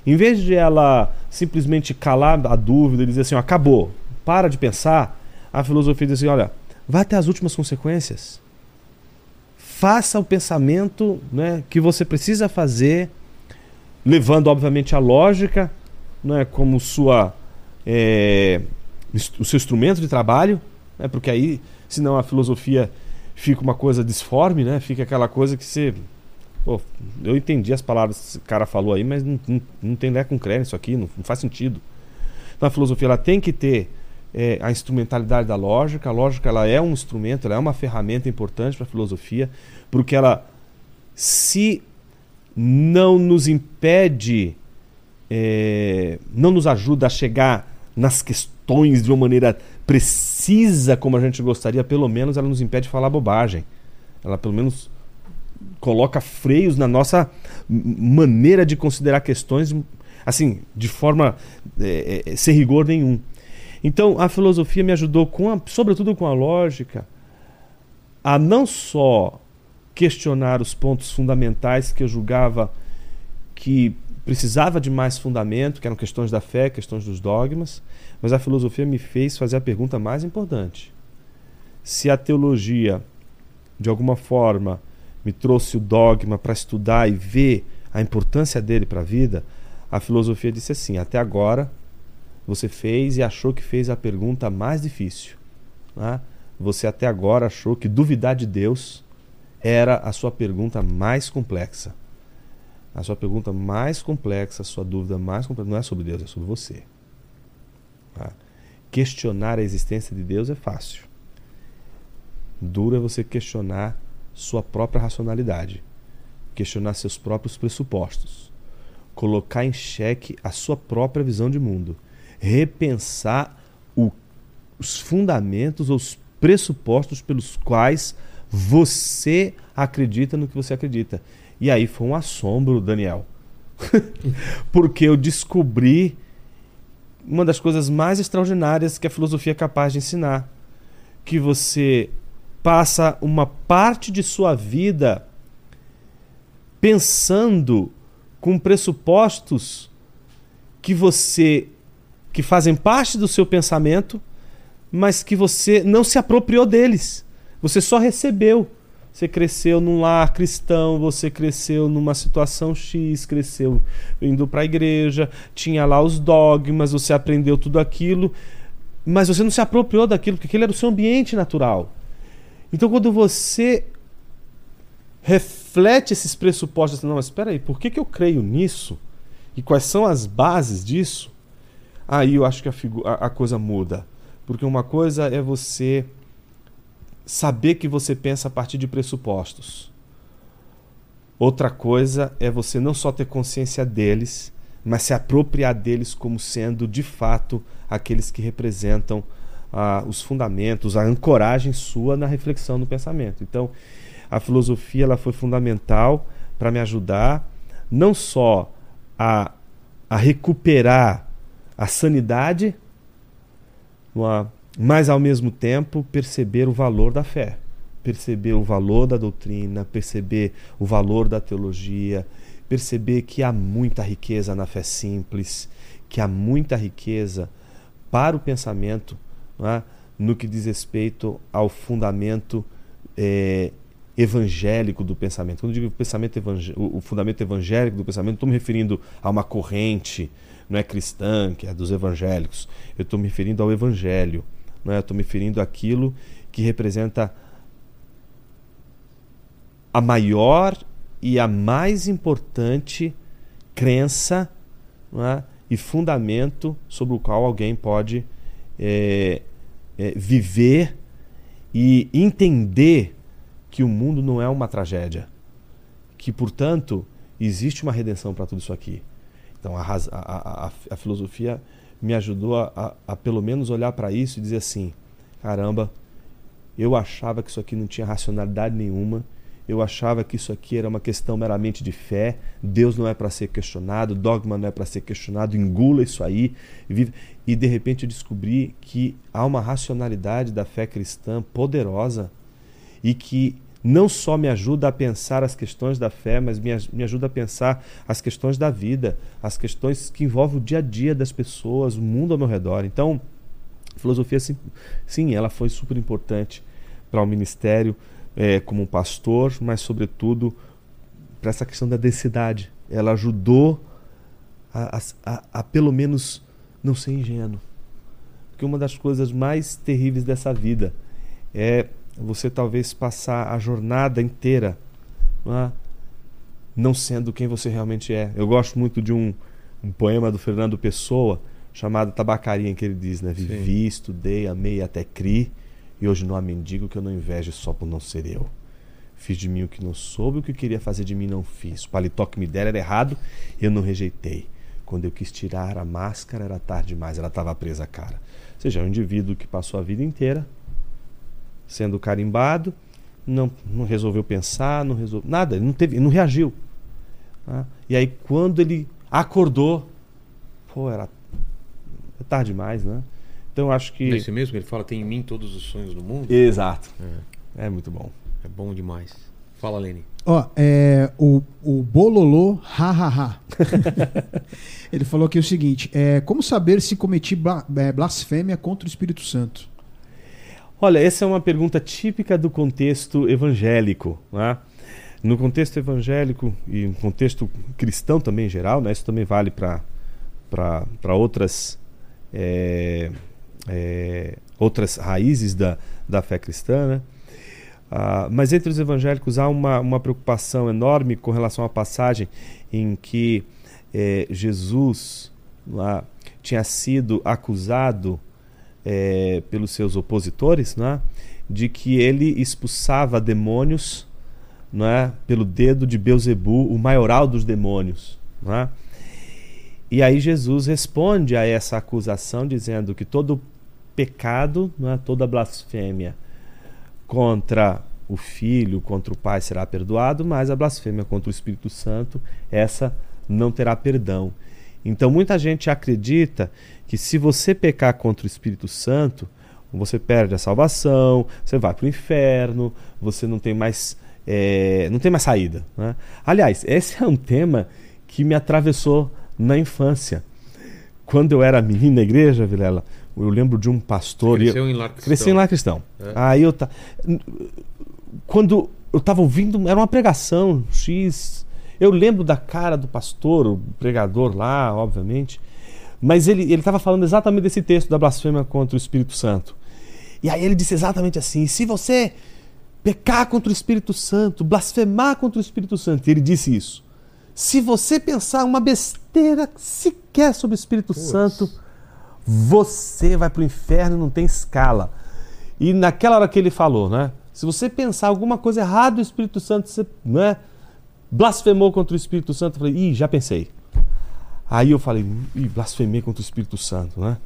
Em vez de ela simplesmente calar a dúvida e dizer assim, ó, acabou, para de pensar, a filosofia diz assim, olha, vá até as últimas consequências. Faça o pensamento né, que você precisa fazer, levando, obviamente, a lógica né, como sua, é, o seu instrumento de trabalho, né, porque aí, senão a filosofia fica uma coisa disforme, né, fica aquela coisa que você Pô, eu entendi as palavras que esse cara falou aí, mas não, não, não tem lé com crédito isso aqui, não, não, faz sentido. Então a filosofia ela tem que ter é, a instrumentalidade da lógica. A lógica ela é um instrumento, ela é uma ferramenta importante para a filosofia, porque ela, se não nos impede, é, não nos ajuda a chegar nas questões de uma maneira precisa como a gente gostaria, pelo menos ela nos impede de falar bobagem. Ela pelo menos coloca freios na nossa maneira de considerar questões, assim, de forma é, é, sem rigor nenhum. Então, a filosofia me ajudou, com a, sobretudo com a lógica, a não só questionar os pontos fundamentais que eu julgava que precisava de mais fundamento, que eram questões da fé, questões dos dogmas, mas a filosofia me fez fazer a pergunta mais importante. Se a teologia, de alguma forma, me trouxe o dogma para estudar e ver a importância dele para a vida, a filosofia disse assim: até agora você fez e achou que fez a pergunta mais difícil. Né? Você até agora achou que duvidar de Deus era a sua pergunta mais complexa. A sua pergunta mais complexa, a sua dúvida mais complexa, não é sobre Deus, é sobre você. Tá? Questionar a existência de Deus é fácil. Duro é você questionar sua própria racionalidade, questionar seus próprios pressupostos, colocar em xeque a sua própria visão de mundo, repensar o, os fundamentos os pressupostos pelos quais você acredita no que você acredita. E aí foi um assombro, Daniel. Porque eu descobri uma das coisas mais extraordinárias que a filosofia é capaz de ensinar. Que você passa uma parte de sua vida pensando com pressupostos que você que fazem parte do seu pensamento, mas que você não se apropriou deles. Você só recebeu. Você cresceu num lar cristão, você cresceu numa situação X, cresceu indo para a igreja, tinha lá os dogmas, você aprendeu tudo aquilo, mas você não se apropriou daquilo, porque aquele era o seu ambiente natural. Então, quando você reflete esses pressupostos, não, mas espera aí, por que, que eu creio nisso? E quais são as bases disso? Aí eu acho que a, a, a coisa muda. Porque uma coisa é você saber que você pensa a partir de pressupostos. Outra coisa é você não só ter consciência deles, mas se apropriar deles como sendo de fato aqueles que representam a, os fundamentos, a ancoragem sua na reflexão no pensamento. Então, a filosofia ela foi fundamental para me ajudar não só a, a recuperar a sanidade, mas ao mesmo tempo perceber o valor da fé, perceber o valor da doutrina, perceber o valor da teologia, perceber que há muita riqueza na fé simples, que há muita riqueza para o pensamento é? no que diz respeito ao fundamento é, evangélico do pensamento. Quando eu digo pensamento o fundamento evangélico do pensamento, estou me referindo a uma corrente não é cristã, que é dos evangélicos. Eu estou me referindo ao evangelho. Não é? Estou me referindo àquilo que representa a maior e a mais importante crença é? e fundamento sobre o qual alguém pode é, é, viver e entender que o mundo não é uma tragédia, que portanto existe uma redenção para tudo isso aqui. Então a, a, a, a filosofia me ajudou a, a pelo menos olhar para isso e dizer assim: caramba, eu achava que isso aqui não tinha racionalidade nenhuma eu achava que isso aqui era uma questão meramente de fé, Deus não é para ser questionado, dogma não é para ser questionado, engula isso aí. Vive. E de repente eu descobri que há uma racionalidade da fé cristã poderosa e que não só me ajuda a pensar as questões da fé, mas me, me ajuda a pensar as questões da vida, as questões que envolvem o dia a dia das pessoas, o mundo ao meu redor. Então, a filosofia, sim, sim ela foi super importante para o ministério é, como pastor, mas sobretudo para essa questão da densidade. Ela ajudou a, a, a, pelo menos não ser ingênuo. Porque uma das coisas mais terríveis dessa vida é você talvez passar a jornada inteira não, é? não sendo quem você realmente é. Eu gosto muito de um, um poema do Fernando Pessoa chamado Tabacaria, em que ele diz, né? Vivi, Sim. estudei, amei até cri e hoje não há mendigo que eu não inveje só por não ser eu. Fiz de mim o que não soube, o que queria fazer de mim não fiz. O paletó que me deram era errado, eu não rejeitei. Quando eu quis tirar a máscara, era tarde demais, ela estava presa à cara. Ou seja, é um indivíduo que passou a vida inteira sendo carimbado, não, não resolveu pensar, não resolveu nada, ele não teve, não reagiu. Né? E aí quando ele acordou, pô, era tarde demais, né? Então acho que. É isso mesmo? Ele fala: tem em mim todos os sonhos do mundo? Exato. É, é muito bom. É bom demais. Fala, Lene. Ó, é, o, o Bololô Hahaha. Ele falou aqui o seguinte: é, como saber se cometi é, blasfêmia contra o Espírito Santo? Olha, essa é uma pergunta típica do contexto evangélico. Né? No contexto evangélico e no contexto cristão também em geral, né? isso também vale para outras. É, é, outras raízes da, da fé cristã, né? Ah, mas entre os evangélicos há uma, uma preocupação enorme com relação à passagem em que é, Jesus lá, tinha sido acusado é, pelos seus opositores né, de que ele expulsava demônios né, pelo dedo de Beuzebu, o maioral dos demônios. Né? E aí Jesus responde a essa acusação dizendo que todo pecado, é? toda blasfêmia contra o Filho, contra o Pai será perdoado, mas a blasfêmia contra o Espírito Santo, essa não terá perdão. Então muita gente acredita que se você pecar contra o Espírito Santo, você perde a salvação, você vai para o inferno, você não tem mais é, não tem mais saída. Né? Aliás, esse é um tema que me atravessou na infância. Quando eu era menino na igreja, Vilela, eu lembro de um pastor. Cresceu em lar cristão. Cresci em lar cristão. É. Aí eu. Ta... Quando eu estava ouvindo, era uma pregação X. Eu lembro da cara do pastor, o pregador lá, obviamente. Mas ele estava falando exatamente desse texto da blasfêmia contra o Espírito Santo. E aí ele disse exatamente assim: se você pecar contra o Espírito Santo, blasfemar contra o Espírito Santo, ele disse isso. Se você pensar uma besteira sequer sobre o Espírito. Santo, você vai para o inferno, não tem escala. E naquela hora que ele falou, né? Se você pensar alguma coisa errada do Espírito Santo, você né, blasfemou contra o Espírito Santo, eu falei, ih, já pensei. Aí eu falei, ih, blasfemei contra o Espírito Santo, né?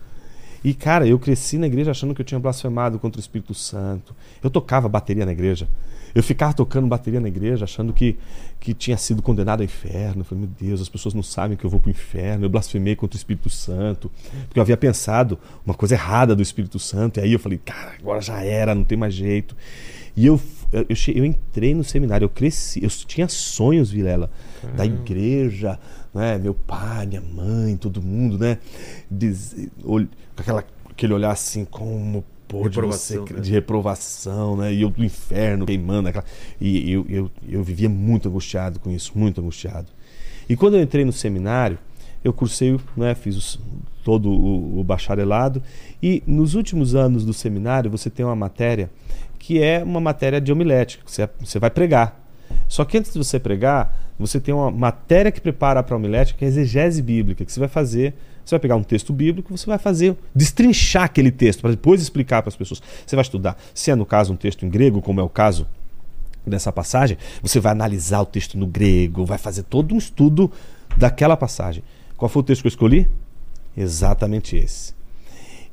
E cara, eu cresci na igreja achando que eu tinha blasfemado contra o Espírito Santo. Eu tocava bateria na igreja. Eu ficava tocando bateria na igreja, achando que, que tinha sido condenado ao inferno. Eu falei, meu Deus, as pessoas não sabem que eu vou para o inferno. Eu blasfemei contra o Espírito Santo, porque eu havia pensado uma coisa errada do Espírito Santo. E aí eu falei, cara, agora já era, não tem mais jeito. E eu, eu, eu entrei no seminário, eu cresci, eu tinha sonhos, Vilela, Caramba. da igreja, né? meu pai, minha mãe, todo mundo, né? Diz, com aquela, aquele olhar assim, como pôde reprovação, você, né? de reprovação, né? E eu do inferno queimando aquela. E eu, eu, eu vivia muito angustiado com isso, muito angustiado. E quando eu entrei no seminário, eu cursei, né, fiz os, todo o, o, bacharelado e nos últimos anos do seminário você tem uma matéria que é uma matéria de homilética, que você, você vai pregar. Só que antes de você pregar, você tem uma matéria que prepara para a homilética, que é a exegese bíblica, que você vai fazer você vai pegar um texto bíblico, você vai fazer, destrinchar aquele texto, para depois explicar para as pessoas. Você vai estudar, se é no caso um texto em grego, como é o caso dessa passagem, você vai analisar o texto no grego, vai fazer todo um estudo daquela passagem. Qual foi o texto que eu escolhi? Exatamente esse.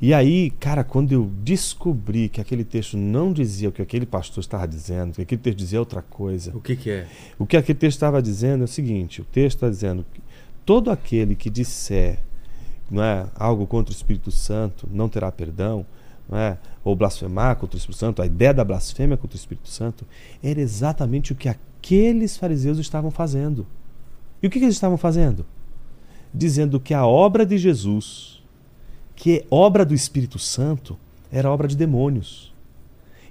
E aí, cara, quando eu descobri que aquele texto não dizia o que aquele pastor estava dizendo, que aquele texto dizia outra coisa. O que, que é? O que aquele texto estava dizendo é o seguinte: o texto está dizendo que todo aquele que disser não é, algo contra o Espírito Santo não terá perdão, não é, ou blasfemar contra o Espírito Santo, a ideia da blasfêmia contra o Espírito Santo era exatamente o que aqueles fariseus estavam fazendo. E o que, que eles estavam fazendo? Dizendo que a obra de Jesus, que é obra do Espírito Santo, era obra de demônios.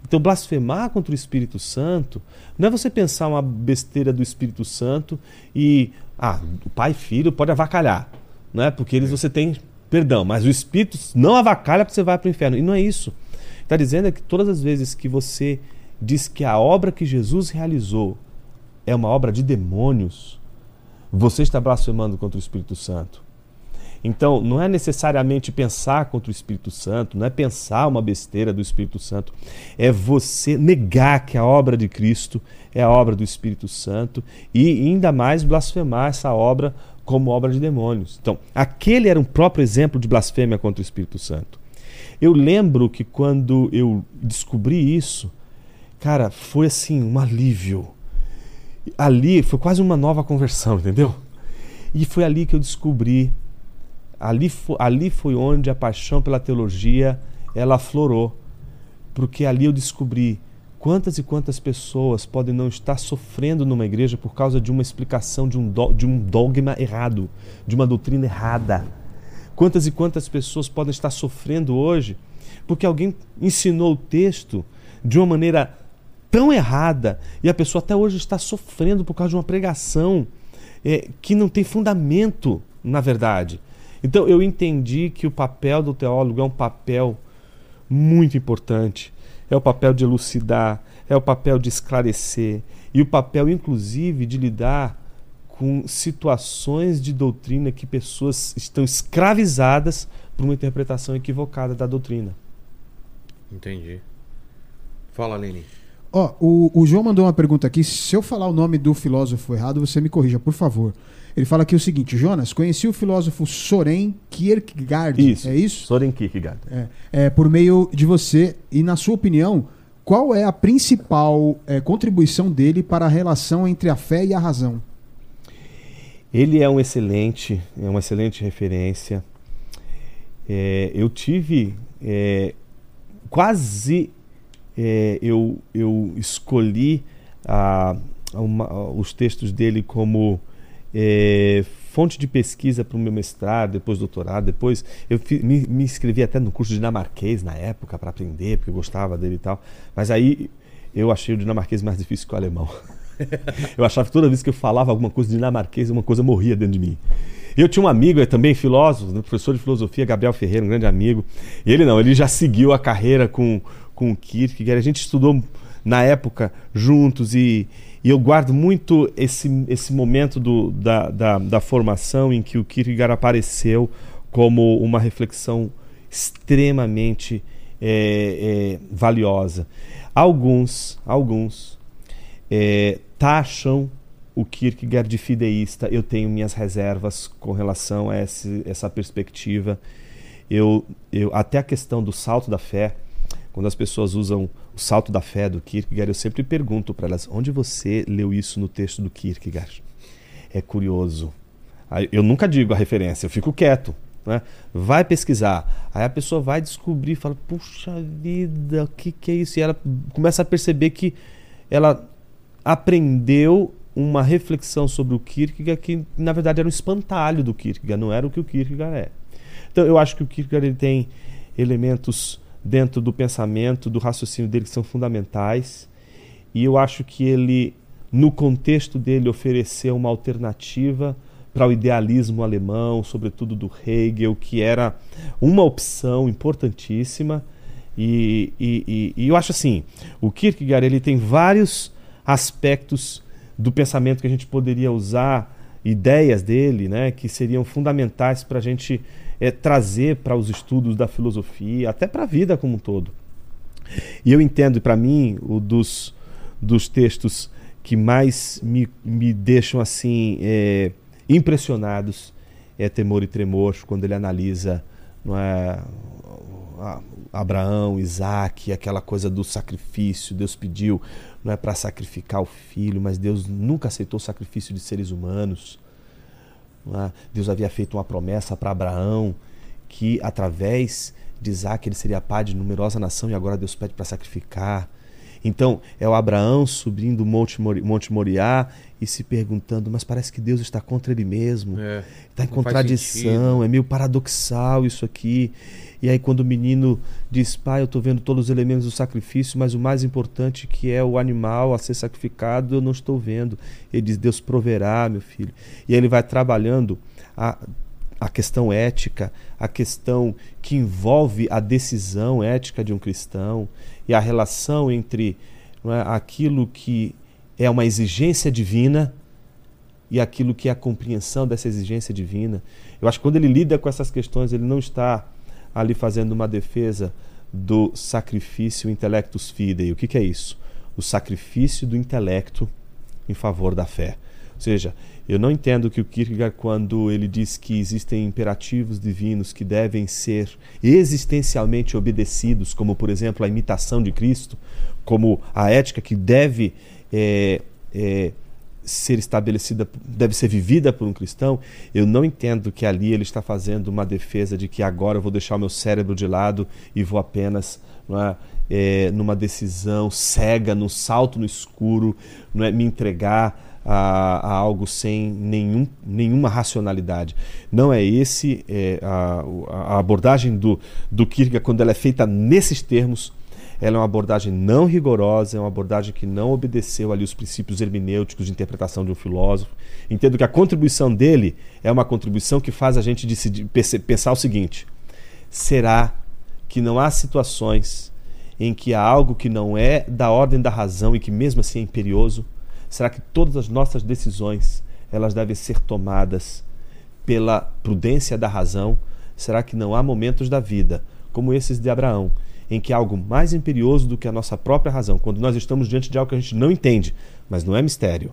Então, blasfemar contra o Espírito Santo não é você pensar uma besteira do Espírito Santo e, ah, o pai e filho pode avacalhar, não é? Porque eles você tem perdão, mas o Espírito não avacalha porque você vai para o inferno. E não é isso. Está dizendo é que todas as vezes que você diz que a obra que Jesus realizou é uma obra de demônios, você está blasfemando contra o Espírito Santo. Então, não é necessariamente pensar contra o Espírito Santo, não é pensar uma besteira do Espírito Santo, é você negar que a obra de Cristo é a obra do Espírito Santo e ainda mais blasfemar essa obra como obra de demônios. Então, aquele era um próprio exemplo de blasfêmia contra o Espírito Santo. Eu lembro que quando eu descobri isso, cara, foi assim, um alívio. Ali foi quase uma nova conversão, entendeu? E foi ali que eu descobri Ali, ali foi onde a paixão pela teologia ela aflorou, porque ali eu descobri quantas e quantas pessoas podem não estar sofrendo numa igreja por causa de uma explicação de um, do, de um dogma errado, de uma doutrina errada. Quantas e quantas pessoas podem estar sofrendo hoje porque alguém ensinou o texto de uma maneira tão errada e a pessoa até hoje está sofrendo por causa de uma pregação é, que não tem fundamento na verdade. Então eu entendi que o papel do teólogo é um papel muito importante. É o papel de elucidar, é o papel de esclarecer e o papel, inclusive, de lidar com situações de doutrina que pessoas estão escravizadas por uma interpretação equivocada da doutrina. Entendi. Fala, Leni. Ó, oh, o, o João mandou uma pergunta aqui. Se eu falar o nome do filósofo errado, você me corrija, por favor. Ele fala aqui o seguinte: Jonas, conheci o filósofo Soren Kierkegaard. Isso. É isso? Soren Kierkegaard. É, é, por meio de você. E na sua opinião, qual é a principal é, contribuição dele para a relação entre a fé e a razão? Ele é um excelente, é uma excelente referência. É, eu tive é, quase é, eu, eu escolhi a, uma, os textos dele como é, fonte de pesquisa para o meu mestrado, depois doutorado, depois eu me, me, inscrevi até no curso dinamarquês na época para aprender, porque eu gostava dele e tal. Mas aí eu achei o dinamarquês mais difícil que o alemão. eu achava que toda vez que eu falava alguma coisa dinamarquês, uma coisa morria dentro de mim. Eu tinha um amigo, é também filósofo, né, professor de filosofia, Gabriel Ferreira, um grande amigo. E ele não, ele já seguiu a carreira com, com o Kierkegaard. A gente estudou na época juntos e, e eu guardo muito esse, esse momento do, da, da, da formação em que o Kierkegaard apareceu como uma reflexão extremamente é, é, valiosa. Alguns, alguns é, taxam o Kierkegaard de fideísta. Eu tenho minhas reservas com relação a esse, essa perspectiva. Eu, eu, até a questão do salto da fé, quando as pessoas usam o salto da fé do Kierkegaard, eu sempre pergunto para elas: onde você leu isso no texto do Kierkegaard? É curioso. Eu nunca digo a referência, eu fico quieto. Né? Vai pesquisar. Aí a pessoa vai descobrir fala: puxa vida, o que, que é isso? E ela começa a perceber que ela aprendeu uma reflexão sobre o Kierkegaard que, na verdade, era um espantalho do Kierkegaard, não era o que o Kierkegaard é. Então, eu acho que o Kierkegaard ele tem elementos dentro do pensamento, do raciocínio dele que são fundamentais. E eu acho que ele, no contexto dele, ofereceu uma alternativa para o idealismo alemão, sobretudo do Hegel, que era uma opção importantíssima. E, e, e, e eu acho assim, o Kierkegaard ele tem vários aspectos do pensamento que a gente poderia usar, ideias dele, né, que seriam fundamentais para a gente é, trazer para os estudos da filosofia, até para a vida como um todo. E eu entendo, para mim, o dos, dos textos que mais me, me deixam assim é, impressionados é Temor e Tremor, quando ele analisa não é? Abraão, Isaac, aquela coisa do sacrifício. Deus pediu não é para sacrificar o filho, mas Deus nunca aceitou o sacrifício de seres humanos. Deus havia feito uma promessa para Abraão que através de Isaac ele seria pai de numerosa nação e agora Deus pede para sacrificar. Então, é o Abraão subindo o Monte, Monte Moriá e se perguntando, mas parece que Deus está contra ele mesmo. É, está em contradição, é meio paradoxal isso aqui. E aí quando o menino diz, pai, eu estou vendo todos os elementos do sacrifício, mas o mais importante que é o animal a ser sacrificado, eu não estou vendo. Ele diz, Deus proverá, meu filho. E aí ele vai trabalhando a, a questão ética, a questão que envolve a decisão ética de um cristão e a relação entre é, aquilo que é uma exigência divina e aquilo que é a compreensão dessa exigência divina. Eu acho que quando ele lida com essas questões, ele não está ali fazendo uma defesa do sacrifício intellectus fidei. O que, que é isso? O sacrifício do intelecto em favor da fé. Ou seja, eu não entendo que o Kierkegaard, quando ele diz que existem imperativos divinos que devem ser existencialmente obedecidos, como por exemplo a imitação de Cristo, como a ética que deve é, é, ser estabelecida, deve ser vivida por um cristão, eu não entendo que ali ele está fazendo uma defesa de que agora eu vou deixar o meu cérebro de lado e vou apenas é, é, numa decisão cega, num salto no escuro, não é, me entregar a, a, algo sem nenhum, nenhuma racionalidade. Não é esse é, a, a, abordagem do, do Kierkegaard, quando ela é feita nesses termos, ela é uma abordagem não rigorosa, é uma abordagem que não obedeceu ali os princípios hermenêuticos de interpretação de um filósofo. Entendo que a contribuição dele é uma contribuição que faz a gente decidir, pensar o seguinte: será que não há situações em que há algo que não é da ordem da razão e que mesmo assim é imperioso? Será que todas as nossas decisões elas devem ser tomadas pela prudência da razão? Será que não há momentos da vida, como esses de Abraão, em que algo mais imperioso do que a nossa própria razão, quando nós estamos diante de algo que a gente não entende, mas não é mistério.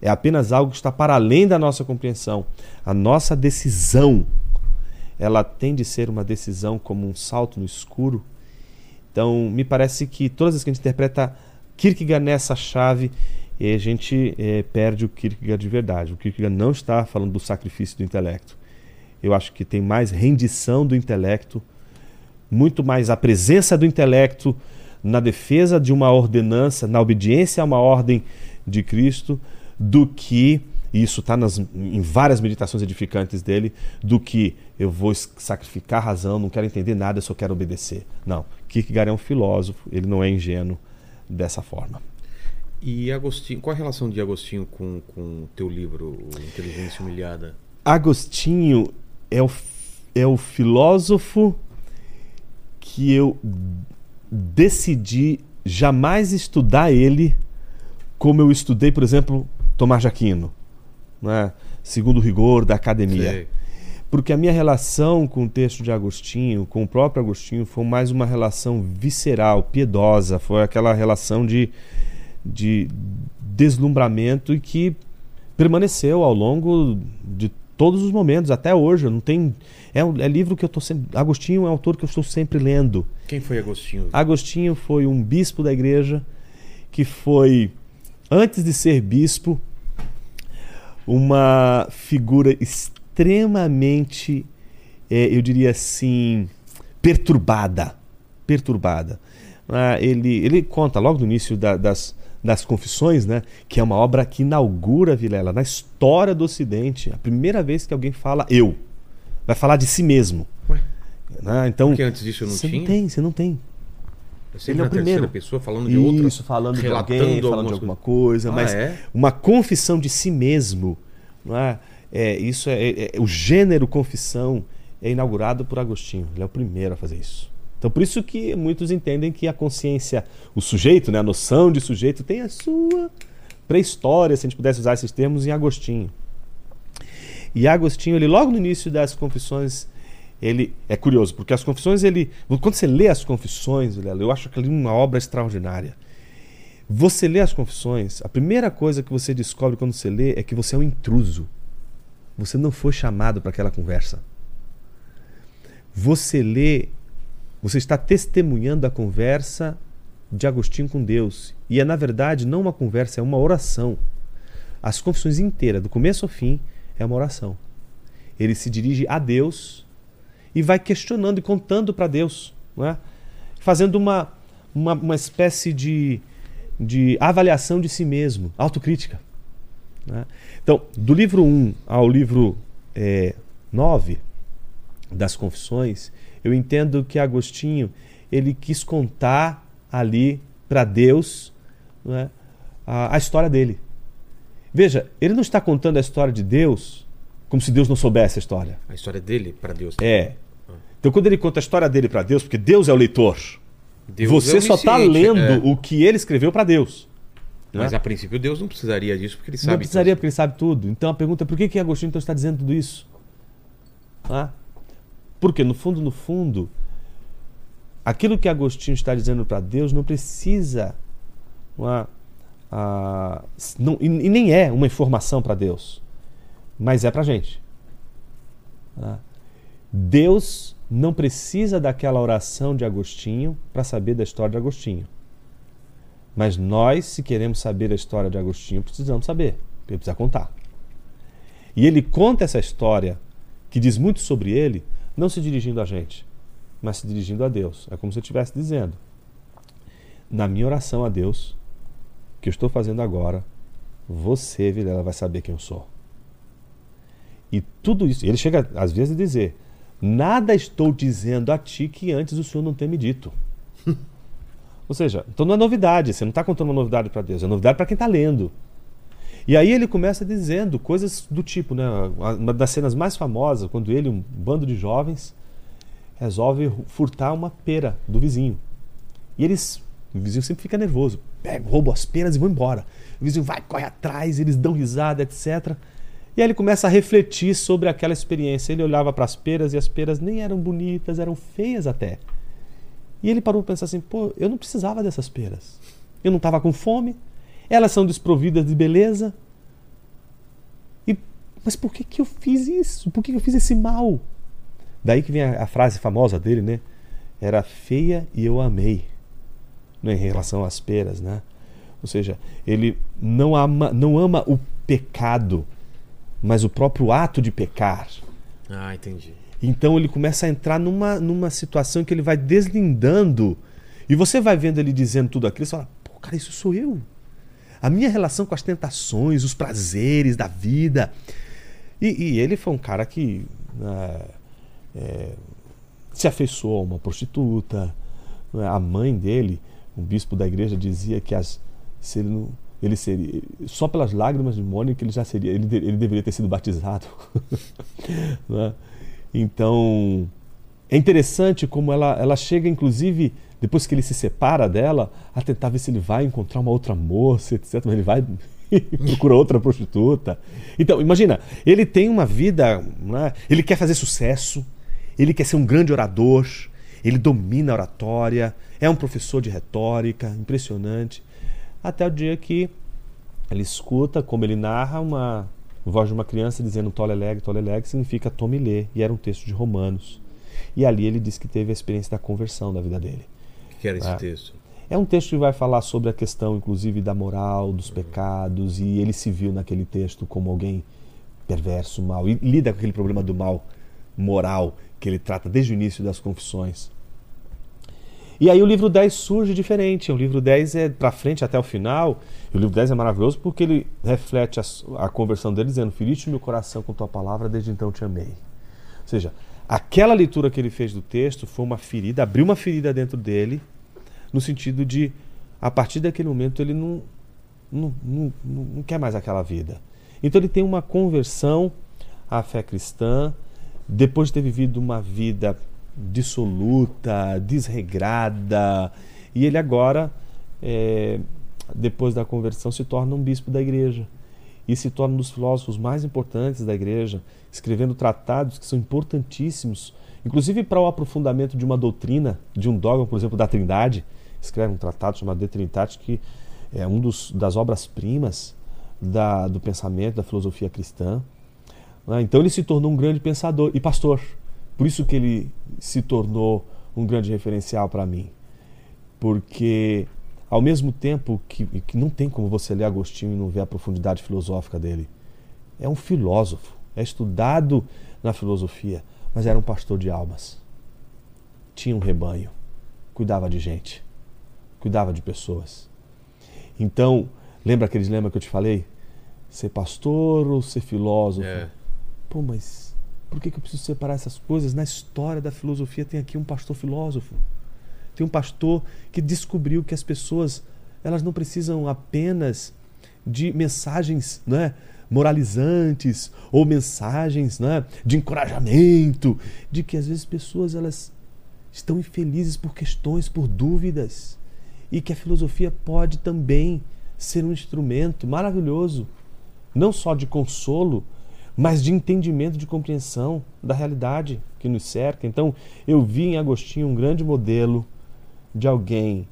É apenas algo que está para além da nossa compreensão. A nossa decisão, ela tem de ser uma decisão como um salto no escuro. Então, me parece que todas as que a gente interpreta Kierkegaard nessa chave, e a gente é, perde o Kierkegaard de verdade. O Kierkegaard não está falando do sacrifício do intelecto. Eu acho que tem mais rendição do intelecto, muito mais a presença do intelecto na defesa de uma ordenança, na obediência a uma ordem de Cristo, do que, e isso está em várias meditações edificantes dele, do que eu vou sacrificar a razão, não quero entender nada, eu só quero obedecer. Não, Kierkegaard é um filósofo, ele não é ingênuo dessa forma. E Agostinho, qual a relação de Agostinho com o teu livro, Inteligência Humilhada? Agostinho é o, é o filósofo que eu decidi jamais estudar ele como eu estudei, por exemplo, Tomás de Aquino, né? segundo o rigor da academia. Sei. Porque a minha relação com o texto de Agostinho, com o próprio Agostinho, foi mais uma relação visceral, piedosa, foi aquela relação de de deslumbramento e que permaneceu ao longo de todos os momentos, até hoje. Não tem é, um, é livro que eu estou sempre. Agostinho é um autor que eu estou sempre lendo. Quem foi Agostinho? Agostinho foi um bispo da igreja que foi, antes de ser bispo, uma figura extremamente, é, eu diria assim, perturbada. Perturbada. Ah, ele, ele conta logo no início da, das, das Confissões, né? Que é uma obra que inaugura Vilela na história do Ocidente. A primeira vez que alguém fala eu, vai falar de si mesmo. Ué? Né? Então, Porque antes disso eu não você tinha. Não tem, você não tem. É Ele é o primeiro. pessoa falando de outra. Isso, falando de alguém, falando de alguma coisa, coisa ah, mas é? uma confissão de si mesmo, não é? é isso é, é, é, o gênero confissão é inaugurado por Agostinho. Ele é o primeiro a fazer isso. Então, por isso que muitos entendem que a consciência, o sujeito, né, a noção de sujeito, tem a sua pré-história, se a gente pudesse usar esses termos, em Agostinho. E Agostinho, ele logo no início das confissões, ele é curioso, porque as confissões, ele, quando você lê as confissões, eu acho aquilo uma obra extraordinária. Você lê as confissões, a primeira coisa que você descobre quando você lê é que você é um intruso. Você não foi chamado para aquela conversa. você lê, você está testemunhando a conversa de Agostinho com Deus. E é, na verdade, não uma conversa, é uma oração. As confissões inteiras, do começo ao fim, é uma oração. Ele se dirige a Deus e vai questionando e contando para Deus, é? fazendo uma, uma, uma espécie de, de avaliação de si mesmo, autocrítica. Né? Então, do livro 1 ao livro é, 9 das Confissões, eu entendo que Agostinho ele quis contar ali para Deus é, a, a história dele. Veja, ele não está contando a história de Deus como se Deus não soubesse a história. A história dele para Deus. É. Então, quando ele conta a história dele para Deus, porque Deus é o leitor, Deus você é só está lendo é. o que ele escreveu para Deus. Mas né? a princípio Deus não precisaria disso porque ele sabe. Não precisaria, tudo. porque ele sabe tudo. Então a pergunta é por que, que Agostinho então, está dizendo tudo isso? Ah? Porque, no fundo, no fundo, aquilo que Agostinho está dizendo para Deus não precisa. Uma, a, não, e, e nem é uma informação para Deus, mas é para a gente. Ah? Deus não precisa daquela oração de Agostinho para saber da história de Agostinho. Mas nós, se queremos saber a história de Agostinho, precisamos saber. Ele precisa contar. E ele conta essa história, que diz muito sobre ele, não se dirigindo a gente, mas se dirigindo a Deus. É como se eu estivesse dizendo: na minha oração a Deus, que eu estou fazendo agora, você, Vilela, vai saber quem eu sou. E tudo isso, ele chega às vezes a dizer: Nada estou dizendo a ti que antes o Senhor não tenha me dito. Ou seja, então não é novidade, você não está contando uma novidade para Deus, é novidade para quem está lendo. E aí ele começa dizendo coisas do tipo, né? Uma das cenas mais famosas, quando ele, um bando de jovens, resolve furtar uma pera do vizinho. E eles, o vizinho sempre fica nervoso, pega, rouba as peras e vão embora. O vizinho vai, corre atrás, eles dão risada, etc. E aí ele começa a refletir sobre aquela experiência. Ele olhava para as peras e as peras nem eram bonitas, eram feias até. E ele parou para pensar assim: pô, eu não precisava dessas peras. Eu não estava com fome, elas são desprovidas de beleza. E, mas por que, que eu fiz isso? Por que, que eu fiz esse mal? Daí que vem a, a frase famosa dele, né? Era feia e eu amei. Né? Em relação às peras, né? Ou seja, ele não ama, não ama o pecado, mas o próprio ato de pecar. Ah, entendi. Então ele começa a entrar numa, numa situação que ele vai deslindando. E você vai vendo ele dizendo tudo aquilo, você fala, pô, cara, isso sou eu. A minha relação com as tentações, os prazeres da vida. E, e ele foi um cara que né, é, se afeiçoou a uma prostituta. né? A mãe dele, um bispo da igreja, dizia que as, se ele não, ele seria só pelas lágrimas de Mônica ele já seria ele, ele deveria ter sido batizado Né? então é interessante como ela ela chega inclusive depois que ele se separa dela a tentar ver se ele vai encontrar uma outra moça etc mas ele vai e procura outra prostituta então imagina ele tem uma vida né? ele quer fazer sucesso ele quer ser um grande orador ele domina a oratória é um professor de retórica impressionante até o dia que ele escuta, como ele narra, uma voz de uma criança dizendo tole leg, tole leg, significa tome lê, e era um texto de Romanos. E ali ele diz que teve a experiência da conversão da vida dele. O que era esse Ah. texto? É um texto que vai falar sobre a questão, inclusive, da moral, dos pecados, e ele se viu naquele texto como alguém perverso, mal, e lida com aquele problema do mal moral que ele trata desde o início das confissões. E aí o livro 10 surge diferente. O livro 10 é para frente até o final. E o livro 10 é maravilhoso porque ele reflete a, a conversão dele dizendo: Feriste meu coração com tua palavra, desde então te amei. Ou seja, aquela leitura que ele fez do texto foi uma ferida, abriu uma ferida dentro dele, no sentido de, a partir daquele momento, ele não, não, não, não quer mais aquela vida. Então ele tem uma conversão à fé cristã, depois de ter vivido uma vida dissoluta, desregrada, e ele agora, é, depois da conversão, se torna um bispo da igreja e se torna um dos filósofos mais importantes da igreja, escrevendo tratados que são importantíssimos, inclusive para o aprofundamento de uma doutrina, de um dogma, por exemplo, da Trindade. Escreve um tratado chamado De Trinitate, que é um dos, das obras-primas da, do pensamento, da filosofia cristã. né? Então ele se tornou um grande pensador e pastor. Por isso que ele se tornou um grande referencial para mim. Porque, ao mesmo tempo que, que não tem como você ler Agostinho e não ver a profundidade filosófica dele, é um filósofo, é estudado na filosofia, mas era um pastor de almas. Tinha um rebanho, cuidava de gente, cuidava de pessoas. Então, lembra aquele dilema que eu te falei? Ser pastor ou ser filósofo? É. Pô, mas por que, que eu preciso separar essas coisas? Na história da filosofia tem aqui um pastor filósofo. Tem um pastor que descobriu que as pessoas elas não precisam apenas de mensagens, né? Moralizantes ou mensagens né, de encorajamento, de que às vezes pessoas elas estão infelizes por questões, por dúvidas, e que a filosofia pode também ser um instrumento maravilhoso, não só de consolo, mas de entendimento, de compreensão da realidade que nos cerca. Então, eu vi em Agostinho um grande modelo de alguém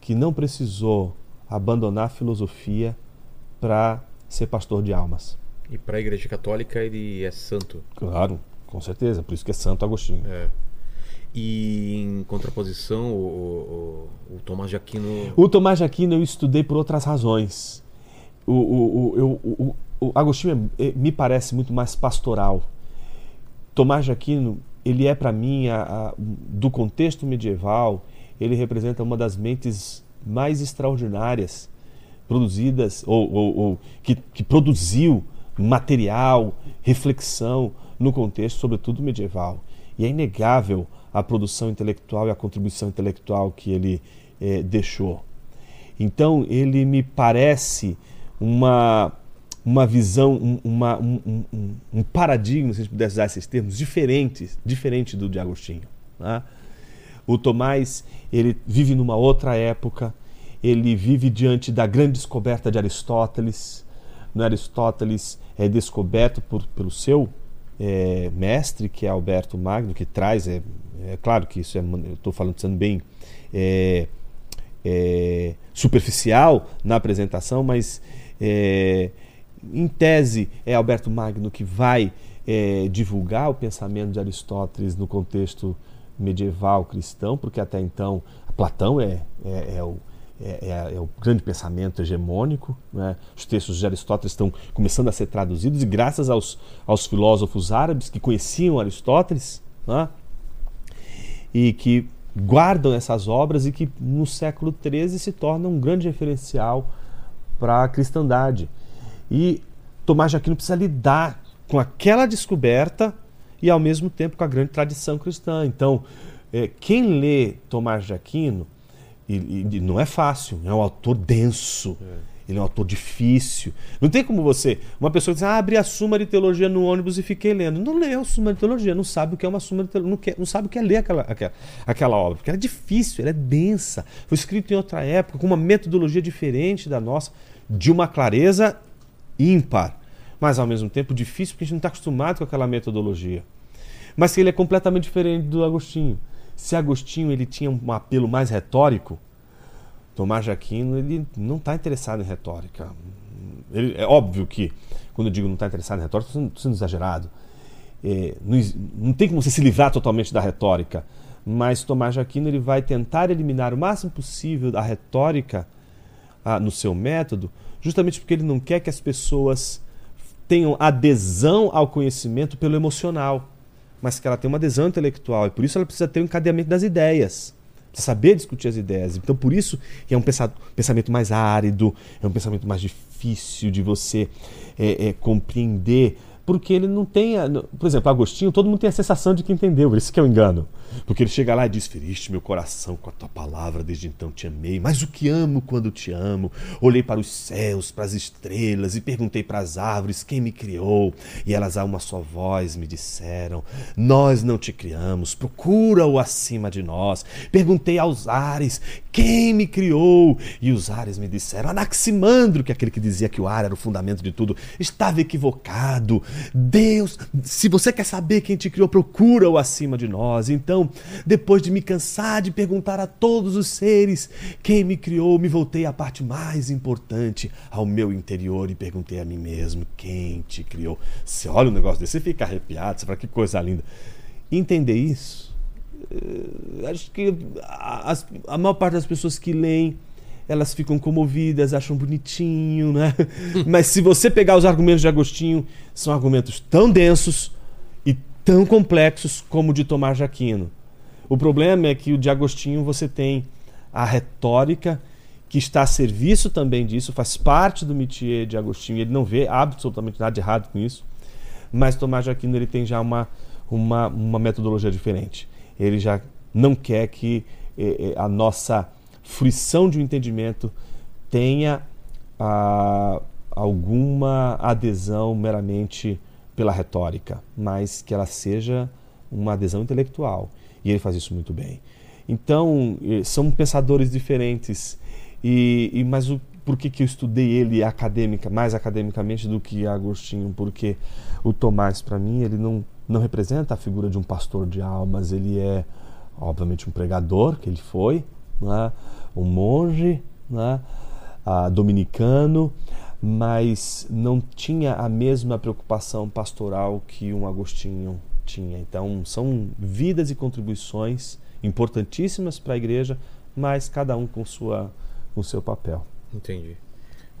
que não precisou abandonar a filosofia para ser pastor de almas. E para a Igreja Católica ele é santo. Claro, com certeza. Por isso que é Santo Agostinho. É. E em contraposição, o, o, o Tomás de Aquino. O Tomás de Aquino eu estudei por outras razões. O, o, o, o, o Agostinho é, é, me parece muito mais pastoral. Tomás de Aquino, ele é para mim, a, a, do contexto medieval, ele representa uma das mentes mais extraordinárias produzidas ou, ou, ou que, que, produziu material, reflexão no contexto, sobretudo medieval. E é inegável a produção intelectual e a contribuição intelectual que ele eh, deixou. Então, ele me parece uma, uma visão, um, uma, um, um, um, paradigma, se a gente pudesse usar esses termos, diferente, diferente do de Agostinho. Né? O Tomás ele vive numa outra época, ele vive diante da grande descoberta de Aristóteles. No Aristóteles é descoberto por, pelo seu é, mestre, que é Alberto Magno, que traz, é, é claro que isso é, eu estou falando sendo bem é, é, superficial na apresentação, mas é, em tese é Alberto Magno que vai divulgar o pensamento de Aristóteles no contexto medieval cristão, porque até então Platão é, é, é o é, é, é, o grande pensamento hegemônico. Né? Os textos de Aristóteles estão começando a ser traduzidos e graças aos, aos filósofos árabes que conheciam Aristóteles né? e que guardam essas obras e que no século XIII se tornam um grande referencial para a cristandade. E Tomás de Aquino precisa lidar com aquela descoberta e ao mesmo tempo com a grande tradição cristã. Então, é, quem lê Tomás de Aquino e, e, não é fácil, é um autor denso. É. Ele é um autor difícil. Não tem como você. Uma pessoa diz, ah, abri a Suma de Teologia no ônibus e fiquei lendo. Não leu a Suma de Teologia, não sabe o que é uma Suma de Teologia, não, quer, não sabe o que é ler aquela, aquela, aquela obra. Porque ela é difícil, ela é densa. Foi escrito em outra época, com uma metodologia diferente da nossa, de uma clareza ímpar. Mas ao mesmo tempo difícil porque a gente não está acostumado com aquela metodologia. Mas que ele é completamente diferente do Agostinho. Se Agostinho ele tinha um apelo mais retórico, Tomás de Aquino ele não está interessado em retórica. Ele, é óbvio que, quando eu digo não está interessado em retórica, estou sendo, exagerado. É, não, não, tem como você se livrar totalmente da retórica, mas Tomás de Aquino ele vai tentar eliminar o máximo possível a retórica ah, no seu método, justamente porque ele não quer que as pessoas tenham adesão ao conhecimento pelo emocional mas que ela tem uma adesão intelectual e por isso ela precisa ter um encadeamento das ideias. Saber discutir as ideias. Então, por isso é um pensamento mais árido, é um pensamento mais difícil de você é, é, compreender porque ele não tem. A, por exemplo, Agostinho, todo mundo tem a sensação de que entendeu, isso que é o engano. Porque ele chega lá e diz: Feriste meu coração com a tua palavra, desde então te amei. Mas o que amo quando te amo? Olhei para os céus, para as estrelas e perguntei para as árvores quem me criou. E elas a uma só voz me disseram: Nós não te criamos, procura-o acima de nós. Perguntei aos ares: Quem me criou? E os ares me disseram: Anaximandro, que é aquele que dizia que o ar era o fundamento de tudo, estava equivocado. Deus, se você quer saber quem te criou, procura-o acima de nós. Então, depois de me cansar de perguntar a todos os seres quem me criou, me voltei à parte mais importante, ao meu interior e perguntei a mim mesmo: quem te criou? Você olha um negócio desse, você fica arrepiado, você fala que coisa linda. entender isso, eh, acho que a, a maior parte das pessoas que leem elas ficam comovidas, acham bonitinho, né? Mas se você pegar os argumentos de Agostinho, são argumentos tão densos e tão complexos como o de Tomás de Aquino. O problema é que o de Agostinho você tem a retórica que está a serviço também disso, faz parte do métier de Agostinho, ele não vê absolutamente nada de errado com isso, mas Tomás de Aquino ele tem já uma, uma, uma metodologia diferente. Ele já não quer que eh, eh a nossa fruição de um entendimento tenha ah, alguma adesão meramente pela retórica, mas que ela seja uma adesão intelectual. E ele faz isso muito bem. Então, eh, são pensadores diferentes. E, e mas o, por que, que eu estudei ele acadêmica, mais academicamente do que Agostinho? Porque o Tomás, para mim, ele não, não representa a figura de um pastor de almas. Ele é, obviamente, um pregador, que ele foi, né? Um monge né? ah, dominicano, mas não tinha a mesma preocupação pastoral que um Agostinho tinha. Então, são vidas e contribuições importantíssimas para a igreja, mas cada um com sua com seu papel. Entendi.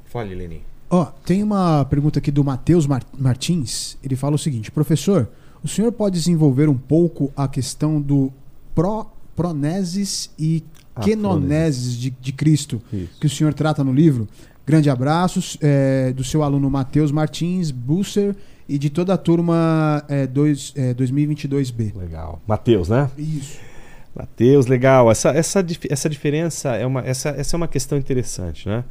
Fale, Leni. Ó, oh, tem uma pergunta aqui do Matheus Martins. Ele fala o seguinte: professor, o senhor pode desenvolver um pouco a questão do pro, proneses e Quenoneses de, de Cristo, Isso. que o senhor trata no livro. Grande abraço é, do seu aluno Matheus Martins Busser e de toda a turma é, dois, é, 2022B. Legal. Matheus, né? Isso. Matheus, legal. Essa, essa, essa diferença é uma, essa, essa é uma questão interessante, né?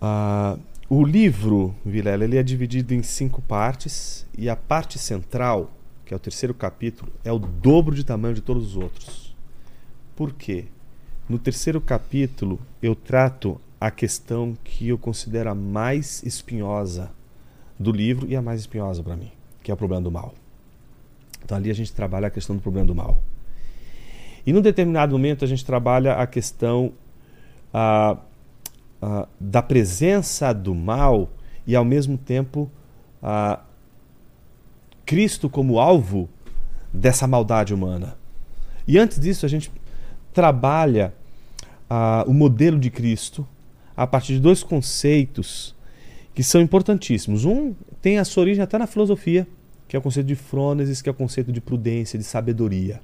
Ah, o livro, Vilela, ele é dividido em cinco partes e a parte central, que é o terceiro capítulo, é o dobro de tamanho de todos os outros. Por quê? No terceiro capítulo, eu trato a questão que eu considero a mais espinhosa do livro e a mais espinhosa para mim, que é o problema do mal. Então ali a gente trabalha a questão do problema do mal. E num determinado momento a gente trabalha a questão ah, ah, da presença do mal e ao mesmo tempo ah, Cristo como alvo dessa maldade humana. E antes disso a gente trabalha ah, o modelo de Cristo a partir de dois conceitos que são importantíssimos. Um tem a sua origem até na filosofia, que é o conceito de frônesis, que é o conceito de prudência, de sabedoria.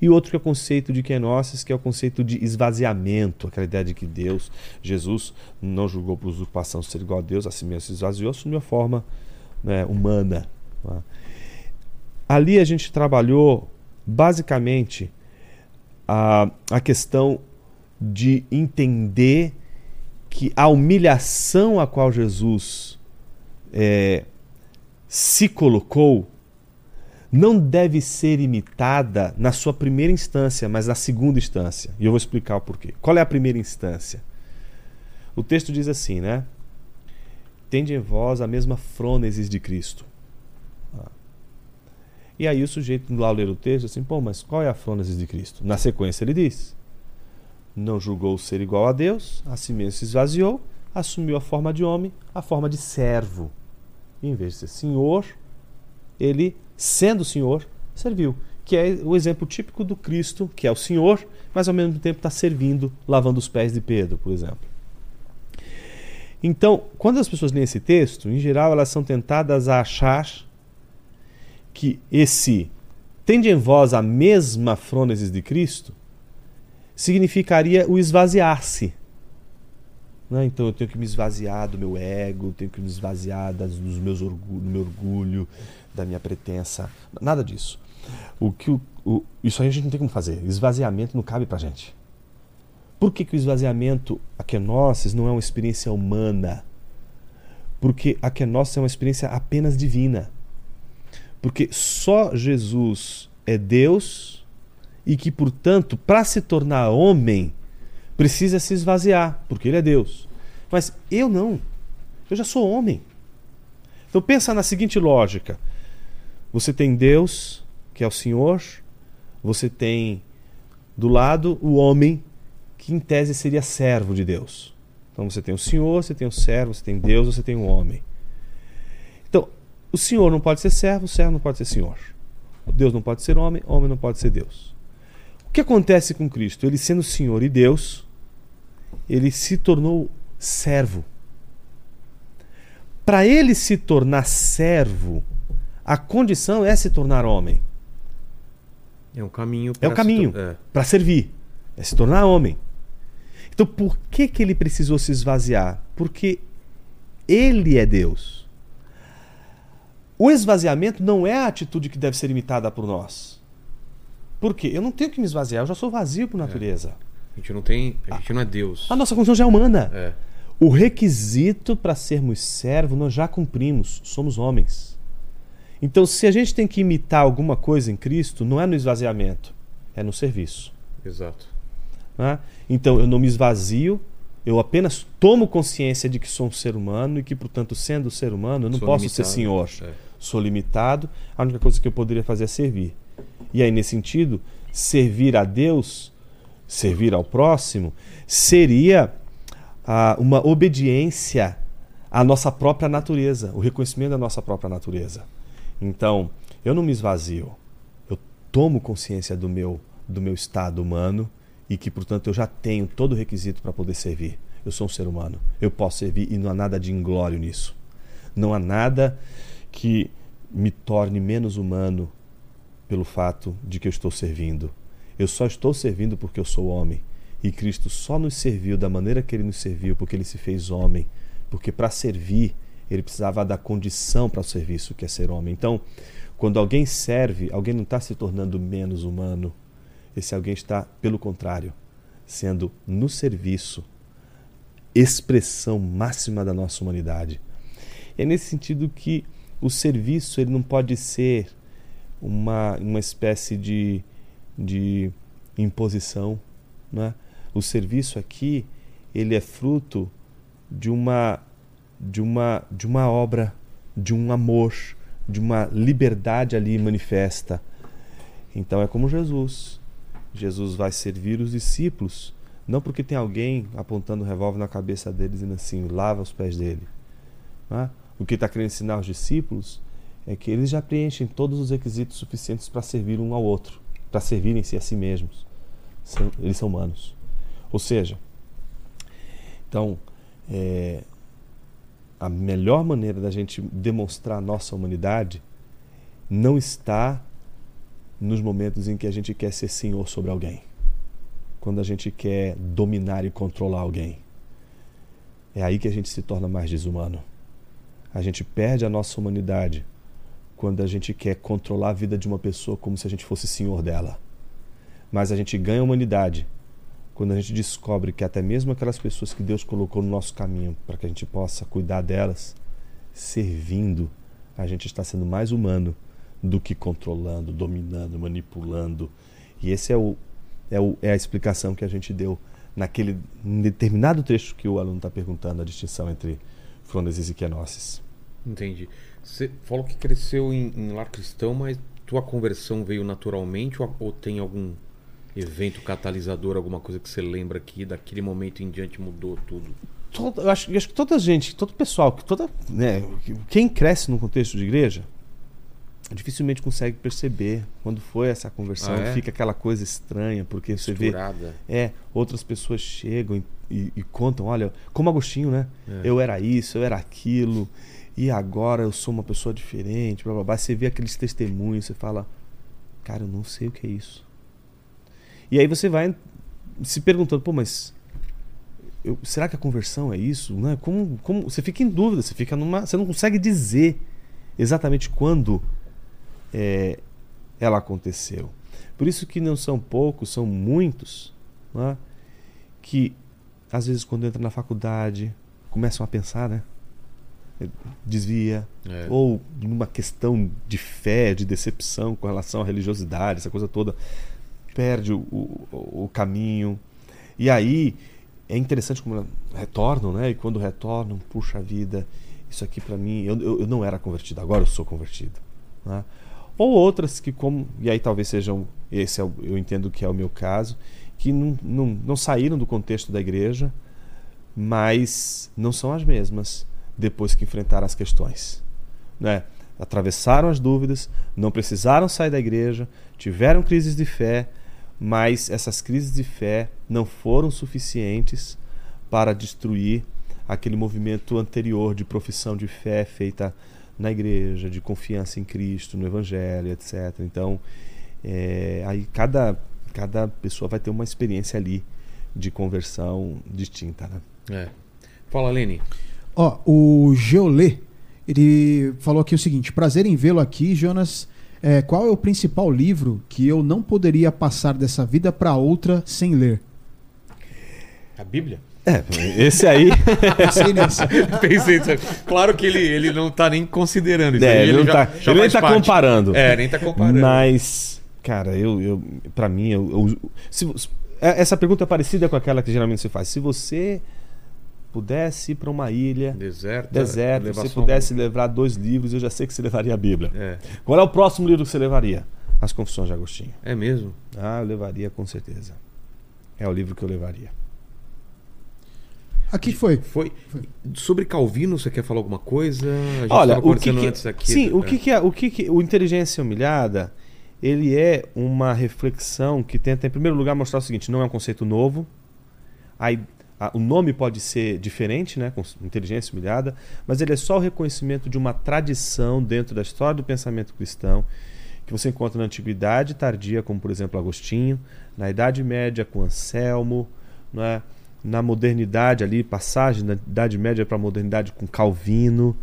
E outro que é o conceito de kenosis, que é o conceito de esvaziamento, aquela ideia de que Deus, Jesus, não julgou por usurpação ser igual a Deus, assim mesmo se esvaziou, assumiu a forma né, humana. Ali a gente trabalhou basicamente a, a questão de entender que a humilhação a qual Jesus é, se colocou não deve ser imitada na sua primeira instância, mas na segunda instância. E eu vou explicar o porquê. Qual é a primeira instância? O texto diz assim, né? Tende em vós a mesma frônesis de Cristo. E aí o sujeito ao ler o texto assim, pô, mas qual é a frônesis de Cristo? Na sequência ele diz: Não julgou ser igual a Deus, a si mesmo se esvaziou, assumiu a forma de homem, a forma de servo. E em vez de ser senhor, ele, sendo senhor, serviu. Que é o exemplo típico do Cristo, que é o senhor, mas ao mesmo tempo está servindo, lavando os pés de Pedro, por exemplo. Então, quando as pessoas leem esse texto, em geral elas são tentadas a achar que esse tende em vós a mesma frônesis de Cristo significaria o esvaziar-se. Né? Então eu tenho que me esvaziar do meu ego, tenho que me esvaziar das, dos meus orgulho, do meu orgulho, da minha pretensa. Nada disso. O que o, o, isso aí a gente não tem como fazer. Esvaziamento não cabe pra gente. Por que, que o esvaziamento, a kenosis, não é uma experiência humana? Porque a kenosis é uma experiência apenas divina. Porque só Jesus é Deus e que, portanto, para se tornar homem, precisa se esvaziar, porque ele é Deus. Mas eu não. Eu já sou homem. Então pensa na seguinte lógica. Você tem Deus, que é o Senhor, você tem do lado o homem, que em tese seria servo de Deus. Então você tem o Senhor, você tem o servo, você tem Deus, você tem o homem. O senhor não pode ser servo, o servo não pode ser senhor. Deus não pode ser homem, homem não pode ser Deus. O que acontece com Cristo? Ele sendo Senhor e Deus, ele se tornou servo. Para ele se tornar servo, a condição é se tornar homem. É um caminho É o caminho É. para servir, é se tornar homem. Então, por que que ele precisou se esvaziar? Porque ele é Deus. O esvaziamento não é a atitude que deve ser imitada por nós. Por quê? Eu não tenho que me esvaziar, eu já sou vazio por natureza. A gente não tem. A gente não é Deus. A nossa condição já é humana. É. O requisito para sermos servos nós já cumprimos, somos homens. Então, se a gente tem que imitar alguma coisa em Cristo, não é no esvaziamento, é no serviço. Exato. né? Então, eu não me esvazio, eu apenas tomo consciência de que sou um ser humano e que, portanto, sendo ser humano, eu não Sou posso ser senhor. É. Sou limitado, a única coisa que eu poderia fazer é servir. E aí, nesse sentido, servir a Deus, servir ao próximo, seria ah, uma obediência à nossa própria natureza, o reconhecimento da nossa própria natureza. Então, eu não me esvazio, eu tomo consciência do meu, do meu estado humano e que, portanto, eu já tenho todo o requisito para poder servir. Eu sou um ser humano, eu posso servir e não há nada de inglório nisso. Não há nada que me torne menos humano pelo fato de que eu estou servindo. Eu só estou servindo porque eu sou homem. E Cristo só nos serviu da maneira que ele nos serviu, porque ele se fez homem. Porque para servir, ele precisava da condição para o serviço, que é ser homem. Então, quando alguém serve, alguém não está se tornando menos humano. Esse alguém está, pelo contrário, sendo no serviço expressão máxima da nossa humanidade. É nesse sentido que o serviço ele não pode ser uma, uma espécie de, de imposição. Né? O serviço aqui ele é fruto de uma, de, uma, de uma obra, de um amor, de uma liberdade ali manifesta. Então é como Jesus. Jesus vai servir os discípulos, não porque tem alguém apontando um revólver na cabeça deles dizendo assim, lava os pés dele. Né? O que está querendo ensinar aos discípulos é que eles já preenchem todos os requisitos suficientes para servir um ao outro, para servirem-se a si mesmos. Eles são humanos. Ou seja, então, é, a melhor maneira da gente demonstrar a nossa humanidade não está nos momentos em que a gente quer ser senhor sobre alguém, quando a gente quer dominar e controlar alguém. É aí que a gente se torna mais desumano. A gente perde a nossa humanidade quando a gente quer controlar a vida de uma pessoa como se a gente fosse senhor dela. Mas a gente ganha a humanidade quando a gente descobre que até mesmo aquelas pessoas que Deus colocou no nosso caminho para que a gente possa cuidar delas, servindo, a gente está sendo mais humano do que controlando, dominando, manipulando. E esse é, o, é, o, é a explicação que a gente deu naquele determinado trecho que o aluno está perguntando, a distinção entre frônesis e kenosis. Entendi. Você falou que cresceu em, em lar cristão, mas tua conversão veio naturalmente ou, ou tem algum evento catalisador, alguma coisa que você lembra que daquele momento em diante mudou tudo? Todo, eu, acho, eu acho que toda gente, todo pessoal, toda, né, quem cresce no contexto de igreja, dificilmente consegue perceber quando foi essa conversão. Ah, é? Fica aquela coisa estranha, porque você vê Misturada. É, outras pessoas chegam e, e- e contam, olha, como Agostinho, né? É. Eu era isso, eu era aquilo, e agora eu sou uma pessoa diferente, blá blá blá. Você vê aqueles testemunhos, você fala, cara, eu não sei o que é isso. E aí você vai se perguntando, pô, mas eu- será que a conversão é isso? Né? Como, como, você fica em dúvida, você fica numa. Você não consegue dizer exatamente quando é, ela aconteceu. Por isso que não são poucos, são muitos, né, que às vezes quando entra na faculdade começam a pensar, né? Desvia, É. ou numa questão de fé, de decepção com relação à religiosidade, essa coisa toda, perde o, o, o caminho. E aí é interessante como retornam, né? E quando retornam, puxa vida, isso aqui para mim, eu, eu, eu não era convertido, agora eu sou convertido. Né? Ou outras que, como, e aí talvez sejam, esse é o- eu entendo que é o meu caso, que não, não, não saíram do contexto da igreja, mas não são as mesmas depois que enfrentaram as questões. Né? atravessaram as dúvidas, não precisaram sair da igreja, tiveram crises de fé, mas essas crises de fé não foram suficientes para destruir aquele movimento anterior de profissão de fé feita na igreja, de confiança em Cristo, no Evangelho, etc. Então, é, aí cada, cada pessoa vai ter uma experiência ali de conversão distinta. Né? É. Fala, Lene. Ó, o Geolê, ele falou aqui o seguinte: prazer em vê-lo aqui, Jonas. É, qual é o principal livro que eu não poderia passar dessa vida para outra sem ler? A Bíblia? É, esse aí. Pensei nisso. Pensei, sabe? claro que ele, ele não tá nem considerando isso. É, aí, ele, não já- tá, já ele nem tá parte. comparando. É, nem tá comparando. Mas, cara, eu, eu para mim, eu, eu- se é- essa pergunta é parecida com aquela que geralmente se faz. Se você pudesse ir para uma ilha Deserto. deserto, se pudesse levar dois livros, eu já sei que você levaria a Bíblia. É. Qual é o próximo livro que você levaria? As Confissões de Agostinho. É mesmo? Ah, eu levaria com certeza. É o livro que eu levaria. Aqui foi. Foi. Sobre Calvino, você quer falar alguma coisa? A gente Olha, o que, que antes aqui. sim, o É. que, que é o que, que o inteligência humilhada ele é uma reflexão que tenta em primeiro lugar mostrar o seguinte, não é um conceito novo. Aí a- o nome pode ser diferente, né, com inteligência humilhada, mas ele é só o reconhecimento de uma tradição dentro da história do pensamento cristão que você encontra na antiguidade tardia, como por exemplo Agostinho, na Idade Média com Anselmo, não é? Na modernidade ali, passagem da Idade Média para a modernidade com Calvino,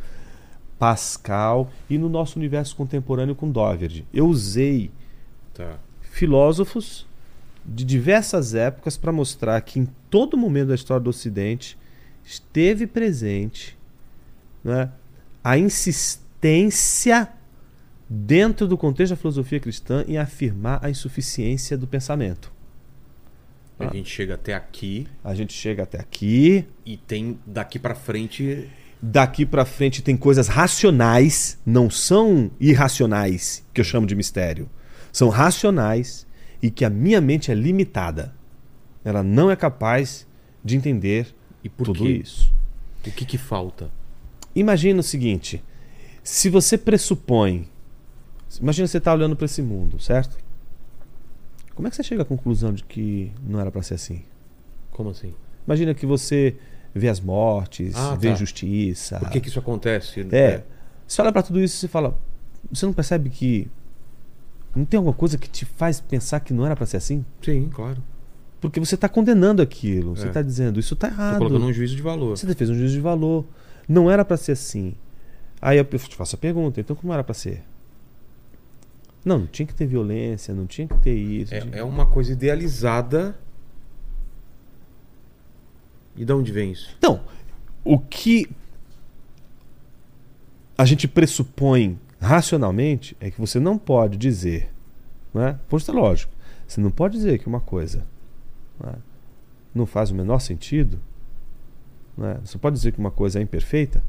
Pascal e no nosso universo contemporâneo com Doverge. Eu usei Tá. filósofos de diversas épocas para mostrar que em todo momento da história do Ocidente esteve presente né, a insistência dentro do contexto da filosofia cristã em afirmar a insuficiência do pensamento. A Ah. gente chega até aqui A gente chega até aqui, e tem daqui pra frente. daqui para frente tem coisas racionais, não são irracionais, que eu chamo de mistério. São racionais e que a minha mente é limitada. Ela não é capaz de entender E por tudo quê? isso. O que que falta? Imagina o seguinte: se você pressupõe, imagina você está olhando para esse mundo, certo? Como é que você chega à conclusão de que não era para ser assim? Como assim? Imagina que você vê as mortes, Ah, vê tá. injustiça. Por que que isso acontece? É. Você olha pra tudo isso e você fala. Você não percebe que. Não tem alguma coisa que te faz pensar que não era pra ser assim? Sim, claro. Porque você tá condenando aquilo. Você É. tá dizendo, isso tá Tô errado. colocando um juízo de valor. Você fez um juízo de valor. Não era pra ser assim. Aí eu te faço a pergunta, então como era pra ser? Não, não tinha que ter violência, não tinha que ter isso. É, é uma coisa idealizada. E de onde vem isso? Então, o que a gente pressupõe racionalmente é que você não pode dizer, não é? Posto lógico, você não pode dizer que uma coisa não, é? não faz o menor sentido, não é? Você pode dizer que uma coisa é imperfeita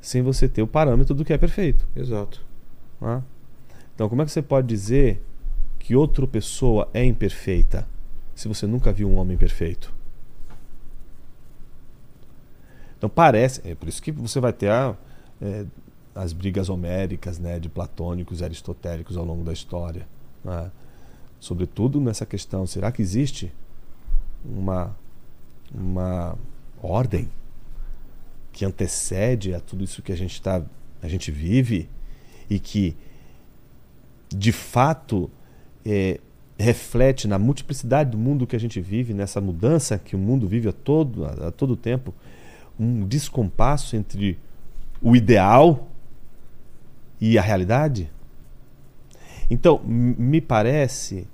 sem você ter o parâmetro do que é perfeito. Exato. não é? Então, como é que você pode dizer que outra pessoa é imperfeita se você nunca viu um homem perfeito? Então parece, é por isso que você vai ter a, é, as brigas homéricas, né, de platônicos e aristotélicos ao longo da história, né? sobretudo nessa questão, será que existe uma uma ordem que antecede a tudo isso que a gente tá, a gente vive e que de fato é, reflete na multiplicidade do mundo que a gente vive, nessa mudança que o mundo vive a todo, a, a todo tempo, um descompasso entre o ideal e a realidade? Então, me parece,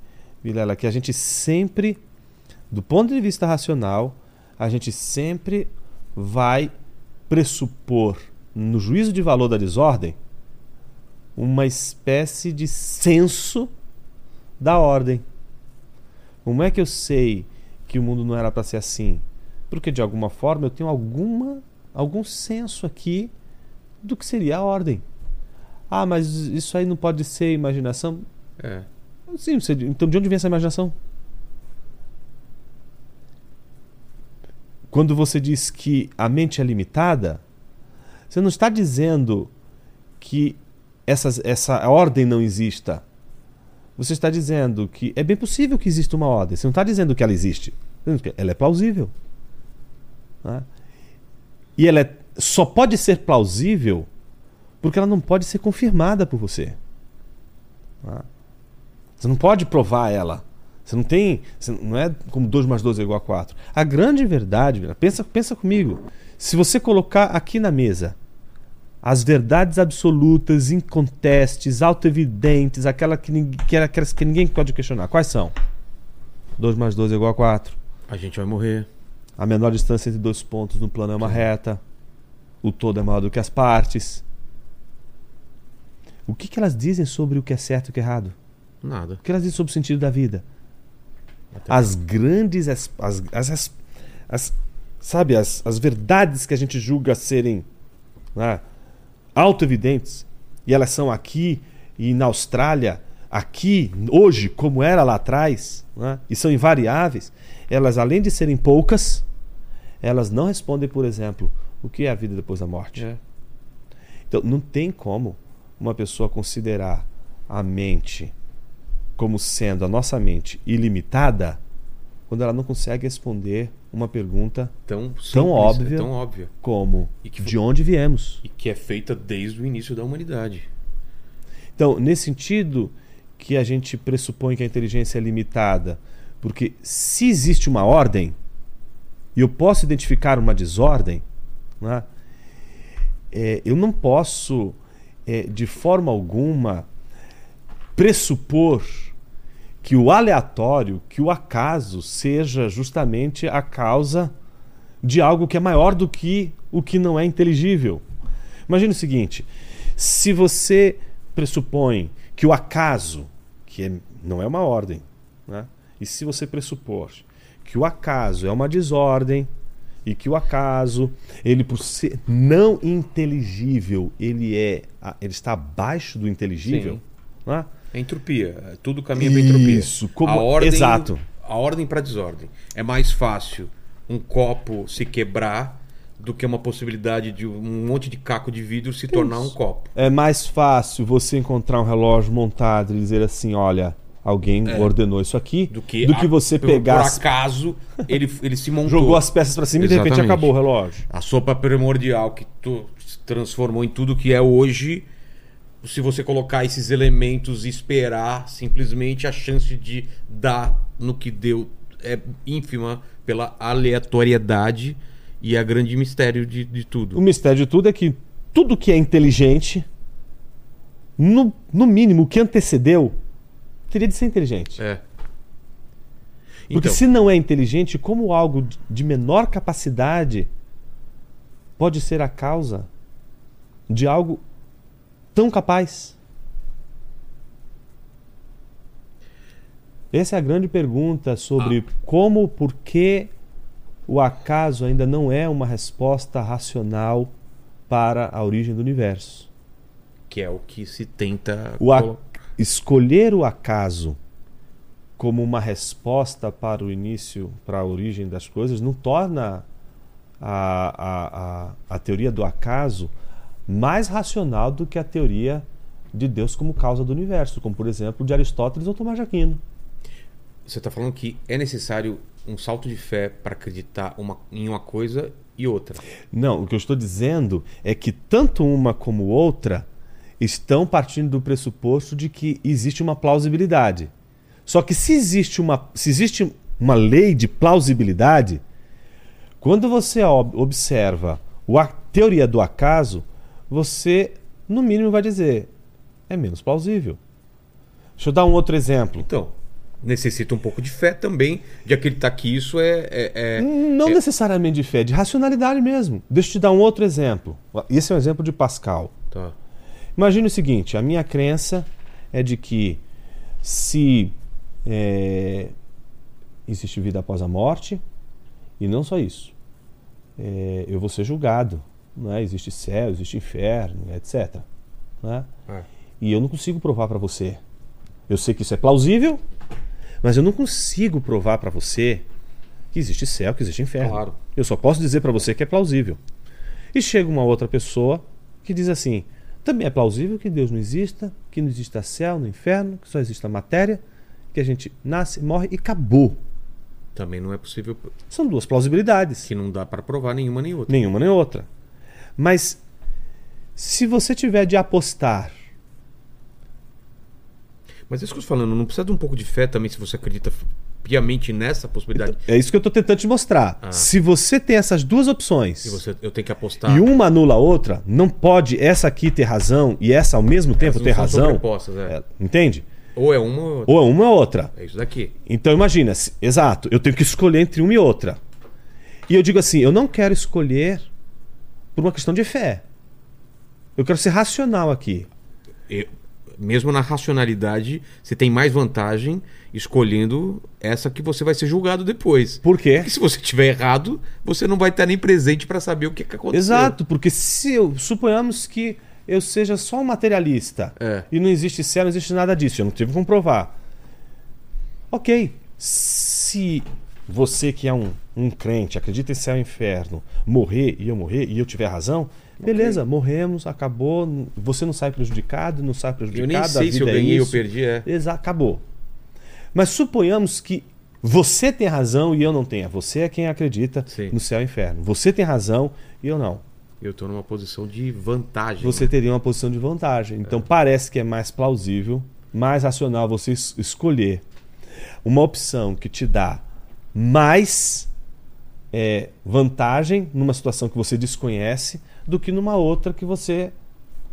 Vilela, que a gente sempre, do ponto de vista racional, a gente sempre vai pressupor no juízo de valor da desordem uma espécie de senso da ordem. Como é que eu sei que o mundo não era para ser assim? Porque de alguma forma eu tenho alguma algum senso aqui do que seria a ordem. Ah, mas isso aí não pode ser imaginação? É. Sim, você- então de onde vem essa imaginação? Quando você diz que a mente é limitada, você não está dizendo que essas, essa ordem não exista. Você está dizendo que é bem possível que exista uma ordem. Você não está dizendo que ela existe. Ela é plausível. Né? E ela é, só pode ser plausível porque ela não pode ser confirmada por você. Né? Você não pode provar ela. Você não tem. Você não é como 2 mais 2 é igual a 4. A grande verdade, pensa, pensa comigo. Se você colocar aqui na mesa as verdades absolutas, incontestes, autoevidentes, aquela que, que, aquelas que ninguém pode questionar, quais são? 2 mais 2 é igual a 4. A gente vai morrer. A menor distância entre dois pontos no plano é uma reta. O todo é maior do que as partes. O que, que elas dizem sobre o que é certo e o que é errado? Nada. O que elas dizem sobre o sentido da vida? as grandes as, as, as, as, sabe as, as verdades que a gente julga serem né, auto-evidentes e elas são aqui e na Austrália aqui hoje como era lá atrás né, e são invariáveis elas além de serem poucas elas não respondem por exemplo o que é a vida depois da morte É. então não tem como uma pessoa considerar a mente como sendo a nossa mente ilimitada quando ela não consegue responder uma pergunta Tão, simples, tão óbvia, é tão óbvia. como que de onde viemos. E que é feita desde o início da humanidade. Então, nesse sentido que a gente pressupõe que a inteligência é limitada, porque se existe uma ordem e eu posso identificar uma desordem, né, é, eu não posso, é, de forma alguma, pressupor que o aleatório, que o acaso seja justamente a causa de algo que é maior do que o que não é inteligível. Imagine o seguinte: se você pressupõe que o acaso, que é, não é uma ordem, né? e se você pressupor que o acaso é uma desordem e que o acaso, ele por ser não inteligível, ele é, ele está abaixo do inteligível, né? É entropia. Tudo caminha para entropia. Isso, como- a ordem, exato. A ordem para desordem. É mais fácil um copo se quebrar do que uma possibilidade de um monte de caco de vidro se tornar um copo. É mais fácil você encontrar um relógio montado e dizer assim, olha, alguém ordenou isso aqui, É. Do que, a- você por- pegar, Por as- acaso, ele, ele se montou. jogou as peças para cima e de repente Exatamente. acabou o relógio. A sopa primordial que tu se transformou em tudo que é hoje. Se você colocar esses elementos e esperar, simplesmente a chance de dar no que deu é ínfima pela aleatoriedade e a grande mistério de, de O tudo. mistério de tudo é que tudo que é inteligente, no, no mínimo, o que antecedeu, teria de ser inteligente. É. Porque Então, se não é inteligente, como algo de menor capacidade pode ser a causa de algo tão capaz? Essa é a grande pergunta sobre como, por que o acaso ainda não é uma resposta racional para a origem do universo. que é o que se tenta. O a- escolher o acaso como uma resposta para o início, para a origem das coisas, não torna a, a, a, a teoria do acaso mais racional do que a teoria de Deus como causa do universo, como por exemplo de Aristóteles ou Tomás de Aquino. Você está falando que é necessário um salto de fé para acreditar uma- em uma coisa e outra. Não, o que eu estou dizendo é que tanto uma como outra estão partindo do pressuposto de que existe uma plausibilidade. Só que se existe uma, se existe uma lei de plausibilidade, quando você ob- observa a teoria do acaso, você, no mínimo, vai dizer é menos plausível. Deixa eu dar um outro exemplo. Então, necessita um pouco de fé também, de acreditar que isso é. é- é- Não necessariamente de fé, de racionalidade mesmo. Deixa eu te dar um outro exemplo. Esse é um exemplo de Pascal. Tá. Imagine o seguinte: a minha crença é de que se é, existe vida após a morte, e não só isso, é, eu vou ser julgado. Não é? Existe céu, existe inferno, etc. Não é? É. E eu não consigo provar para você. Eu sei que isso é plausível, mas eu não consigo provar para você que existe céu, que existe inferno. Claro. Eu só posso dizer para você que é plausível. E chega uma outra pessoa que diz assim: Também é plausível que Deus não exista, que não exista céu, no inferno, que só exista matéria, que a gente nasce, morre e acabou. Também não é possível São duas plausibilidades. que não dá para provar nenhuma nem outra. Nenhuma nem outra. Mas se você tiver de apostar, Mas é isso que eu tô falando, não precisa de um pouco de fé também se você acredita piamente nessa possibilidade. é isso que eu estou tentando te mostrar. Ah. Se você tem essas duas opções E você, eu tenho que apostar. e uma anula a outra, não pode essa aqui ter razão e essa ao mesmo tempo ter razão. é. É, entende? Ou é uma ou é outra. Ou é uma ou outra. É isso daqui. Então imagina, exato, eu tenho que escolher entre uma e outra. E eu digo assim, eu não quero escolher por uma questão de fé. Eu quero ser racional aqui. E- mesmo na racionalidade, você tem mais vantagem escolhendo essa que você vai ser julgado depois. Por quê? Porque se você tiver errado, você não vai estar nem presente para saber o que, que aconteceu. Exato, porque se eu suponhamos que eu seja só um materialista É. e não existe céu, não existe nada disso, eu não tive como provar. Ok, se você que é um, um crente, acredita em céu e inferno, morrer e eu morrer e eu tiver razão, beleza, morremos, acabou, você não sai prejudicado, não sai Eu prejudicado. nem a sei se eu é ganhei ou isso. perdi, é. Exato, acabou. Mas suponhamos que você tem razão e eu não tenha. Você é quem acredita Sim. no céu e inferno. Você tem razão e eu não. Eu tô numa posição de vantagem. Você né? teria uma posição de vantagem. Então parece que é mais plausível, mais racional você es- escolher uma opção que te dá mais é, vantagem numa situação que você desconhece do que numa outra que você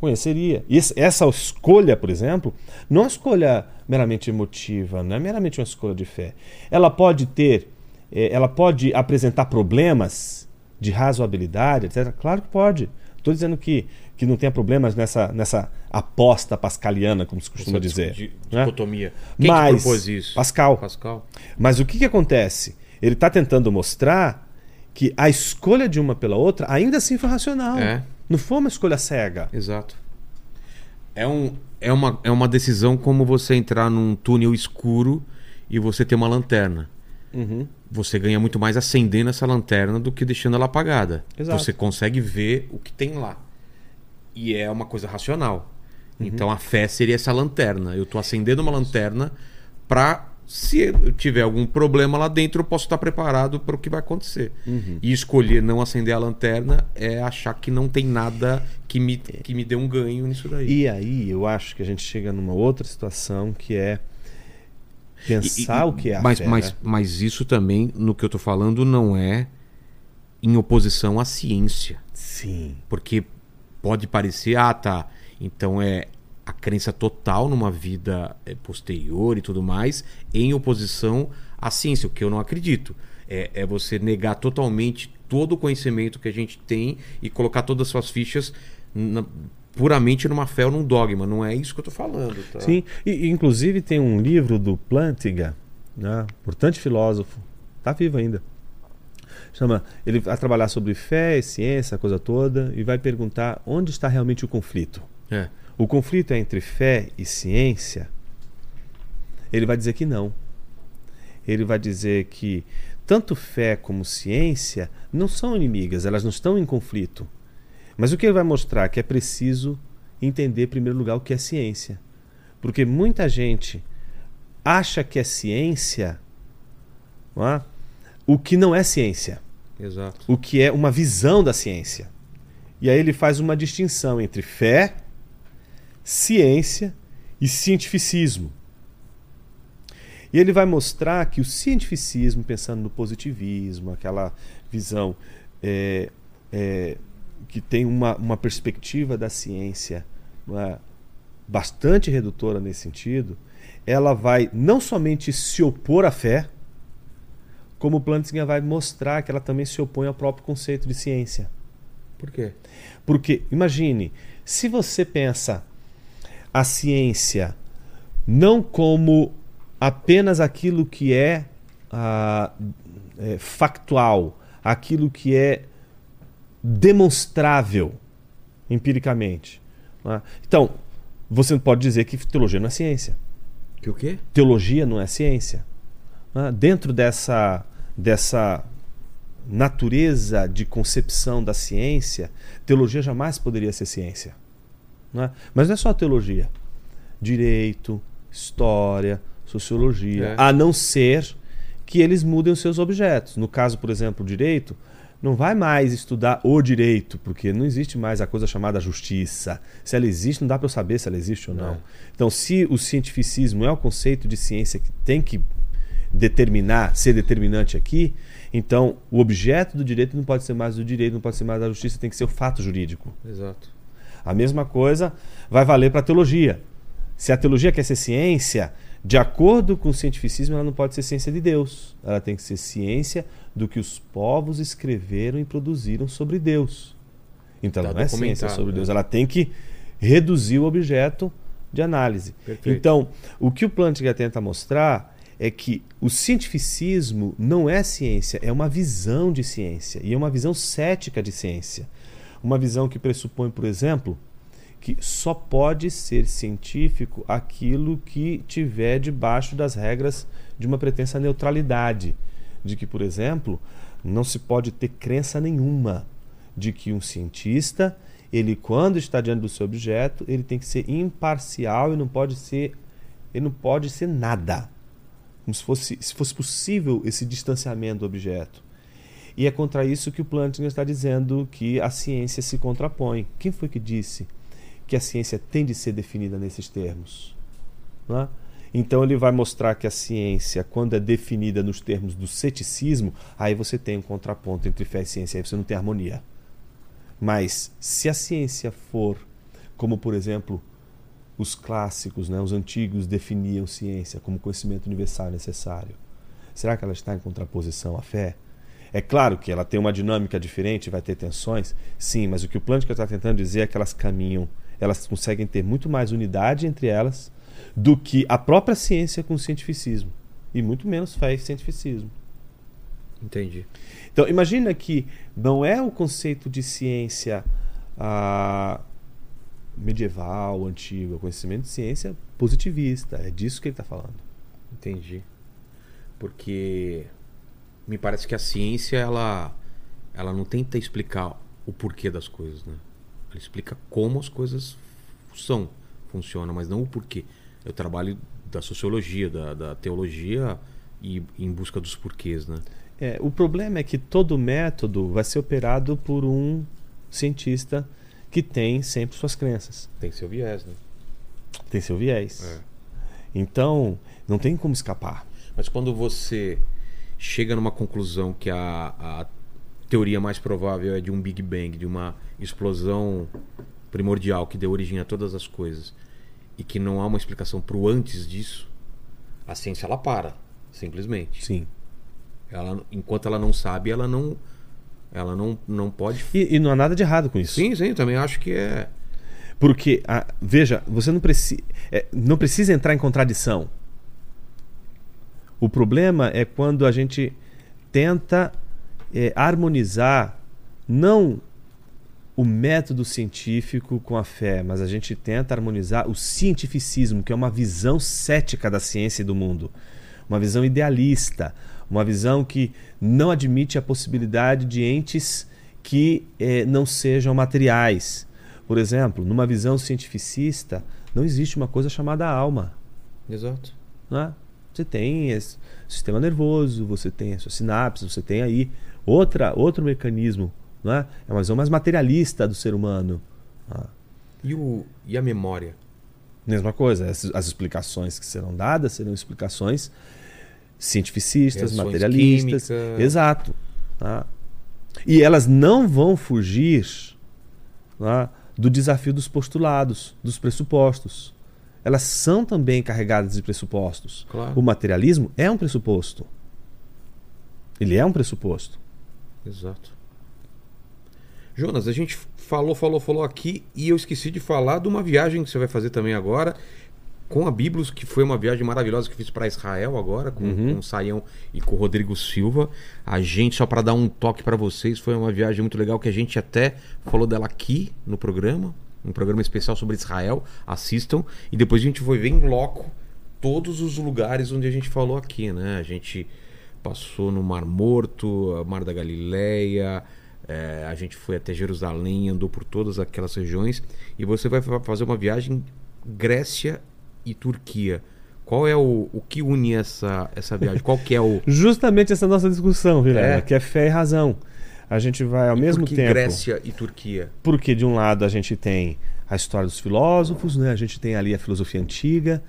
conheceria. E essa escolha, por exemplo, não é uma escolha meramente emotiva, não é meramente uma escolha de fé. Ela pode ter, eh, ela pode apresentar problemas de razoabilidade, etc. Claro que pode. Estou dizendo que, que não tenha problemas nessa, nessa aposta pascaliana, como se costuma Essa dizer. di- né? dicotomia. Quem Mas, que propôs isso? Pascal. Pascal. Mas o que, que acontece? Ele está tentando mostrar que a escolha de uma pela outra ainda assim foi racional. É. Não foi uma escolha cega. Exato. É, um, é, uma, é uma decisão como você entrar num túnel escuro e você ter uma lanterna. Uhum. Você ganha muito mais acendendo essa lanterna do que deixando ela apagada. Exato. Você consegue ver o que tem lá. E é uma coisa racional. Uhum. Então a fé seria essa lanterna. Eu estou acendendo uma lanterna para se eu tiver algum problema lá dentro, eu posso estar preparado para o que vai acontecer. Uhum. E escolher não acender a lanterna é achar que não tem nada que me, que me dê um ganho nisso daí. E aí eu acho que a gente chega numa outra situação que é pensar E- e- o que é a mas, fé. mas, né? mas isso também, no que eu tô falando, não é em oposição à ciência. Sim. Porque pode parecer, ah, tá. Então é a crença total numa vida eh, posterior e tudo mais, em oposição à ciência, o que eu não acredito. É, é você negar totalmente todo o conhecimento que a gente tem e colocar todas as suas fichas na- puramente numa fé ou num dogma. Não é isso que eu tô falando. Tá? Sim, e, e, inclusive tem um livro do Plantinga, né, importante filósofo, está vivo ainda. Chama, ele vai trabalhar sobre fé, ciência, a coisa toda, e vai perguntar onde está realmente o conflito. É. O conflito é entre fé e ciência? Ele vai dizer que não. Ele vai dizer que tanto fé como ciência não são inimigas, elas não estão em conflito. Mas o que ele vai mostrar é que é preciso entender, em primeiro lugar, o que é ciência. Porque muita gente acha que é ciência não é? O que não é ciência, Exato. o que é uma visão da ciência. E aí ele faz uma distinção entre fé, ciência e cientificismo. E ele vai mostrar que o cientificismo, pensando no positivismo, aquela visão é, é, que tem uma, uma perspectiva da ciência é, bastante redutora nesse sentido, ela vai não somente se opor à fé, como Plantinga vai mostrar que ela também se opõe ao próprio conceito de ciência. Por quê? Porque, imagine, se você pensa a ciência não como apenas aquilo que é, ah, é, factual, aquilo que é demonstrável empiricamente. é? Então, você não pode dizer que teologia não é ciência. Que o quê? Teologia não é ciência. é? Dentro dessa, dessa natureza de concepção da ciência, teologia jamais poderia ser ciência. Não é? Mas não é só teologia. Direito, história, sociologia. É. A não ser que eles mudem os seus objetos. No caso, por exemplo, direito, não vai mais estudar o direito, porque não existe mais a coisa chamada justiça. Se ela existe, não dá para eu saber se ela existe ou não. É. Então, se o cientificismo é o conceito de ciência que tem que determinar, ser determinante aqui, então o objeto do direito não pode ser mais do direito, não pode ser mais da justiça, tem que ser o fato jurídico. Exato. A mesma coisa vai valer para a teologia. Se a teologia quer ser ciência, de acordo com o cientificismo, ela não pode ser ciência de Deus. Ela tem que ser ciência do que os povos escreveram e produziram sobre Deus. Então, Tá ela não é ciência sobre né? Deus. Ela tem que reduzir o objeto de análise. Perfeito. Então, o que o Plantinga tenta mostrar é que o cientificismo não é ciência, é uma visão de ciência. E é uma visão cética de ciência. Uma visão que pressupõe, por exemplo, que só pode ser científico aquilo que tiver debaixo das regras de uma pretensa neutralidade. De que, por exemplo, não se pode ter crença nenhuma de que um cientista, ele quando está diante do seu objeto, ele tem que ser imparcial e não pode ser ele não pode ser nada. Como se fosse, se fosse possível esse distanciamento do objeto. E é contra isso que o Plantinga está dizendo que a ciência se contrapõe. Quem foi que disse que a ciência tem de ser definida nesses termos? É? Então ele vai mostrar que a ciência, quando é definida nos termos do ceticismo, aí você tem um contraponto entre fé e ciência, aí você não tem harmonia. Mas se a ciência for, como por exemplo os clássicos, né, os antigos definiam ciência como conhecimento universal necessário, será que ela está em contraposição à fé? É claro que ela tem uma dinâmica diferente, vai ter tensões, sim, mas o que o Plantinga está tentando dizer é que elas caminham, elas conseguem ter muito mais unidade entre elas do que a própria ciência com o cientificismo. E muito menos fé e cientificismo. Entendi. Então, imagina que não é o conceito de ciência ah, medieval, antigo, é conhecimento de ciência positivista. É disso que ele está falando. Entendi. Porque me parece que a ciência ela ela não tenta explicar o porquê das coisas, né? Ela explica como as coisas são, funcionam, mas não o porquê. Eu trabalho da sociologia, da, da teologia e em busca dos porquês, né? É, o problema é que todo método vai ser operado por um cientista que tem sempre suas crenças, Tem seu viés, né? tem seu viés. É. Então, não tem como escapar. Mas quando você chega numa conclusão que a, a teoria mais provável é de um Big Bang, de uma explosão primordial que deu origem a todas as coisas, e que não há uma explicação para o antes disso, a ciência ela para, simplesmente. Sim. Ela, enquanto ela não sabe, ela não, ela não, não pode. E, e não há nada de errado com isso. Sim, sim, eu também acho que é. Porque, ah, veja, você não, preci é, não precisa entrar em contradição. O problema é quando a gente tenta é, harmonizar não o método científico com a fé, mas a gente tenta harmonizar o cientificismo, que é uma visão cética da ciência e do mundo. Uma visão idealista, uma visão que não admite a possibilidade de entes que eh, não sejam materiais. Por exemplo, numa visão cientificista, não existe uma coisa chamada alma. Exato. Não é? Você tem esse sistema nervoso, você tem as suas sinapses, você tem aí outra, outro mecanismo. Não é? é uma visão mais materialista do ser humano. Ah, E, o, e a memória? Mesma coisa, as, as explicações que serão dadas serão explicações cientificistas, Reações materialistas. químicas. Exato. tá? E elas não vão fugir tá, do desafio dos postulados, dos pressupostos. Elas são também carregadas de pressupostos. Claro. O materialismo é um pressuposto. Ele é um pressuposto. Exato. Jonas, a gente falou, falou, falou aqui e eu esqueci de falar de uma viagem que você vai fazer também agora com a Biblos, que foi uma viagem maravilhosa que fiz para Israel agora, com, Uhum. com o Saião e com o Rodrigo Silva. A gente, só para dar um toque para vocês, foi uma viagem muito legal que a gente até falou dela aqui no programa, um programa especial sobre Israel. Assistam. E depois a gente foi ver em loco todos os lugares onde a gente falou aqui, né? A gente passou no Mar Morto, Mar da Galileia, É, a gente foi até Jerusalém, andou por todas aquelas regiões e você vai fa- fazer uma viagem Grécia e Turquia. Qual é o, o que une essa, essa viagem? Qual que é o Justamente essa nossa discussão, Vilela, É. que é fé e razão. A gente vai ao e mesmo por que tempo. Grécia e Turquia? Porque de um lado a gente tem a história dos filósofos, né? a gente tem ali a filosofia antiga,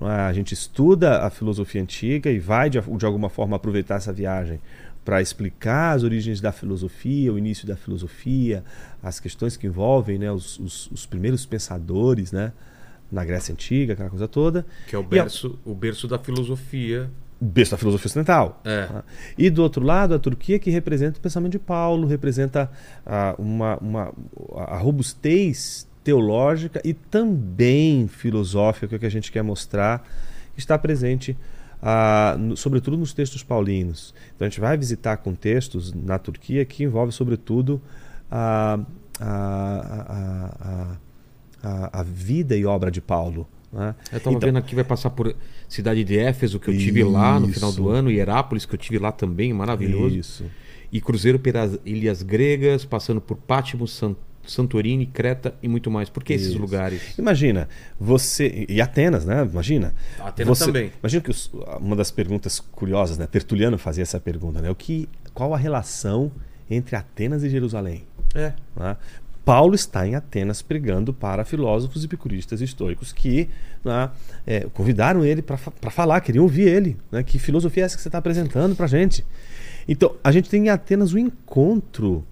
é? a gente estuda a filosofia antiga e vai de, de alguma forma aproveitar essa viagem para explicar as origens da filosofia, o início da filosofia, as questões que envolvem né? os, os- os primeiros pensadores né? Na Grécia Antiga, aquela coisa toda. Que é o a- berço, o berço da filosofia. berço da filosofia ocidental. É. tá? E do outro lado, a Turquia, que representa o pensamento de Paulo, representa ah, uma, uma, a robustez teológica e também filosófica que é o que a gente quer mostrar, que está presente, ah, no- sobretudo nos textos paulinos. Então a gente vai visitar contextos na Turquia que envolvem, sobretudo, a, a, a, a, a vida e obra de Paulo. né? Eu tava Então- vendo aqui, vai passar por cidade de Éfeso, que eu tive lá no final do Isso. ano, e Herápolis, que eu tive lá também, maravilhoso. Isso. E cruzeiro pelas ilhas gregas, passando por Patmos, San- Santorini, Creta e muito mais. Por que esses Isso. lugares? Imagina, você. E Atenas, né? Imagina. Atenas você, também. Imagina que os- uma das perguntas curiosas, né? Tertuliano fazia essa pergunta, né? O que, qual a relação entre Atenas e Jerusalém? É. né? Paulo está em Atenas pregando para filósofos epicuristas estoicos que né, é, convidaram ele para falar, queriam ouvir ele. Né? Que filosofia é essa que você está apresentando para a gente? Então, a gente tem em Atenas o encontro,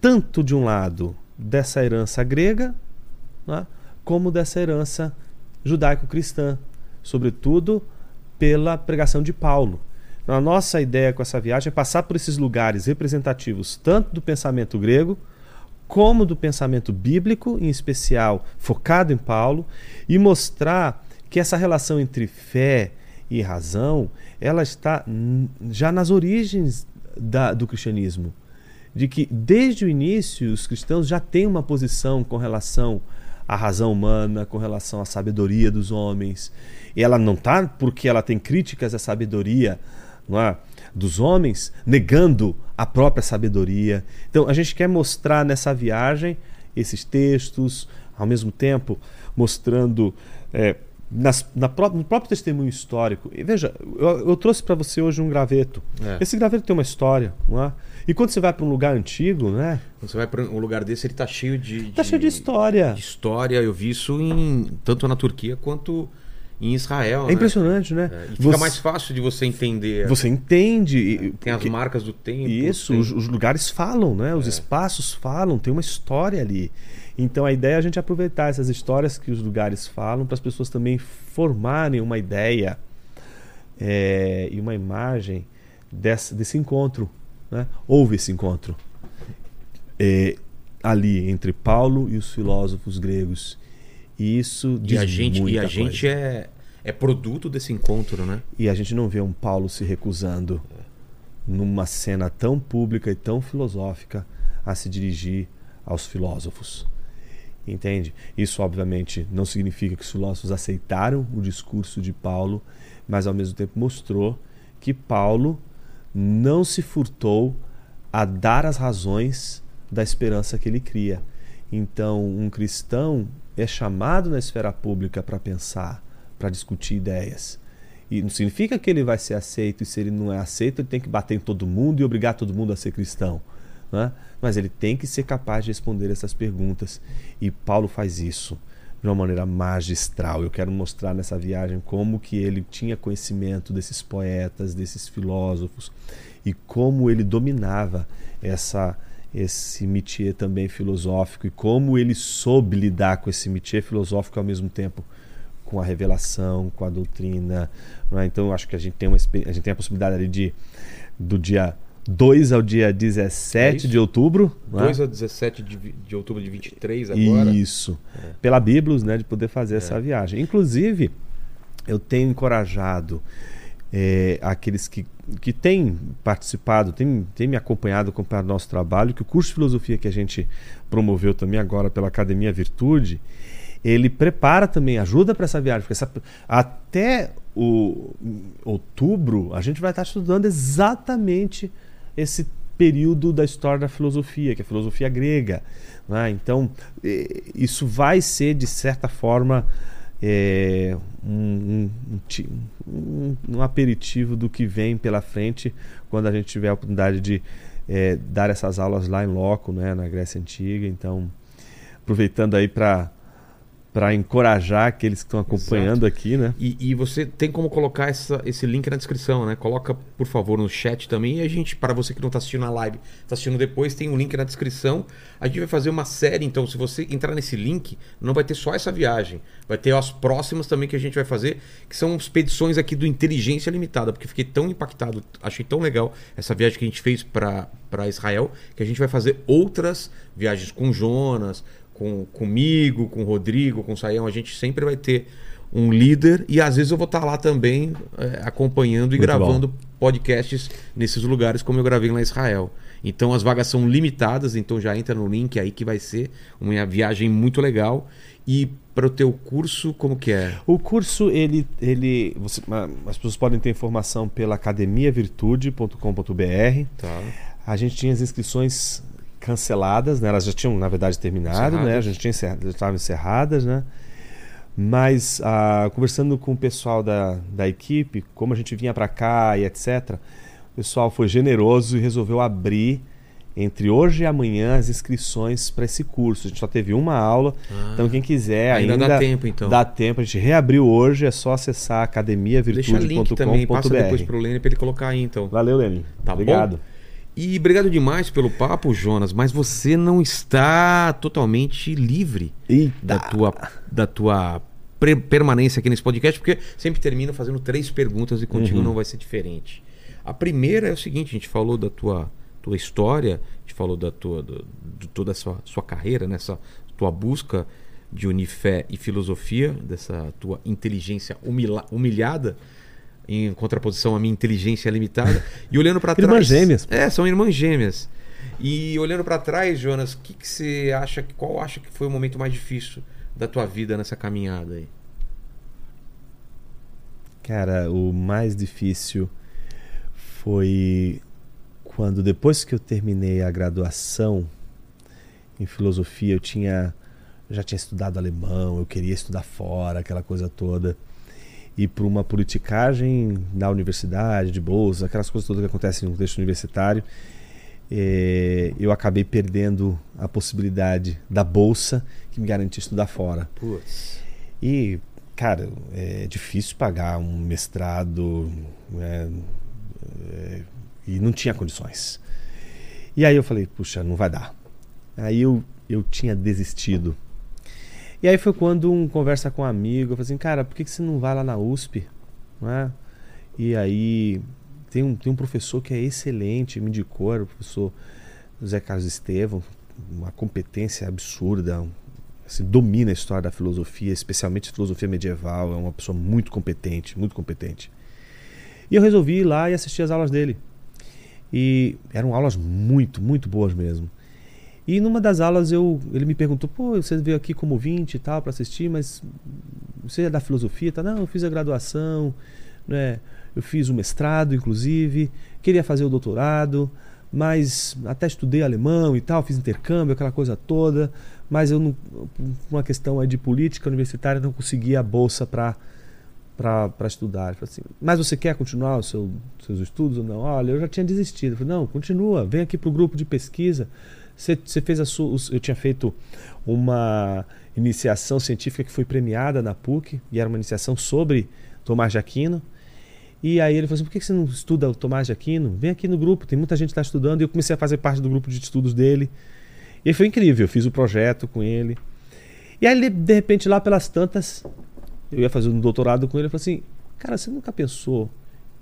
tanto de um lado dessa herança grega, né, como dessa herança judaico-cristã, sobretudo pela pregação de Paulo. Então, a nossa ideia com essa viagem é passar por esses lugares representativos, tanto do pensamento grego, como do pensamento bíblico, em especial focado em Paulo, e mostrar que essa relação entre fé e razão, ela está já nas origens da- do cristianismo. De que desde o início os cristãos já têm uma posição com relação à razão humana, com relação à sabedoria dos homens. E ela não está porque ela tem críticas à sabedoria não é? Dos homens, negando a própria sabedoria. Então a gente quer mostrar nessa viagem esses textos, ao mesmo tempo mostrando é, nas- na pró- no próprio testemunho histórico. E veja, eu, eu trouxe para você hoje um graveto. É. Esse graveto tem uma história, não é? E quando você vai para um lugar antigo, né? Você vai para um lugar desse, ele tá cheio de. Tá cheio de história. de história. Eu vi isso em, tanto na Turquia quanto em Israel. É né? impressionante, né? É, e fica Você- mais fácil de você entender. Você entende. e- Tem as porque- marcas do tempo. Isso, tem- os, os lugares falam, né? Os espaços falam, tem uma história ali. Então a ideia é a gente aproveitar essas histórias que os lugares falam para as pessoas também formarem uma ideia é, e uma imagem desse, desse encontro. Né? Houve esse encontro é, ali entre Paulo e os filósofos gregos. E isso E diz a gente, e muita a gente coisa. é, é produto desse encontro, né? E a gente não vê um Paulo se recusando numa cena tão pública e tão filosófica a se dirigir aos filósofos. Entende? Isso, obviamente, não significa que os filósofos aceitaram o discurso de Paulo, mas ao mesmo tempo mostrou que Paulo não se furtou a dar as razões da esperança que ele cria. Então, um cristão é chamado na esfera pública para pensar, para discutir ideias. E não significa que ele vai ser aceito, e se ele não é aceito, ele tem que bater em todo mundo e obrigar todo mundo a ser cristão. Né? Mas ele tem que ser capaz de responder essas perguntas. E Paulo faz isso de uma maneira magistral. Eu quero mostrar nessa viagem como que ele tinha conhecimento desses poetas, desses filósofos e como ele dominava essa esse métier também filosófico e como ele soube lidar com esse métier filosófico ao mesmo tempo com a revelação, com a doutrina. é? Então eu acho que a gente tem uma a gente tem a possibilidade ali de do dia 2 ao dia 17 isso. de outubro, não é? 2 a 17 de, de outubro de 23 agora. Isso. Pela Biblos, né, de poder fazer essa viagem. Inclusive, eu tenho encorajado eh, aqueles que, que têm participado, têm, têm me acompanhado, acompanhado o nosso trabalho, que o curso de filosofia que a gente promoveu também agora pela Academia Virtude, ele prepara também, ajuda para essa viagem. Porque essa- até o outubro, a gente vai estar estudando exatamente esse período da história da filosofia, que é a filosofia grega. Né? Então, isso vai ser, de certa forma, é, um, um, um, aperitivo do que vem pela frente quando a gente tiver a oportunidade de é, dar essas aulas lá em loco, né, na Grécia Antiga. Então, aproveitando aí para para encorajar aqueles que estão acompanhando Exato. aqui, né? E, e, você tem como colocar essa, esse link na descrição, né? Coloca, por favor, no chat também. E a gente, para você que não está assistindo a live, está assistindo depois, tem um link na descrição. A gente vai fazer uma série, então, se você entrar nesse link, não vai ter só essa viagem. Vai ter as próximas também que a gente vai fazer, que são expedições aqui do Inteligência Limitada, porque fiquei tão impactado, achei tão legal essa viagem que a gente fez para Israel, que a gente vai fazer outras viagens com Jonas, com, comigo, com o Rodrigo, com o Saião, a gente sempre vai ter um líder e às vezes eu vou estar lá também é, acompanhando e Muito gravando bom. podcasts nesses lugares como eu gravei lá em Israel. Então as vagas são limitadas, então já entra no link aí que vai ser uma viagem muito legal. E para o teu curso, como que é? O curso, ele, ele você, as pessoas podem ter informação pela academiavirtude.com.br. Tá. A gente tinha as inscrições canceladas, né? Elas já tinham, na verdade, terminado, né? A gente tinha já estavam encerradas, né? Mas ah, conversando com o pessoal da, da equipe, como a gente vinha para cá e etc, o pessoal foi generoso e resolveu abrir entre hoje e amanhã as inscrições para esse curso. A gente só teve uma aula, ah, então quem quiser ainda, ainda dá tempo então. Dá tempo, a gente reabriu hoje, é só acessar academiavirtude.com.br. Deixa link também, passa depois pro Lênin para ele colocar aí então. Valeu, Lênin. Tá Obrigado. Bom? E obrigado demais pelo papo, Jonas, mas você não está totalmente livre Eita. da tua, da tua permanência aqui nesse podcast, porque sempre termino fazendo três perguntas e contigo uhum. não vai ser diferente. A primeira é o seguinte: a gente falou da tua, tua história, a gente falou da tua, do, de toda a sua, sua carreira, nessa tua busca de unir fé e filosofia, dessa tua inteligência humilha, humilhada em contraposição à minha inteligência limitada. E olhando para trás. Irmãs gêmeas. É, são irmãs gêmeas. E olhando para trás, Jonas, o que, que você acha? Qual acha que foi o momento mais difícil da tua vida nessa caminhada aí? Cara, o mais difícil foi quando depois que eu terminei a graduação em filosofia, eu tinha já tinha estudado alemão, eu queria estudar fora, aquela coisa toda e por uma politicagem na universidade, de bolsa, aquelas coisas todas que acontecem no contexto universitário, é, eu acabei perdendo a possibilidade da bolsa que me garantia estudar fora. Putz. E, cara, é difícil pagar um mestrado né, é, e não tinha condições. E aí eu falei, puxa, não vai dar. Aí eu, eu tinha desistido e aí foi quando um conversa com um amigo, eu falei assim, cara, por que, que você não vai lá na USP? Não é? E aí tem um, tem um professor que é excelente, me indicou, era o professor José Carlos Estevam, uma competência absurda, assim, domina a história da filosofia, especialmente filosofia medieval, é uma pessoa muito competente, muito competente. E eu resolvi ir lá e assistir as aulas dele. E eram aulas muito, muito boas mesmo. E numa das aulas eu, ele me perguntou: pô, você veio aqui como 20 e tal para assistir, mas você é da filosofia? Tá? Não, eu fiz a graduação, né? eu fiz o mestrado, inclusive, queria fazer o doutorado, mas até estudei alemão e tal, fiz intercâmbio, aquela coisa toda, mas eu, não, uma questão de política universitária, não conseguia a bolsa para para estudar. Assim, mas você quer continuar os seu, seus estudos ou não? Olha, eu já tinha desistido. Falei, não, continua, vem aqui para o grupo de pesquisa. Você, fez a sua. Eu tinha feito uma iniciação científica que foi premiada na PUC, e era uma iniciação sobre Tomás de Aquino. E aí ele falou assim: por que você não estuda o Tomás de Aquino? Vem aqui no grupo, tem muita gente que está estudando. E eu comecei a fazer parte do grupo de estudos dele. E foi incrível, eu fiz o projeto com ele. E aí, de repente, lá pelas tantas, eu ia fazer um doutorado com ele. Ele falou assim: cara, você nunca pensou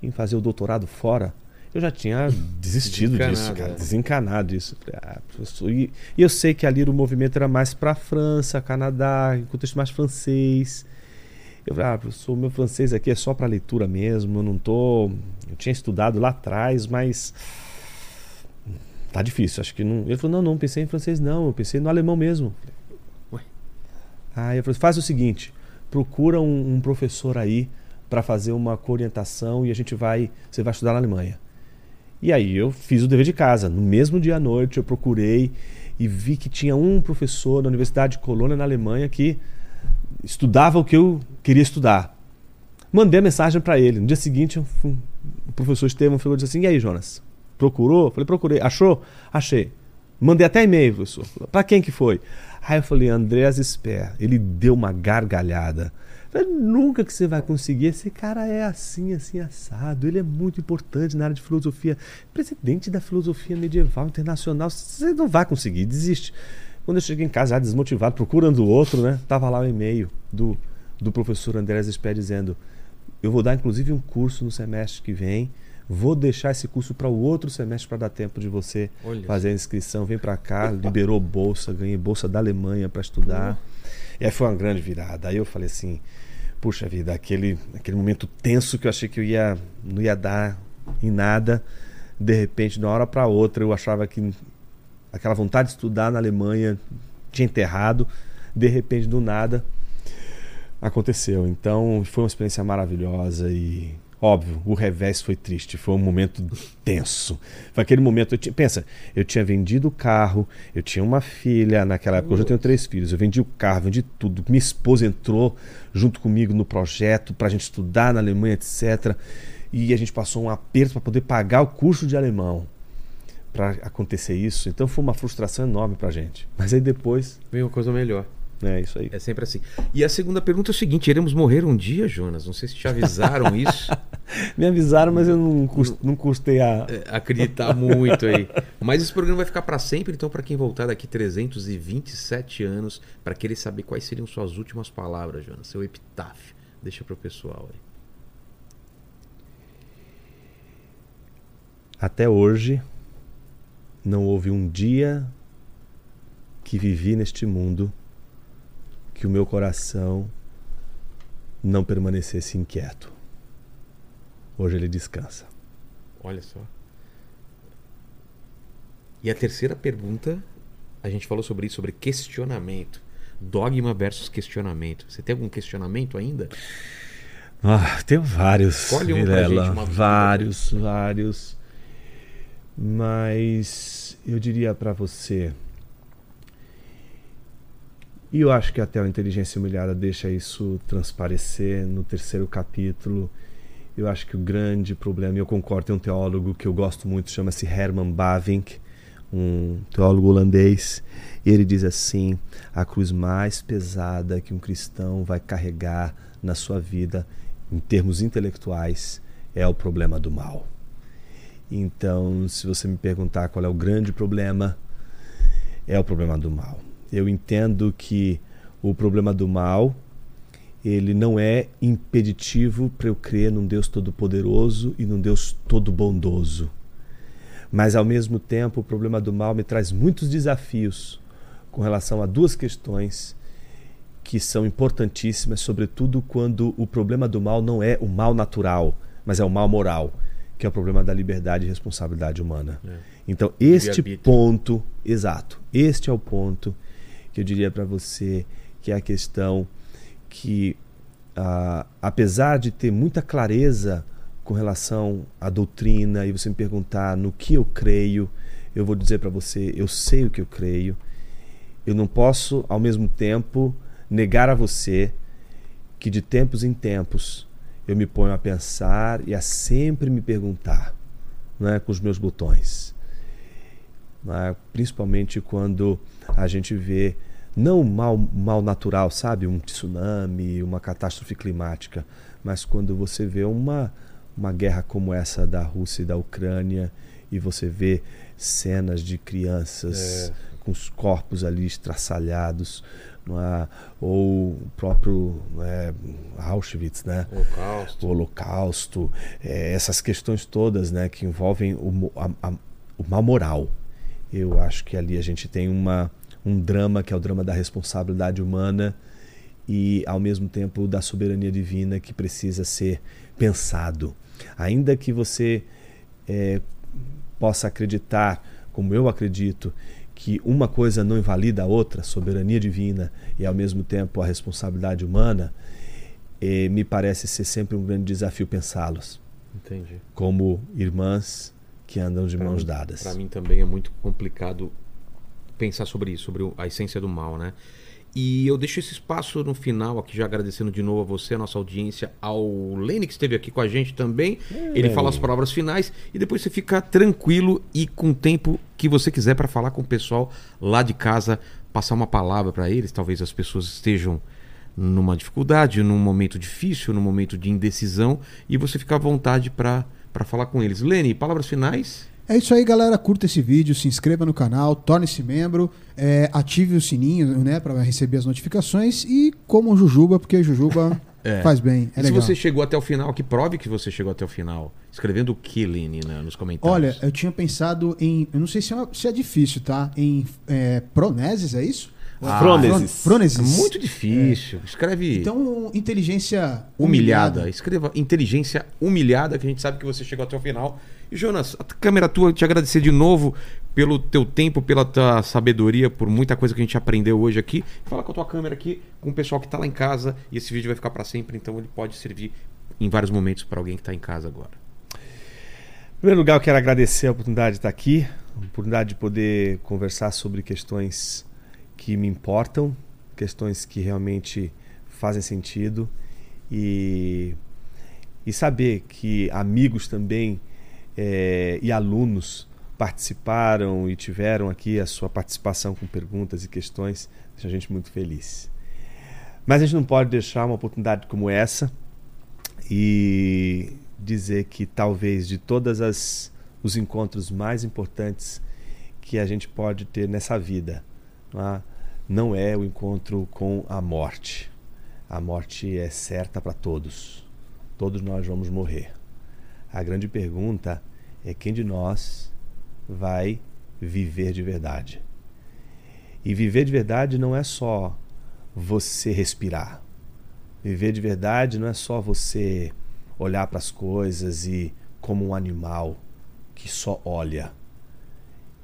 em fazer o doutorado fora? Eu já tinha desistido disso, cara, é. desencanado disso. Ah, e, e, eu sei que ali o movimento era mais para França, Canadá, em contexto mais francês. Eu falei, ah, professor, meu francês aqui é só para leitura mesmo, eu não tô. Eu tinha estudado lá atrás, mas. Tá difícil, acho que não. Ele falou, não, não pensei em francês, não, eu pensei no alemão mesmo. Ué. Aí eu falei, faz o seguinte, procura um, um professor aí para fazer uma orientação e a gente vai. Você vai estudar na Alemanha. E aí eu fiz o dever de casa. No mesmo dia à noite eu procurei e vi que tinha um professor da Universidade de Colônia, na Alemanha, que estudava o que eu queria estudar. Mandei a mensagem para ele. No dia seguinte, o professor Estevam falou assim: E aí, Jonas? Procurou? Falei: Procurei. Achou? Achei. Mandei até e-mail, professor. Para quem que foi? Aí eu falei: Andreas Sper. Ele deu uma gargalhada. Nunca que você vai conseguir. Esse cara é assim, assim, assado. Ele é muito importante na área de filosofia. Presidente da filosofia medieval internacional. Você não vai conseguir, desiste. Quando eu cheguei em casa, já desmotivado, procurando outro, né? Tava lá o e-mail do, do professor Andrés Sper dizendo: Eu vou dar inclusive um curso no semestre que vem. Vou deixar esse curso para o outro semestre para dar tempo de você Olha fazer a inscrição. Vem para cá, liberou bolsa, ganhei bolsa da Alemanha para estudar. E aí foi uma grande virada. Aí eu falei assim: puxa vida, aquele, aquele momento tenso que eu achei que eu ia, não ia dar em nada. De repente, de uma hora para outra, eu achava que aquela vontade de estudar na Alemanha tinha enterrado. De repente, do nada, aconteceu. Então, foi uma experiência maravilhosa e óbvio, o revés foi triste, foi um momento tenso. Foi aquele momento, eu tinha, pensa, eu tinha vendido o carro, eu tinha uma filha naquela época, hoje eu tenho três filhos, eu vendi o carro, vendi tudo. Minha esposa entrou junto comigo no projeto para a gente estudar na Alemanha, etc. E a gente passou um aperto para poder pagar o curso de alemão para acontecer isso. Então foi uma frustração enorme para a gente. Mas aí depois, Vem uma coisa melhor. É isso aí. É sempre assim. E a segunda pergunta é o seguinte: iremos morrer um dia, Jonas? Não sei se te avisaram isso. Me avisaram, mas eu não, não custei a. É, acreditar muito aí. Mas esse programa vai ficar para sempre, então para quem voltar daqui 327 anos, para querer saber quais seriam suas últimas palavras, Jonas, seu epitáfio. Deixa pro pessoal aí. Até hoje, não houve um dia que vivi neste mundo que o meu coração não permanecesse inquieto. Hoje ele descansa. Olha só. E a terceira pergunta, a gente falou sobre isso, sobre questionamento. Dogma versus questionamento. Você tem algum questionamento ainda? Ah, tenho vários. Escolhe um Vilela, gente, uma- vários, vários. Mas eu diria para você. E eu acho que até a inteligência humilhada deixa isso transparecer no terceiro capítulo. Eu acho que o grande problema, e eu concordo, tem um teólogo que eu gosto muito, chama-se Herman Bavinck, um teólogo holandês, e ele diz assim: a cruz mais pesada que um cristão vai carregar na sua vida, em termos intelectuais, é o problema do mal. Então, se você me perguntar qual é o grande problema, é o problema do mal. Eu entendo que o problema do mal ele não é impeditivo para eu crer num Deus todo-poderoso e num Deus todo-bondoso. Mas ao mesmo tempo, o problema do mal me traz muitos desafios com relação a duas questões que são importantíssimas, sobretudo quando o problema do mal não é o mal natural, mas é o mal moral, que é o problema da liberdade e responsabilidade humana. É. Então, este ponto, exato, este é o ponto que eu diria para você que é a questão que, ah, apesar de ter muita clareza com relação à doutrina e você me perguntar no que eu creio, eu vou dizer para você, eu sei o que eu creio. Eu não posso, ao mesmo tempo, negar a você que de tempos em tempos eu me ponho a pensar e a sempre me perguntar, não é, com os meus botões. Não é? Principalmente quando a gente vê não mal, mal natural, sabe, um tsunami, uma catástrofe climática, mas quando você vê uma uma guerra como essa da Rússia e da Ucrânia e você vê cenas de crianças É. com os corpos ali estraçalhados, é? ou o próprio é, Auschwitz, né? Holocausto. o Holocausto, eh, essas questões todas, né, que envolvem o, a- a- o mal moral. Eu acho que ali a gente tem uma, um drama que é o drama da responsabilidade humana e, ao mesmo tempo, da soberania divina que precisa ser pensado. Ainda que você eh, possa acreditar, como eu acredito, que uma coisa não invalida a outra, soberania divina e ao mesmo tempo a responsabilidade humana, eh, me parece ser sempre um grande desafio pensá-los Entendi. como irmãs que andam de Pra mãos mim- dadas. Pra mim também é muito complicado pensar sobre isso, sobre a essência do mal, né? E eu deixo esse espaço no final aqui, já agradecendo de novo a você, a nossa audiência, ao Lene que esteve aqui com a gente também. Ele fala as palavras finais e depois você fica tranquilo e com o tempo que você quiser para falar com o pessoal lá de casa, passar uma palavra para eles. Talvez as pessoas estejam numa dificuldade, num momento difícil, num momento de indecisão e você fica à vontade para falar com eles. Lene, palavras finais? É isso aí, galera. Curta esse vídeo, se inscreva no canal, torne-se membro, é, ative o sininho, né, para receber as notificações e coma o Jujuba, porque Jujuba É. faz bem. É E se legal. você chegou até o final, que prove que você chegou até o final. Escrevendo o que, Lene, né, nos comentários? Olha, eu tinha pensado em. Eu não sei se é, se é difícil, tá? Em é, proneses, é isso? Ah, Frônesis. Fro- Frônesis. É muito difícil. Escreve Então, inteligência humilhada. Escreva inteligência humilhada, que a gente sabe que você chegou até o final. Jonas, a câmera tua, te agradecer de novo pelo teu tempo, pela tua sabedoria, por muita coisa que a gente aprendeu hoje aqui. Fala com a tua câmera aqui, com o pessoal que tá lá em casa. E esse vídeo vai ficar para sempre, então ele pode servir em vários momentos para alguém que tá em casa agora. Em primeiro lugar, eu quero agradecer a oportunidade de estar aqui, a oportunidade de poder conversar sobre questões que me importam, questões que realmente fazem sentido e, e saber que amigos também eh, e alunos participaram e tiveram aqui a sua participação com perguntas e questões, deixa a gente muito feliz. Mas a gente não pode deixar uma oportunidade como essa e dizer que talvez de todas as os encontros mais importantes que a gente pode ter nessa vida não é? não é o encontro com a morte. A morte é certa para todos. Todos nós vamos morrer. A grande pergunta é quem de nós vai viver de verdade. E viver de verdade não é só você respirar. Viver de verdade não é só você olhar para as coisas e como um animal que só olha.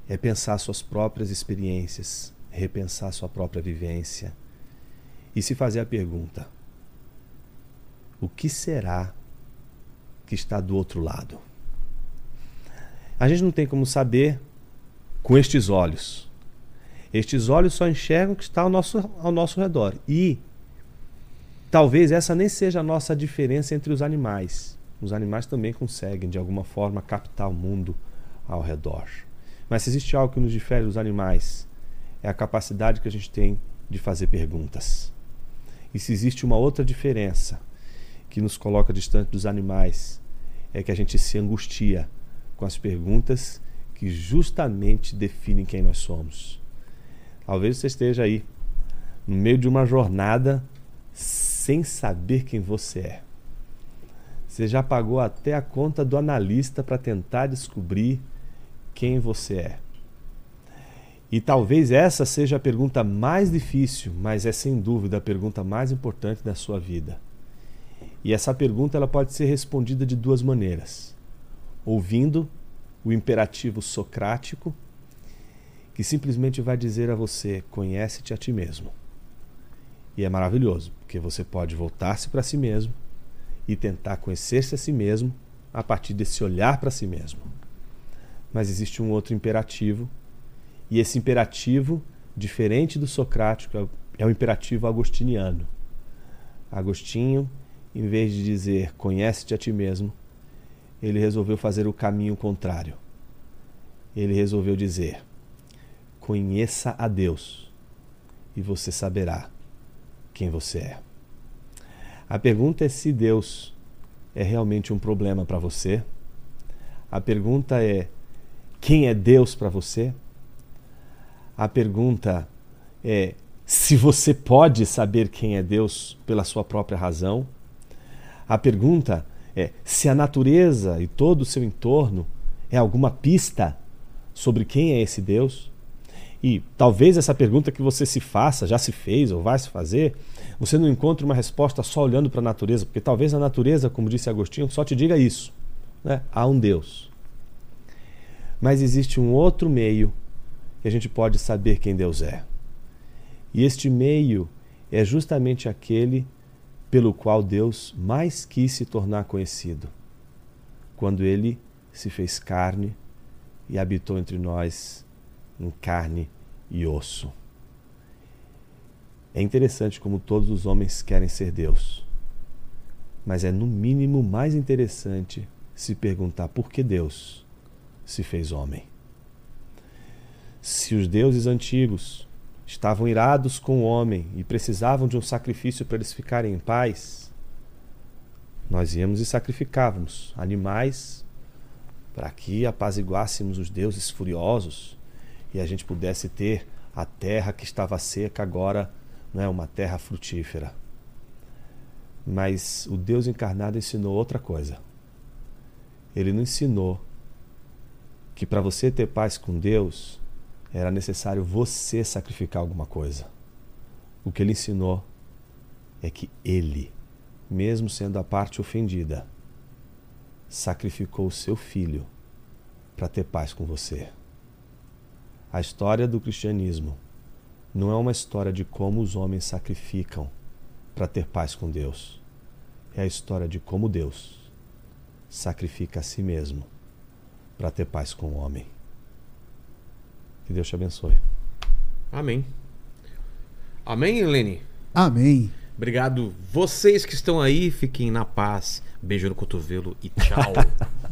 É pensar suas próprias experiências, repensar sua própria vivência e se fazer a pergunta: o que será que está do outro lado? A gente não tem como saber com estes olhos. Estes olhos só enxergam o que está ao nosso, ao nosso redor. E talvez essa nem seja a nossa diferença entre os animais. Os animais também conseguem, de alguma forma, captar o mundo ao redor. Mas se existe algo que nos difere dos animais, é a capacidade que a gente tem de fazer perguntas. E se existe uma outra diferença que nos coloca distante dos animais, é que a gente se angustia com as perguntas que justamente definem quem nós somos. Talvez você esteja aí, no meio de uma jornada, sem saber quem você é. Você já pagou até a conta do analista para tentar descobrir quem você é. E talvez essa seja a pergunta mais difícil, mas é sem dúvida a pergunta mais importante da sua vida. E essa pergunta ela pode ser respondida de duas maneiras: ouvindo o imperativo socrático, que simplesmente vai dizer a você: conhece-te a ti mesmo. E é maravilhoso, porque você pode voltar-se para si mesmo e tentar conhecer-se a si mesmo a partir desse olhar para si mesmo. Mas existe um outro imperativo, e esse imperativo, diferente do socrático, é o- é imperativo agostiniano. Agostinho, em vez de dizer conhece-te a ti mesmo, ele resolveu fazer o caminho contrário. Ele resolveu dizer: conheça a Deus e você saberá quem você é. A pergunta é se Deus é realmente um problema para você. A pergunta é quem é Deus para você? A pergunta é se você pode saber quem é Deus pela sua própria razão. A pergunta é se a natureza e todo o seu entorno é alguma pista sobre quem é esse Deus. E talvez essa pergunta que você se faça, já se fez ou vai se fazer, você não encontre uma resposta só olhando para a natureza, porque talvez a natureza, como disse Agostinho, só te diga isso: né? há um Deus. Mas existe um outro meio que a gente pode saber quem Deus é. E este meio é justamente aquele pelo qual Deus mais quis se tornar conhecido. Quando ele se fez carne e habitou entre nós em carne e osso. É interessante como todos os homens querem ser Deus. Mas é no mínimo mais interessante se perguntar por que Deus se fez homem. Se os deuses antigos estavam irados com o homem e precisavam de um sacrifício para eles ficarem em paz, nós íamos e sacrificávamos animais para que apaziguássemos os deuses furiosos e a gente pudesse ter a terra que estava seca agora, não é uma terra frutífera. Mas o Deus encarnado ensinou outra coisa. Ele não ensinou que para você ter paz com Deus era necessário você sacrificar alguma coisa. O que ele ensinou é que ele, mesmo sendo a parte ofendida, sacrificou o seu filho para ter paz com você. A história do cristianismo não é uma história de como os homens sacrificam para ter paz com Deus. É a história de como Deus sacrifica a si mesmo para ter paz com o homem. Que Deus te abençoe. Amém. Amém, Helene? Amém. Obrigado. Vocês que estão aí, fiquem na paz. Beijo no cotovelo e tchau.